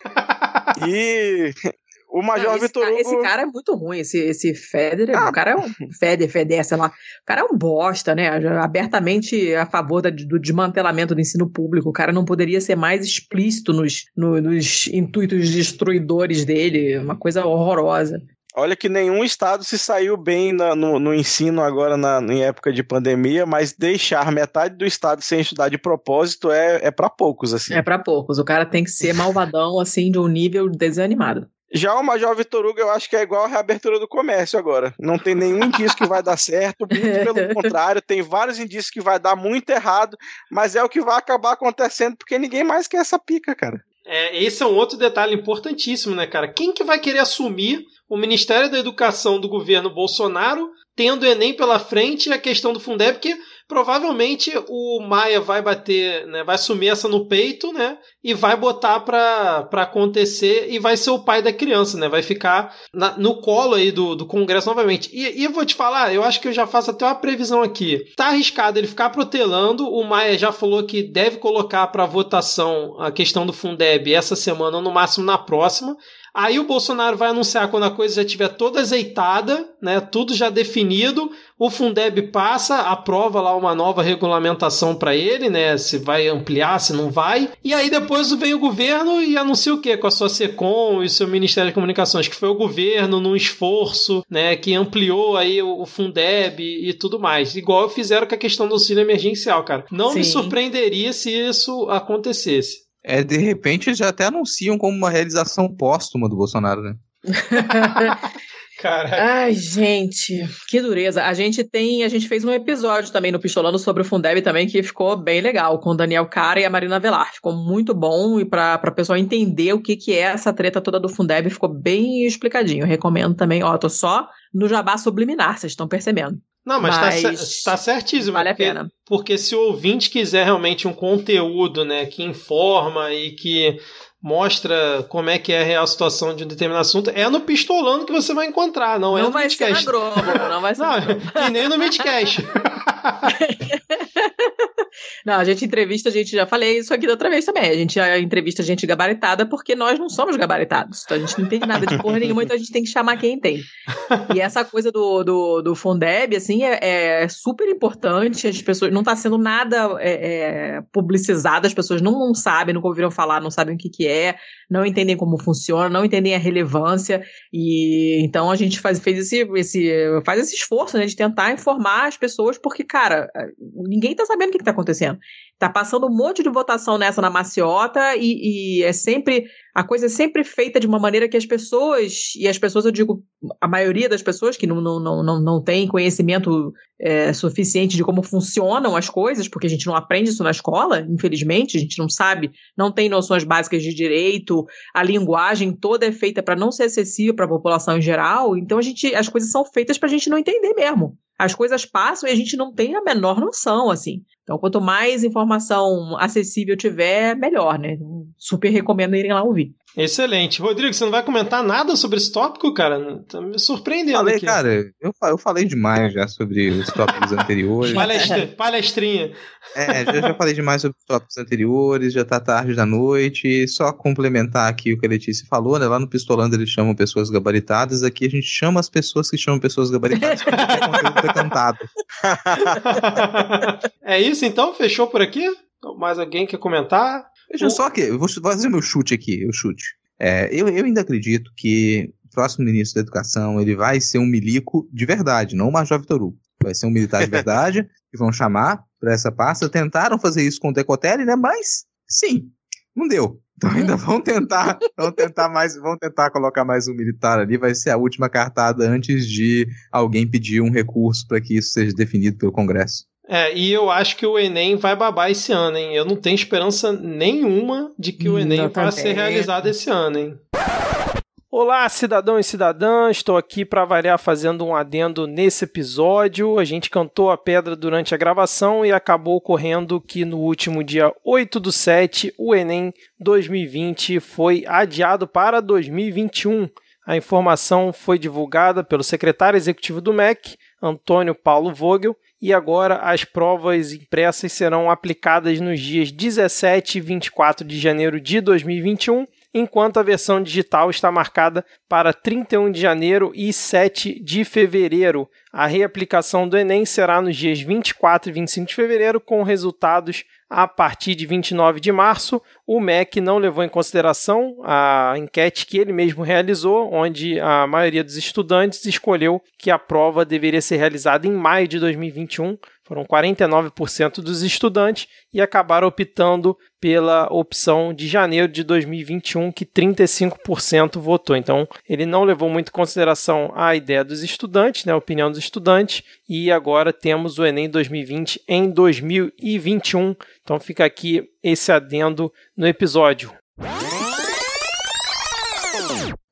e o Major não, Vitor Hugo... Esse cara é muito ruim, esse, esse Federer. Ah. O cara é um. Feder, Feder, sei lá. O cara é um bosta, né? Abertamente a favor da, do desmantelamento do ensino público. O cara não poderia ser mais explícito nos, no, nos intuitos destruidores dele. Uma coisa horrorosa. Olha que nenhum estado se saiu bem na, no, no, ensino agora na, em época de pandemia, mas deixar metade do estado sem estudar de propósito é, é para poucos, assim. É para poucos. O cara tem que ser malvadão, assim, de um nível desanimado. Já o Major Vitor Hugo, eu acho que é igual a reabertura do comércio agora. Não tem nenhum indício que vai dar certo, muito pelo contrário, tem vários indícios que vai dar muito errado, mas é o que vai acabar acontecendo porque ninguém mais quer essa pica, cara. É, esse é um outro detalhe importantíssimo, né, cara? Quem que vai querer assumir o Ministério da Educação do governo Bolsonaro, tendo o Enem pela frente e a questão do Fundeb, que provavelmente o Maia vai bater, né, vai assumir essa no peito, né, e vai botar para acontecer e vai ser o pai da criança, né, vai ficar na, no colo aí do, do Congresso novamente. E, e eu vou te falar, eu acho que eu já faço até uma previsão aqui. Tá arriscado ele ficar protelando, o Maia já falou que deve colocar para votação a questão do Fundeb essa semana, ou no máximo na próxima. Aí o Bolsonaro vai anunciar quando a coisa já estiver toda azeitada, né, tudo já definido, o Fundeb passa, aprova lá uma nova regulamentação para ele, né, se vai ampliar, se não vai. E aí depois vem o governo e anuncia o quê? Com a sua SECOM e o seu Ministério de Comunicações, que foi o governo num esforço, né, que ampliou aí o Fundeb e tudo mais. Igual fizeram com a questão do auxílio emergencial, cara. Não Sim. me surpreenderia se isso acontecesse. É, de repente já até anunciam como uma realização póstuma do Bolsonaro, né? Caraca. Ai, gente, que dureza. A gente tem, a gente fez um episódio também no Pistolando sobre o Fundeb também que ficou bem legal, com o Daniel Cara e a Marina Velar. Ficou muito bom e para o pessoal entender o que, que é essa treta toda do Fundeb, ficou bem explicadinho. Eu recomendo também, ó, tô só no jabá subliminar, vocês estão percebendo. Não, mas, tá mas tá, tá certíssimo. Vale porque, a pena. Porque se o ouvinte quiser realmente um conteúdo, né, que informa e que mostra como é que é a real situação de um determinado assunto, é no Pistolando que você vai encontrar, não, não é no vai Midcast. Ser na Globo, não vai ser não, E nem no Midcast. Não, a gente entrevista, a gente já falei isso aqui da outra vez também. A gente entrevista gente gabaritada porque nós não somos gabaritados. Então a gente não entende nada de porra nenhuma, então a gente tem que chamar quem tem. E essa coisa do, do, do Fundeb, assim, é, é super importante. As pessoas não está sendo nada é, é, publicizado, as pessoas não, não sabem, nunca ouviram falar, não sabem o que, que é, não entendem como funciona, não entendem a relevância. E então a gente faz, fez esse, esse, faz esse esforço né, de tentar informar as pessoas, porque, cara, ninguém está sabendo o que está acontecendo. Tá passando um monte de votação nessa na maciota e, e, é sempre. A coisa é sempre feita de uma maneira que as pessoas, e as pessoas, eu digo, a maioria das pessoas que não, não, não, não, não tem conhecimento é, suficiente de como funcionam as coisas, porque a gente não aprende isso na escola, infelizmente, a gente não sabe, não tem noções básicas de direito, a linguagem toda é feita para não ser acessível para a população em geral, então a gente, as coisas são feitas para a gente não entender mesmo as coisas passam e a gente não tem a menor noção, assim. Então, quanto mais informação acessível tiver, melhor, né? Super recomendo irem lá ouvir. Excelente. Rodrigo, você não vai comentar nada sobre esse tópico, cara? Tá me surpreendendo falei, aqui. Cara, eu, eu falei demais já sobre os tópicos anteriores. Palestra, palestrinha. É, já, já falei demais sobre os tópicos anteriores, já tá tarde da noite. Só complementar aqui o que a Letícia falou, né? Lá no Pistolando eles chamam pessoas gabaritadas, aqui a gente chama as pessoas que chamam pessoas gabaritadas porque é conteúdo decantado. é isso então? Fechou por aqui? Mais alguém quer comentar? Veja o... só que, eu vou fazer meu chute aqui, o chute. É, eu, eu ainda acredito que o próximo ministro da Educação ele vai ser um milico de verdade, não o Major Vitor Hugo. Vai ser um militar de verdade que vão chamar para essa pasta. Tentaram fazer isso com o Decotelli, né? Mas, sim, não deu. Então ainda vão tentar, vão tentar mais, vão tentar colocar mais um militar ali. Vai ser a última cartada antes de alguém pedir um recurso para que isso seja definido pelo Congresso. É, e eu acho que o Enem vai babar esse ano, hein? Eu não tenho esperança nenhuma de que o Enem vá ser realizado esse ano, hein? Olá, cidadão e cidadã, estou aqui para variar fazendo um adendo nesse episódio. A gente cantou a pedra durante a gravação e acabou ocorrendo que no último dia 8 do 7, o Enem 2020 foi adiado para 2021. A informação foi divulgada pelo secretário executivo do MEC, Antônio Paulo Vogel, e agora as provas impressas serão aplicadas nos dias 17 e 24 de janeiro de 2021 enquanto a versão digital está marcada para 31 de janeiro e 7 de fevereiro. A reaplicação do Enem será nos dias 24 e 25 de fevereiro, com resultados a partir de 29 de março. O MEC não levou em consideração a enquete que ele mesmo realizou, onde a maioria dos estudantes escolheu que a prova deveria ser realizada em maio de 2021 foram 49% dos estudantes e acabaram optando pela opção de janeiro de 2021, que 35% votou. Então, ele não levou muito em consideração a ideia dos estudantes, né, a opinião dos estudantes, e agora temos o Enem 2020 em 2021. Então, fica aqui esse adendo no episódio.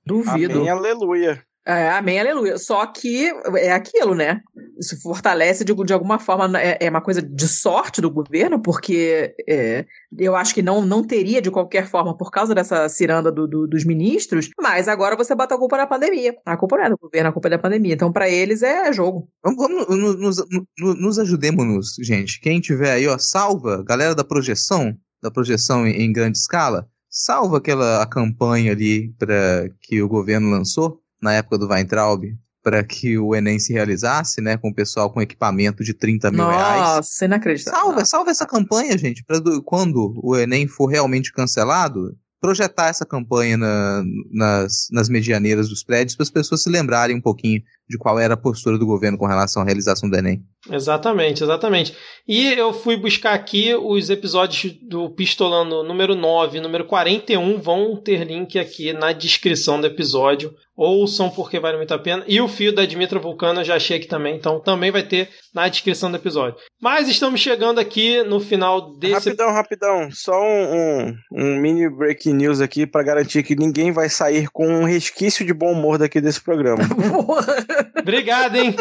Duvido. Amém, aleluia. É, amém, aleluia. Só que é aquilo, né? Isso fortalece de, de alguma forma, é, é, uma coisa de sorte do governo, porque é, eu acho que não, não teria de qualquer forma por causa dessa ciranda do, do, dos ministros, mas agora você bota a culpa na pandemia. A culpa não é do governo, a culpa é da pandemia. Então, para eles é jogo. Vamos, vamos nos, nos, nos ajudemos, gente. Quem tiver aí, ó, salva, galera da projeção, da projeção em, em grande escala, salva aquela a campanha ali para que o governo lançou na época do Weintraub, para que o Enem se realizasse, né, com o pessoal com equipamento de 30 mil Nossa, reais. Nossa, inacreditável. Salva, salva essa campanha, gente, para quando o Enem for realmente cancelado, projetar essa campanha na, nas, nas medianeiras dos prédios para as pessoas se lembrarem um pouquinho de qual era a postura do governo com relação à realização do Enem. Exatamente, exatamente. E eu fui buscar aqui os episódios do Pistolando número 9 número 41 vão ter link aqui na descrição do episódio. Ouçam porque vale muito a pena. E o fio da Dimitra Vulcano eu já achei aqui também, então também vai ter na descrição do episódio. Mas estamos chegando aqui no final desse. Rapidão, rapidão. Só um, um, um mini breaking news aqui para garantir que ninguém vai sair com um resquício de bom humor daqui desse programa. Obrigado, hein?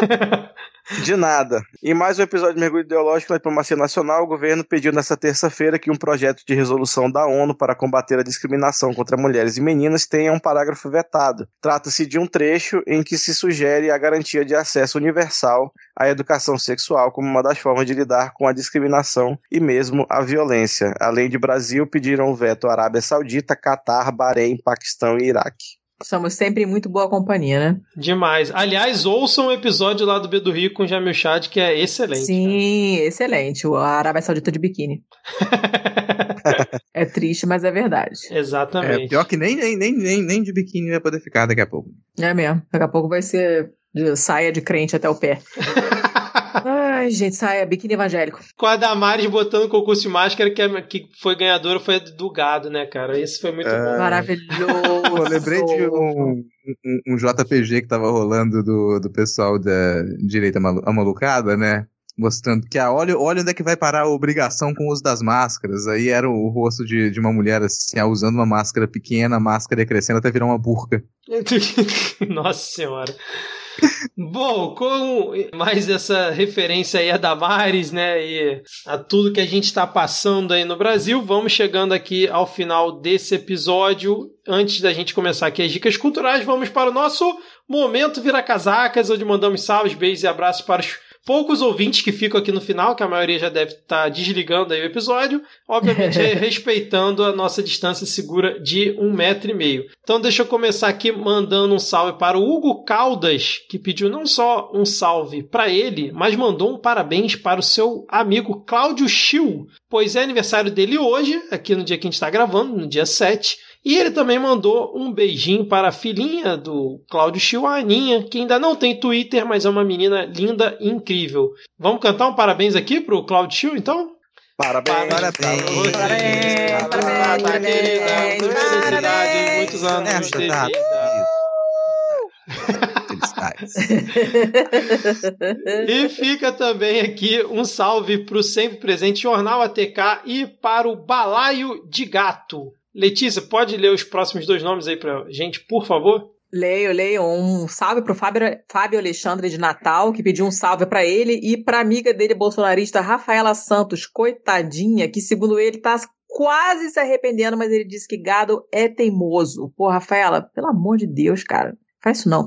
De nada. E mais um episódio de mergulho ideológico na diplomacia nacional. O governo pediu nesta terça-feira que um projeto de resolução da ONU para combater a discriminação contra mulheres e meninas tenha um parágrafo vetado. Trata-se de um trecho em que se sugere a garantia de acesso universal à educação sexual como uma das formas de lidar com a discriminação e mesmo a violência. Além de Brasil, pediram o veto à Arábia Saudita, Catar, Bahrein, Paquistão e Iraque. Somos sempre muito boa companhia, né? Demais. Aliás, ouçam o episódio lá do B do Rio com o Jamil Chad, que é excelente. Sim, cara. excelente. O Arábia Saudita de biquíni. é triste, mas é verdade. Exatamente. É, pior que nem, nem, nem, nem de biquíni vai poder ficar daqui a pouco. É mesmo. Daqui a pouco vai ser de saia de crente até o pé. Ai, gente, saia, biquíni evangélico. Com a Damares botando concurso de máscara, que, é, que foi ganhadora, foi do gado, né, cara? Isso foi muito é... bom. Maravilhoso. Eu lembrei de um, um, um, JPG que tava rolando do, do pessoal da direita amalucada, né? Mostrando que, ah, olha, olha onde é que vai parar a obrigação com o uso das máscaras. Aí era o rosto de, de uma mulher, assim, ah, usando uma máscara pequena, a máscara ia crescendo até virar uma burca. Nossa senhora. Bom, com mais essa referência aí a Damares, né, e a tudo que a gente está passando aí no Brasil, vamos chegando aqui ao final desse episódio. Antes da gente começar aqui as dicas culturais, vamos para o nosso momento Vira Casacas, onde mandamos salves, beijos e abraços para os poucos ouvintes que ficam aqui no final, que a maioria já deve estar tá desligando aí o episódio, obviamente respeitando a nossa distância segura de um metro e meio. Então deixa eu começar aqui mandando um salve para o Hugo Caldas, que pediu não só um salve para ele, mas mandou um parabéns para o seu amigo Cláudio Schill, pois é aniversário dele hoje, aqui no dia que a gente está gravando, no dia 7, E ele também mandou um beijinho para a filhinha do Cláudio Chiu, a Aninha, que ainda não tem Twitter, mas é uma menina linda e incrível. Vamos cantar um parabéns aqui pro Cláudio Chiu, então? Parabéns, Parabéns. Parabéns, parabéns, Tá, querida, parabéns, felicidade, parabéns. muitos anos de vida. E fica também aqui um salve para o sempre presente Jornal ATK e para o Balaio de Gato. Letícia, pode ler os próximos dois nomes aí pra gente, por favor? Leio, leio. Um salve pro Fábio, Fábio Alexandre de Natal, que pediu um salve pra ele, e pra amiga dele, bolsonarista, Rafaela Santos, coitadinha, que segundo ele tá quase se arrependendo, mas ele disse que gado é teimoso. Pô, Rafaela, pelo amor de Deus, cara. Faz isso não.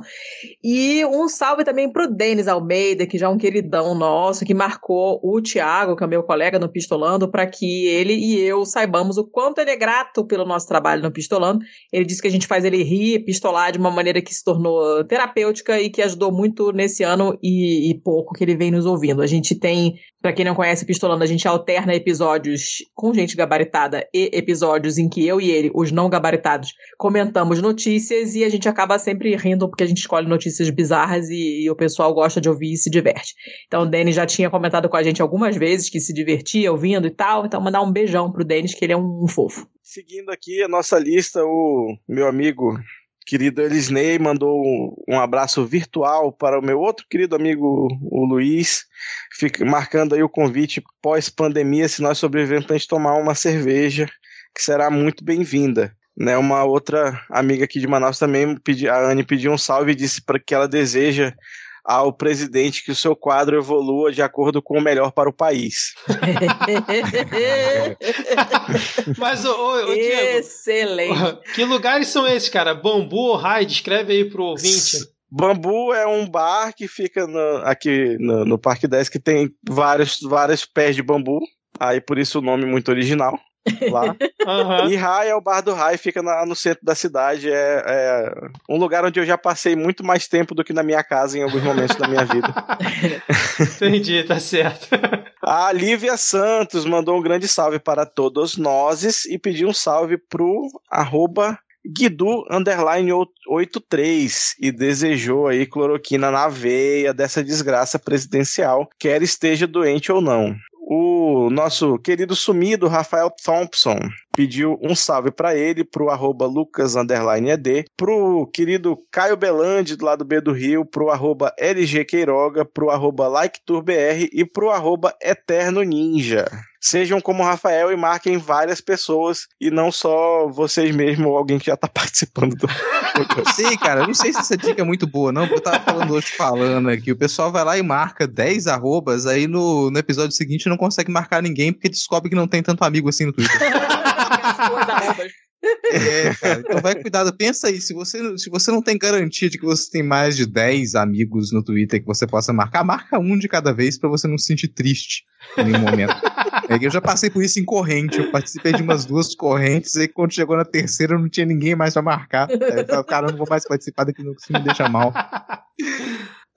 E um salve também pro Denis Almeida, que já é um queridão nosso, que marcou o Thiago, que é meu colega no Pistolando, para que ele e eu saibamos o quanto ele é grato pelo nosso trabalho no Pistolando. Ele disse que a gente faz ele rir, pistolar de uma maneira que se tornou terapêutica e que ajudou muito nesse ano e, e pouco que ele vem nos ouvindo. A gente tem, para quem não conhece Pistolando, a gente alterna episódios com gente gabaritada e episódios em que eu e ele, os não gabaritados, comentamos notícias e a gente acaba sempre rindo porque a gente escolhe notícias bizarras e, e o pessoal gosta de ouvir e se diverte. Então o Denis já tinha comentado com a gente algumas vezes que se divertia ouvindo e tal, então mandar um beijão pro Denis que ele é um, fofo. Seguindo aqui a nossa lista, o meu amigo querido Elisney mandou um abraço virtual para o meu outro querido amigo, o Luiz, fica marcando aí o convite pós-pandemia, se nós sobrevivermos para a gente tomar uma cerveja, que será muito bem-vinda. Né, uma outra amiga aqui de Manaus também, pedi, a Anne pediu um salve e disse para que ela deseja ao presidente que o seu quadro evolua de acordo com o melhor para o país. Mas, ô, ô, ô Diego, Excelente. que lugares são esses, cara? Bambu ou raio? Descreve aí pro ouvinte. Bambu é um bar que fica no- aqui no, no Parque 10 que tem vários, vários pés de bambu. Aí por isso o nome muito original lá. Aham. E Rai é o bar do Rai, fica na- no centro da cidade. É, é um lugar onde eu já passei muito mais tempo do que na minha casa em alguns momentos da minha vida. Entendi, tá certo. A Lívia Santos mandou um grande salve para todos nós e pediu um salve pro arroba Guidu underline 83 e desejou aí cloroquina na veia dessa desgraça presidencial, quer esteja doente ou não. O nosso querido sumido Rafael Thompson pediu um salve para ele, pro arroba Lucas underline ED, pro querido Caio Belandi do lado B do Rio, pro arroba LG Queiroga, pro arroba LikeTourBR e pro arroba Eterno Ninja. Sejam como o Rafael e marquem várias pessoas e não só vocês mesmos ou alguém que já tá participando do. Sei, cara, eu não sei se essa dica é muito boa, não, porque eu tava falando hoje falando aqui. O pessoal vai lá e marca 10 arrobas, aí no, no episódio seguinte não consegue marcar ninguém porque descobre que não tem tanto amigo assim no Twitter. É, cara, então vai cuidado. Pensa aí, se você, se você não tem garantia de que você tem mais de 10 amigos no Twitter que você possa marcar, marca um de cada vez pra você não se sentir triste em nenhum momento. É que eu já passei por isso em corrente. Eu participei de umas duas correntes e quando chegou na terceira não tinha ninguém mais pra marcar. Aí eu cara, eu não vou mais participar daqui, não, isso me deixa mal.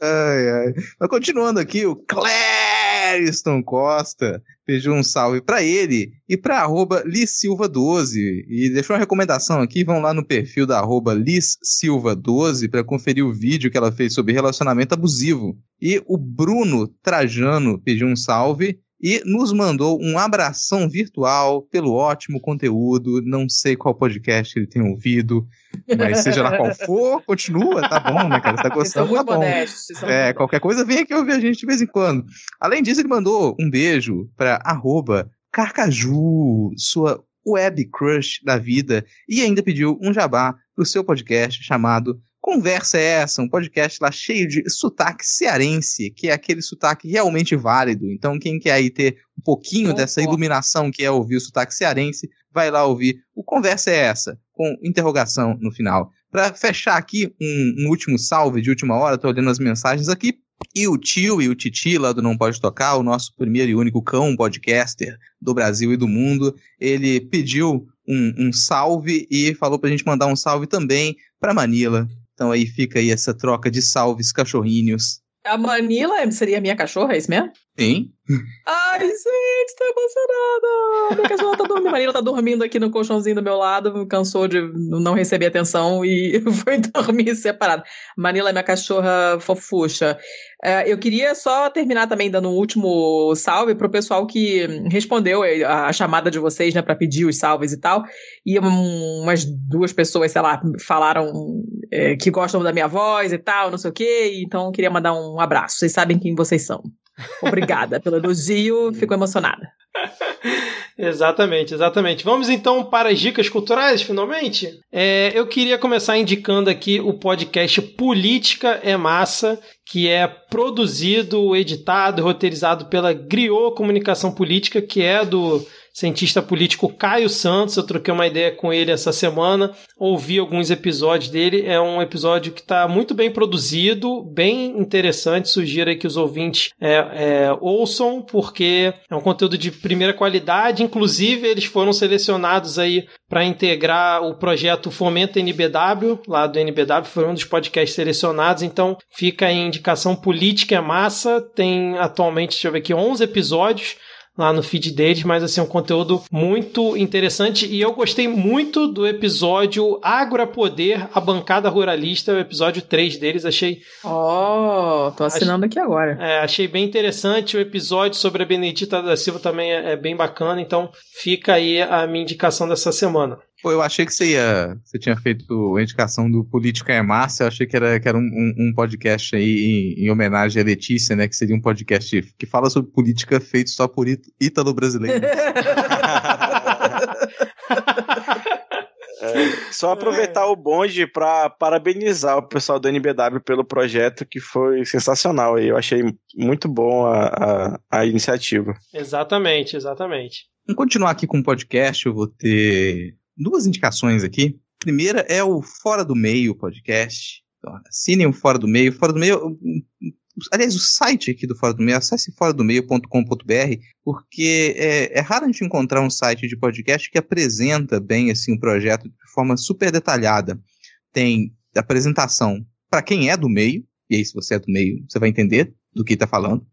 Ai, ai. Mas continuando aqui, o Clériston Costa pediu um salve pra ele e pra arroba Lissilva12. E deixou uma recomendação aqui, vão lá no perfil da arroba Lissilva12 para conferir o vídeo que ela fez sobre relacionamento abusivo. E o Bruno Trajano pediu um salve e nos mandou um abração virtual pelo ótimo conteúdo. Não sei qual podcast ele tem ouvido, mas seja lá qual for, continua, tá bom, né, cara? Você tá gostando, tá bom. É, muito qualquer coisa vem aqui ouvir a gente de vez em quando. Além disso, ele mandou um beijo pra arroba Carcaju, sua web crush da vida, e ainda pediu um jabá pro seu podcast chamado Conversa é essa, um podcast lá cheio de sotaque cearense, que é aquele sotaque realmente válido. Então, quem quer aí ter um pouquinho dessa iluminação que é ouvir o sotaque cearense, vai lá ouvir o Conversa é essa, com interrogação no final. Para fechar aqui, um, um último salve de última hora, tô olhando as mensagens aqui. E o tio e o Titi lá do Não Pode Tocar, o nosso primeiro e único cão podcaster do Brasil e do mundo, ele pediu um, um salve e falou pra gente mandar um salve também pra Manila. Então aí fica aí essa troca de salves cachorrinhos. A Manila seria minha cachorra, é isso mesmo? Sim? Ai, gente, tô emocionada. Minha cachorra tá dormindo. Marina tá dormindo aqui no colchãozinho do meu lado, cansou de não receber atenção e foi dormir separada. Manila é minha cachorra fofucha. É, eu queria só terminar também dando um último salve pro pessoal que respondeu a chamada de vocês, né, pra pedir os salves e tal. E umas duas pessoas, sei lá, falaram é, que gostam da minha voz e tal, não sei o quê. Então eu queria mandar um abraço. Vocês sabem quem vocês são. Obrigada pelo elogio, fico emocionada. exatamente, exatamente. Vamos então para as dicas culturais, finalmente? É, eu queria começar indicando aqui o podcast Política é Massa, que é produzido, editado, roteirizado pela Griot Comunicação Política, que é do cientista político Caio Santos. Eu troquei uma ideia com ele essa semana, ouvi alguns episódios dele. É um episódio que está muito bem produzido, bem interessante. Sugiro que os ouvintes é, é, ouçam, porque é um conteúdo de primeira qualidade. Inclusive, eles foram selecionados aí para integrar o projeto Fomenta NBW, lá do NBW, foi um dos podcasts selecionados. Então, fica a indicação política é massa. Tem atualmente, deixa eu ver aqui, 11 episódios lá no feed deles, mas assim, um conteúdo muito interessante e eu gostei muito do episódio Agro Poder, a bancada ruralista, o episódio 3 deles, achei... Oh, tô assinando achei, aqui agora. É, achei bem interessante, o episódio sobre a Benedita da Silva também é, é bem bacana, então fica aí a minha indicação dessa semana. Pô, eu achei que você ia. Você tinha feito a indicação do Política é Márcia. Eu achei que era, que era um, um, um podcast aí em, em, homenagem à Letícia, né? Que seria um podcast que fala sobre política feito só por ítalo brasileiro. É, só aproveitar o bonde para parabenizar o pessoal do NBW pelo projeto, que foi sensacional. Eu achei muito bom a, a, a iniciativa. Exatamente, exatamente. Vamos continuar aqui com o podcast. Eu vou ter duas indicações aqui. A primeira é o Fora do Meio podcast. Então, assinem o Fora do Meio. Fora do Meio, aliás, o site aqui do Fora do Meio, acesse foradomeio.com.br, porque é, é, raro a gente encontrar um site de podcast que apresenta bem assim, o projeto de forma super detalhada. Tem apresentação para quem é do meio, e aí se você é do meio, você vai entender do que está falando.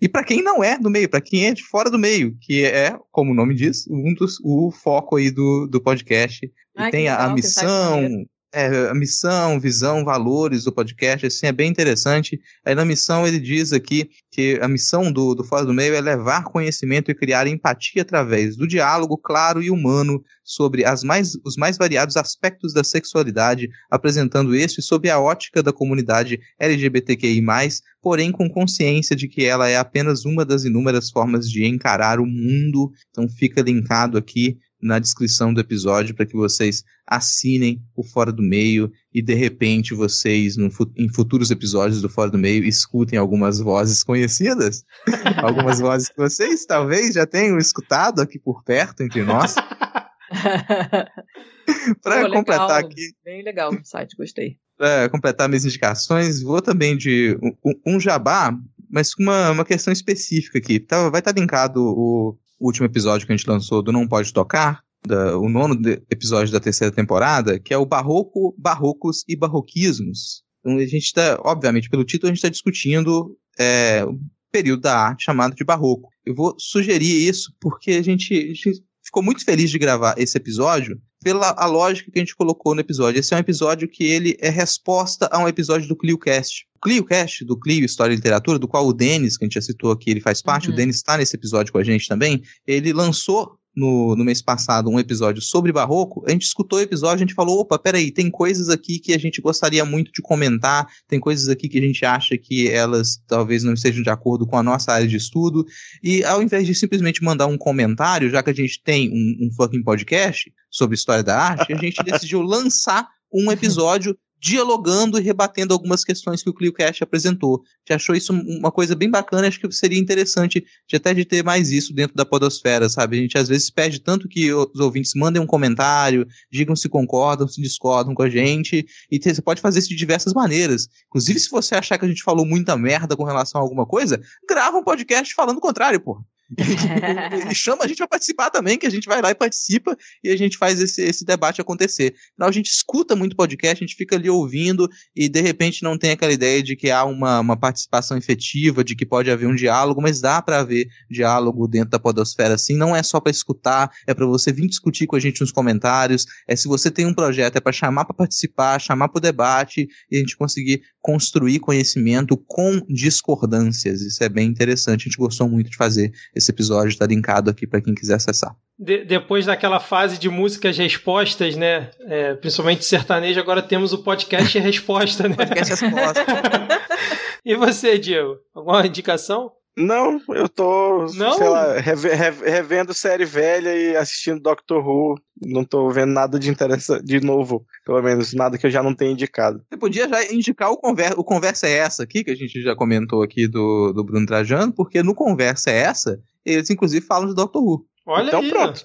E para quem não é do meio, para quem é de fora do meio, que é, como o nome diz, um dos, o foco aí do, do podcast. E tem a, a missão, é, a missão, visão, valores do podcast, assim, é bem interessante. Aí na missão ele diz aqui que a missão do, do Fora do Meio é levar conhecimento e criar empatia através do diálogo claro e humano sobre as mais, os mais variados aspectos da sexualidade, apresentando este sob a ótica da comunidade LGBTQI+, porém com consciência de que ela é apenas uma das inúmeras formas de encarar o mundo. Então fica linkado aqui na descrição do episódio para que vocês assinem o Fora do Meio e de repente vocês, no, em futuros episódios do Fora do Meio, escutem algumas vozes conhecidas. algumas vozes que vocês talvez já tenham escutado aqui por perto entre nós. para completar aqui. Bem legal o site, gostei. Para completar minhas indicações, vou também de um, um jabá, mas com uma, uma questão específica aqui. Tá, vai estar tá linkado o, último episódio que a gente lançou do Não Pode Tocar, da, o nono episódio da terceira temporada, que é o Barroco, Barrocos e Barroquismos. Então a gente está, obviamente, pelo título, a gente está discutindo é, o período da arte chamado de Barroco. Eu vou sugerir isso porque a gente, a gente ficou muito feliz de gravar esse episódio pela a lógica que a gente colocou no episódio. Esse é um episódio que ele é resposta a um episódio do ClioCast. O ClioCast, do Clio História e Literatura, do qual o Denis, que a gente já citou aqui, ele faz parte, uhum. o Denis está nesse episódio com a gente também, ele lançou no, no mês passado um episódio sobre barroco, a gente escutou o episódio, a gente falou, opa, peraí, tem coisas aqui que a gente gostaria muito de comentar, tem coisas aqui que a gente acha que elas talvez não estejam de acordo com a nossa área de estudo, e ao invés de simplesmente mandar um comentário, já que a gente tem um, um fucking podcast sobre história da arte, a gente decidiu lançar um episódio dialogando e rebatendo algumas questões que o ClioCast apresentou. A achou isso uma coisa bem bacana, acho que seria interessante de até de ter mais isso dentro da podosfera, sabe? A gente às vezes pede tanto que os ouvintes mandem um comentário, digam se concordam, se discordam com a gente, e você pode fazer isso de diversas maneiras. Inclusive, se você achar que a gente falou muita merda com relação a alguma coisa, grava um podcast falando o contrário, pô. E, chama a gente para participar também, que a gente vai lá e participa e a gente faz esse, esse debate acontecer. Então a gente escuta muito podcast, a gente fica ali ouvindo e de repente não tem aquela ideia de que há uma, uma participação efetiva, de que pode haver um diálogo, mas dá para haver diálogo dentro da podosfera assim, não é só para escutar, é para você vir discutir com a gente nos comentários, é se você tem um projeto, é para chamar para participar, chamar para o debate e a gente conseguir construir conhecimento com discordâncias. Isso é bem interessante, a gente gostou muito de fazer esse episódio, está linkado aqui para quem quiser acessar. De, depois daquela fase de músicas respostas, né? É, principalmente sertanejo, agora temos o podcast resposta, né? Podcast resposta. e você, Diego? Alguma indicação? Não, eu tô, Não? sei lá, revendo série velha e assistindo Doctor Who. Não tô vendo nada de interessante, de novo, pelo menos, nada que eu já não tenha indicado. Você podia já indicar o, conver o Conversa é Essa aqui, que a gente já comentou aqui do, do Bruno Trajano, porque no Conversa é Essa, eles inclusive falam de Doctor Who. Olha então aí, pronto.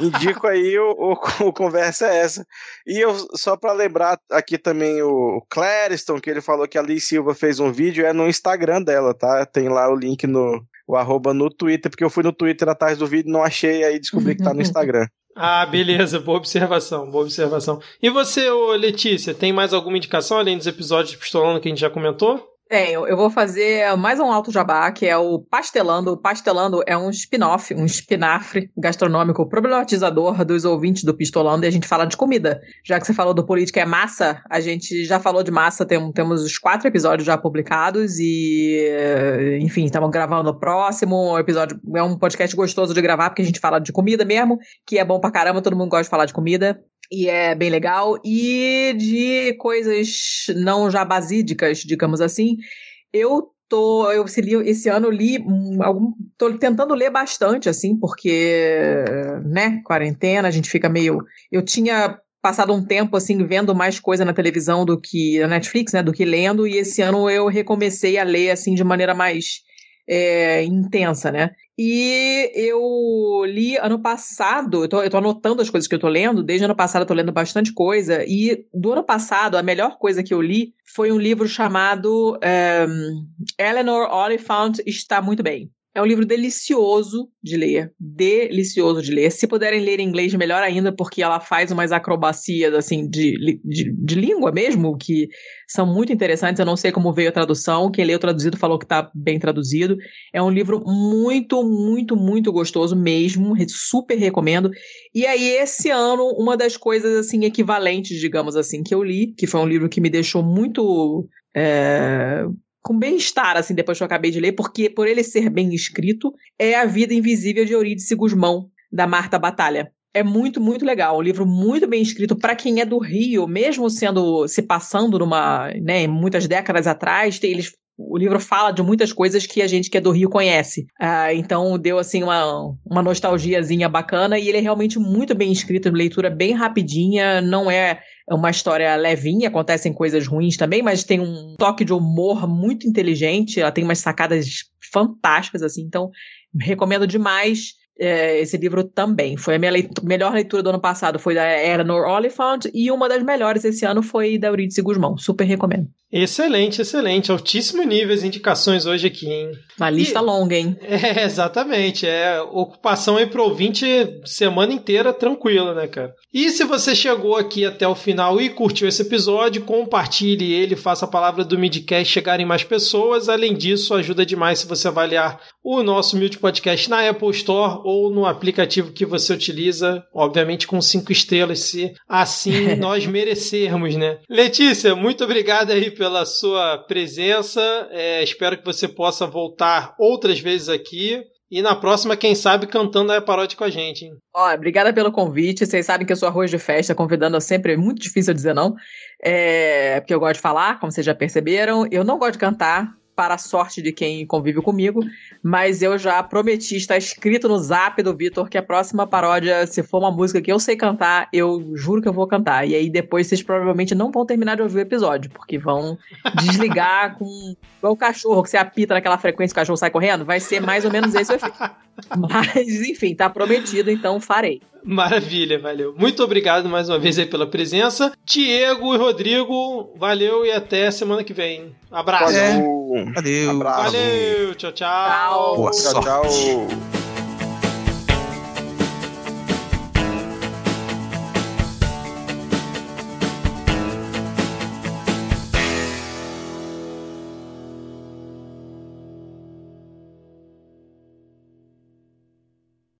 Indico aí o, o, o, Conversa é essa. E eu, só para lembrar aqui também o Clareston, que ele falou que a Liz Silva fez um vídeo, é no Instagram dela, tá? Tem lá o link no o arroba no Twitter, porque eu fui no Twitter atrás do vídeo, não achei, aí descobri que tá no Instagram. Ah, beleza, boa observação, boa observação. E você, Letícia, tem mais alguma indicação além dos episódios de Pistolando que a gente já comentou? Tenho. Eu vou fazer mais um alto jabá, que é o Pastelando. O Pastelando é um spin-off, um espinafre gastronômico problematizador dos ouvintes do Pistolando e a gente fala de comida. Já que você falou do política é massa, a gente já falou de massa, tem, temos os quatro episódios já publicados e, enfim, estamos gravando o próximo episódio. É um podcast gostoso de gravar, porque a gente fala de comida mesmo, que é bom pra caramba, todo mundo gosta de falar de comida e é bem legal. E de coisas não jabazídicas, digamos assim, eu tô. Eu, esse ano li. Algum, tô tentando ler bastante, assim, porque, né, quarentena, a gente fica meio. Eu tinha passado um tempo assim vendo mais coisa na televisão do que na Netflix, né, do que lendo, e esse ano eu recomecei a ler assim de maneira mais é, intensa, né? E eu li ano passado, eu tô, eu tô, anotando as coisas que eu tô lendo, desde ano passado eu tô lendo bastante coisa, e do ano passado, a melhor coisa que eu li foi um livro chamado um, eh, Eleanor Oliphant Está Muito Bem. É um livro delicioso de ler, delicioso de ler. Se puderem ler em inglês, melhor ainda, porque ela faz umas acrobacias, assim, de, de, de, língua mesmo, que são muito interessantes. Eu não sei como veio a tradução. Quem leu traduzido falou que está bem traduzido. É um livro muito, muito, muito gostoso mesmo. Super recomendo. E aí, esse ano, uma das coisas, assim, equivalentes, digamos assim, que eu li, que foi um livro que me deixou muito é, com bem-estar, assim, depois que eu acabei de ler, porque por ele ser bem escrito, é A Vida Invisível de Eurídice Guzmão, da Marta Batalha. É muito, muito legal. Um livro muito bem escrito para quem é do Rio, mesmo sendo se passando numa, né, muitas décadas atrás, eles o livro fala de muitas coisas que a gente que é do Rio conhece. Ah, então deu assim uma, uma nostalgiazinha bacana e ele é realmente muito bem escrito, leitura bem rapidinha, não é é uma história levinha, acontecem coisas ruins também, mas tem um toque de humor muito inteligente, ela tem umas sacadas fantásticas, assim, então recomendo demais é, esse livro também. Foi a minha leitura, melhor leitura do ano passado, foi da Eleanor Oliphant, e uma das melhores esse ano foi da Eurídice Guzmão. Super recomendo. Excelente, excelente. Altíssimo nível as indicações hoje aqui, hein? Uma lista e, longa, hein? É, exatamente. É ocupação aí pro ouvinte semana inteira tranquila, né, cara? E se você chegou aqui até o final e curtiu esse episódio, compartilhe ele, faça a palavra do Midcast chegar em mais pessoas. Além disso, ajuda demais se você avaliar o nosso Mid Podcast na Apple Store ou no aplicativo que você utiliza, obviamente com cinco estrelas, se assim nós merecermos, né? Letícia, muito obrigado aí pela sua presença. É, espero que você possa voltar outras vezes aqui. E na próxima, quem sabe, cantando a paródia com a gente. Hein? Ó, obrigada pelo convite. Vocês sabem que eu sou arroz de festa, convidando sempre é muito difícil dizer não. É, porque eu gosto de falar, como vocês já perceberam. Eu não gosto de cantar, para a sorte de quem convive comigo, mas eu já prometi, está escrito no zap do Vitor, que a próxima paródia, se for uma música que eu sei cantar, eu juro que eu vou cantar. E aí depois vocês provavelmente não vão terminar de ouvir o episódio, porque vão desligar com igual o cachorro, que você apita naquela frequência o cachorro sai correndo, vai ser mais ou menos esse o efeito. Mas, enfim, tá prometido, então farei. Maravilha, valeu. Muito obrigado mais uma vez aí pela presença. Diego e Rodrigo, valeu e até semana que vem. Abraço. É. Valeu. Abraço. Valeu, tchau, tchau. Tchau. Boa Tchau, sorte. tchau.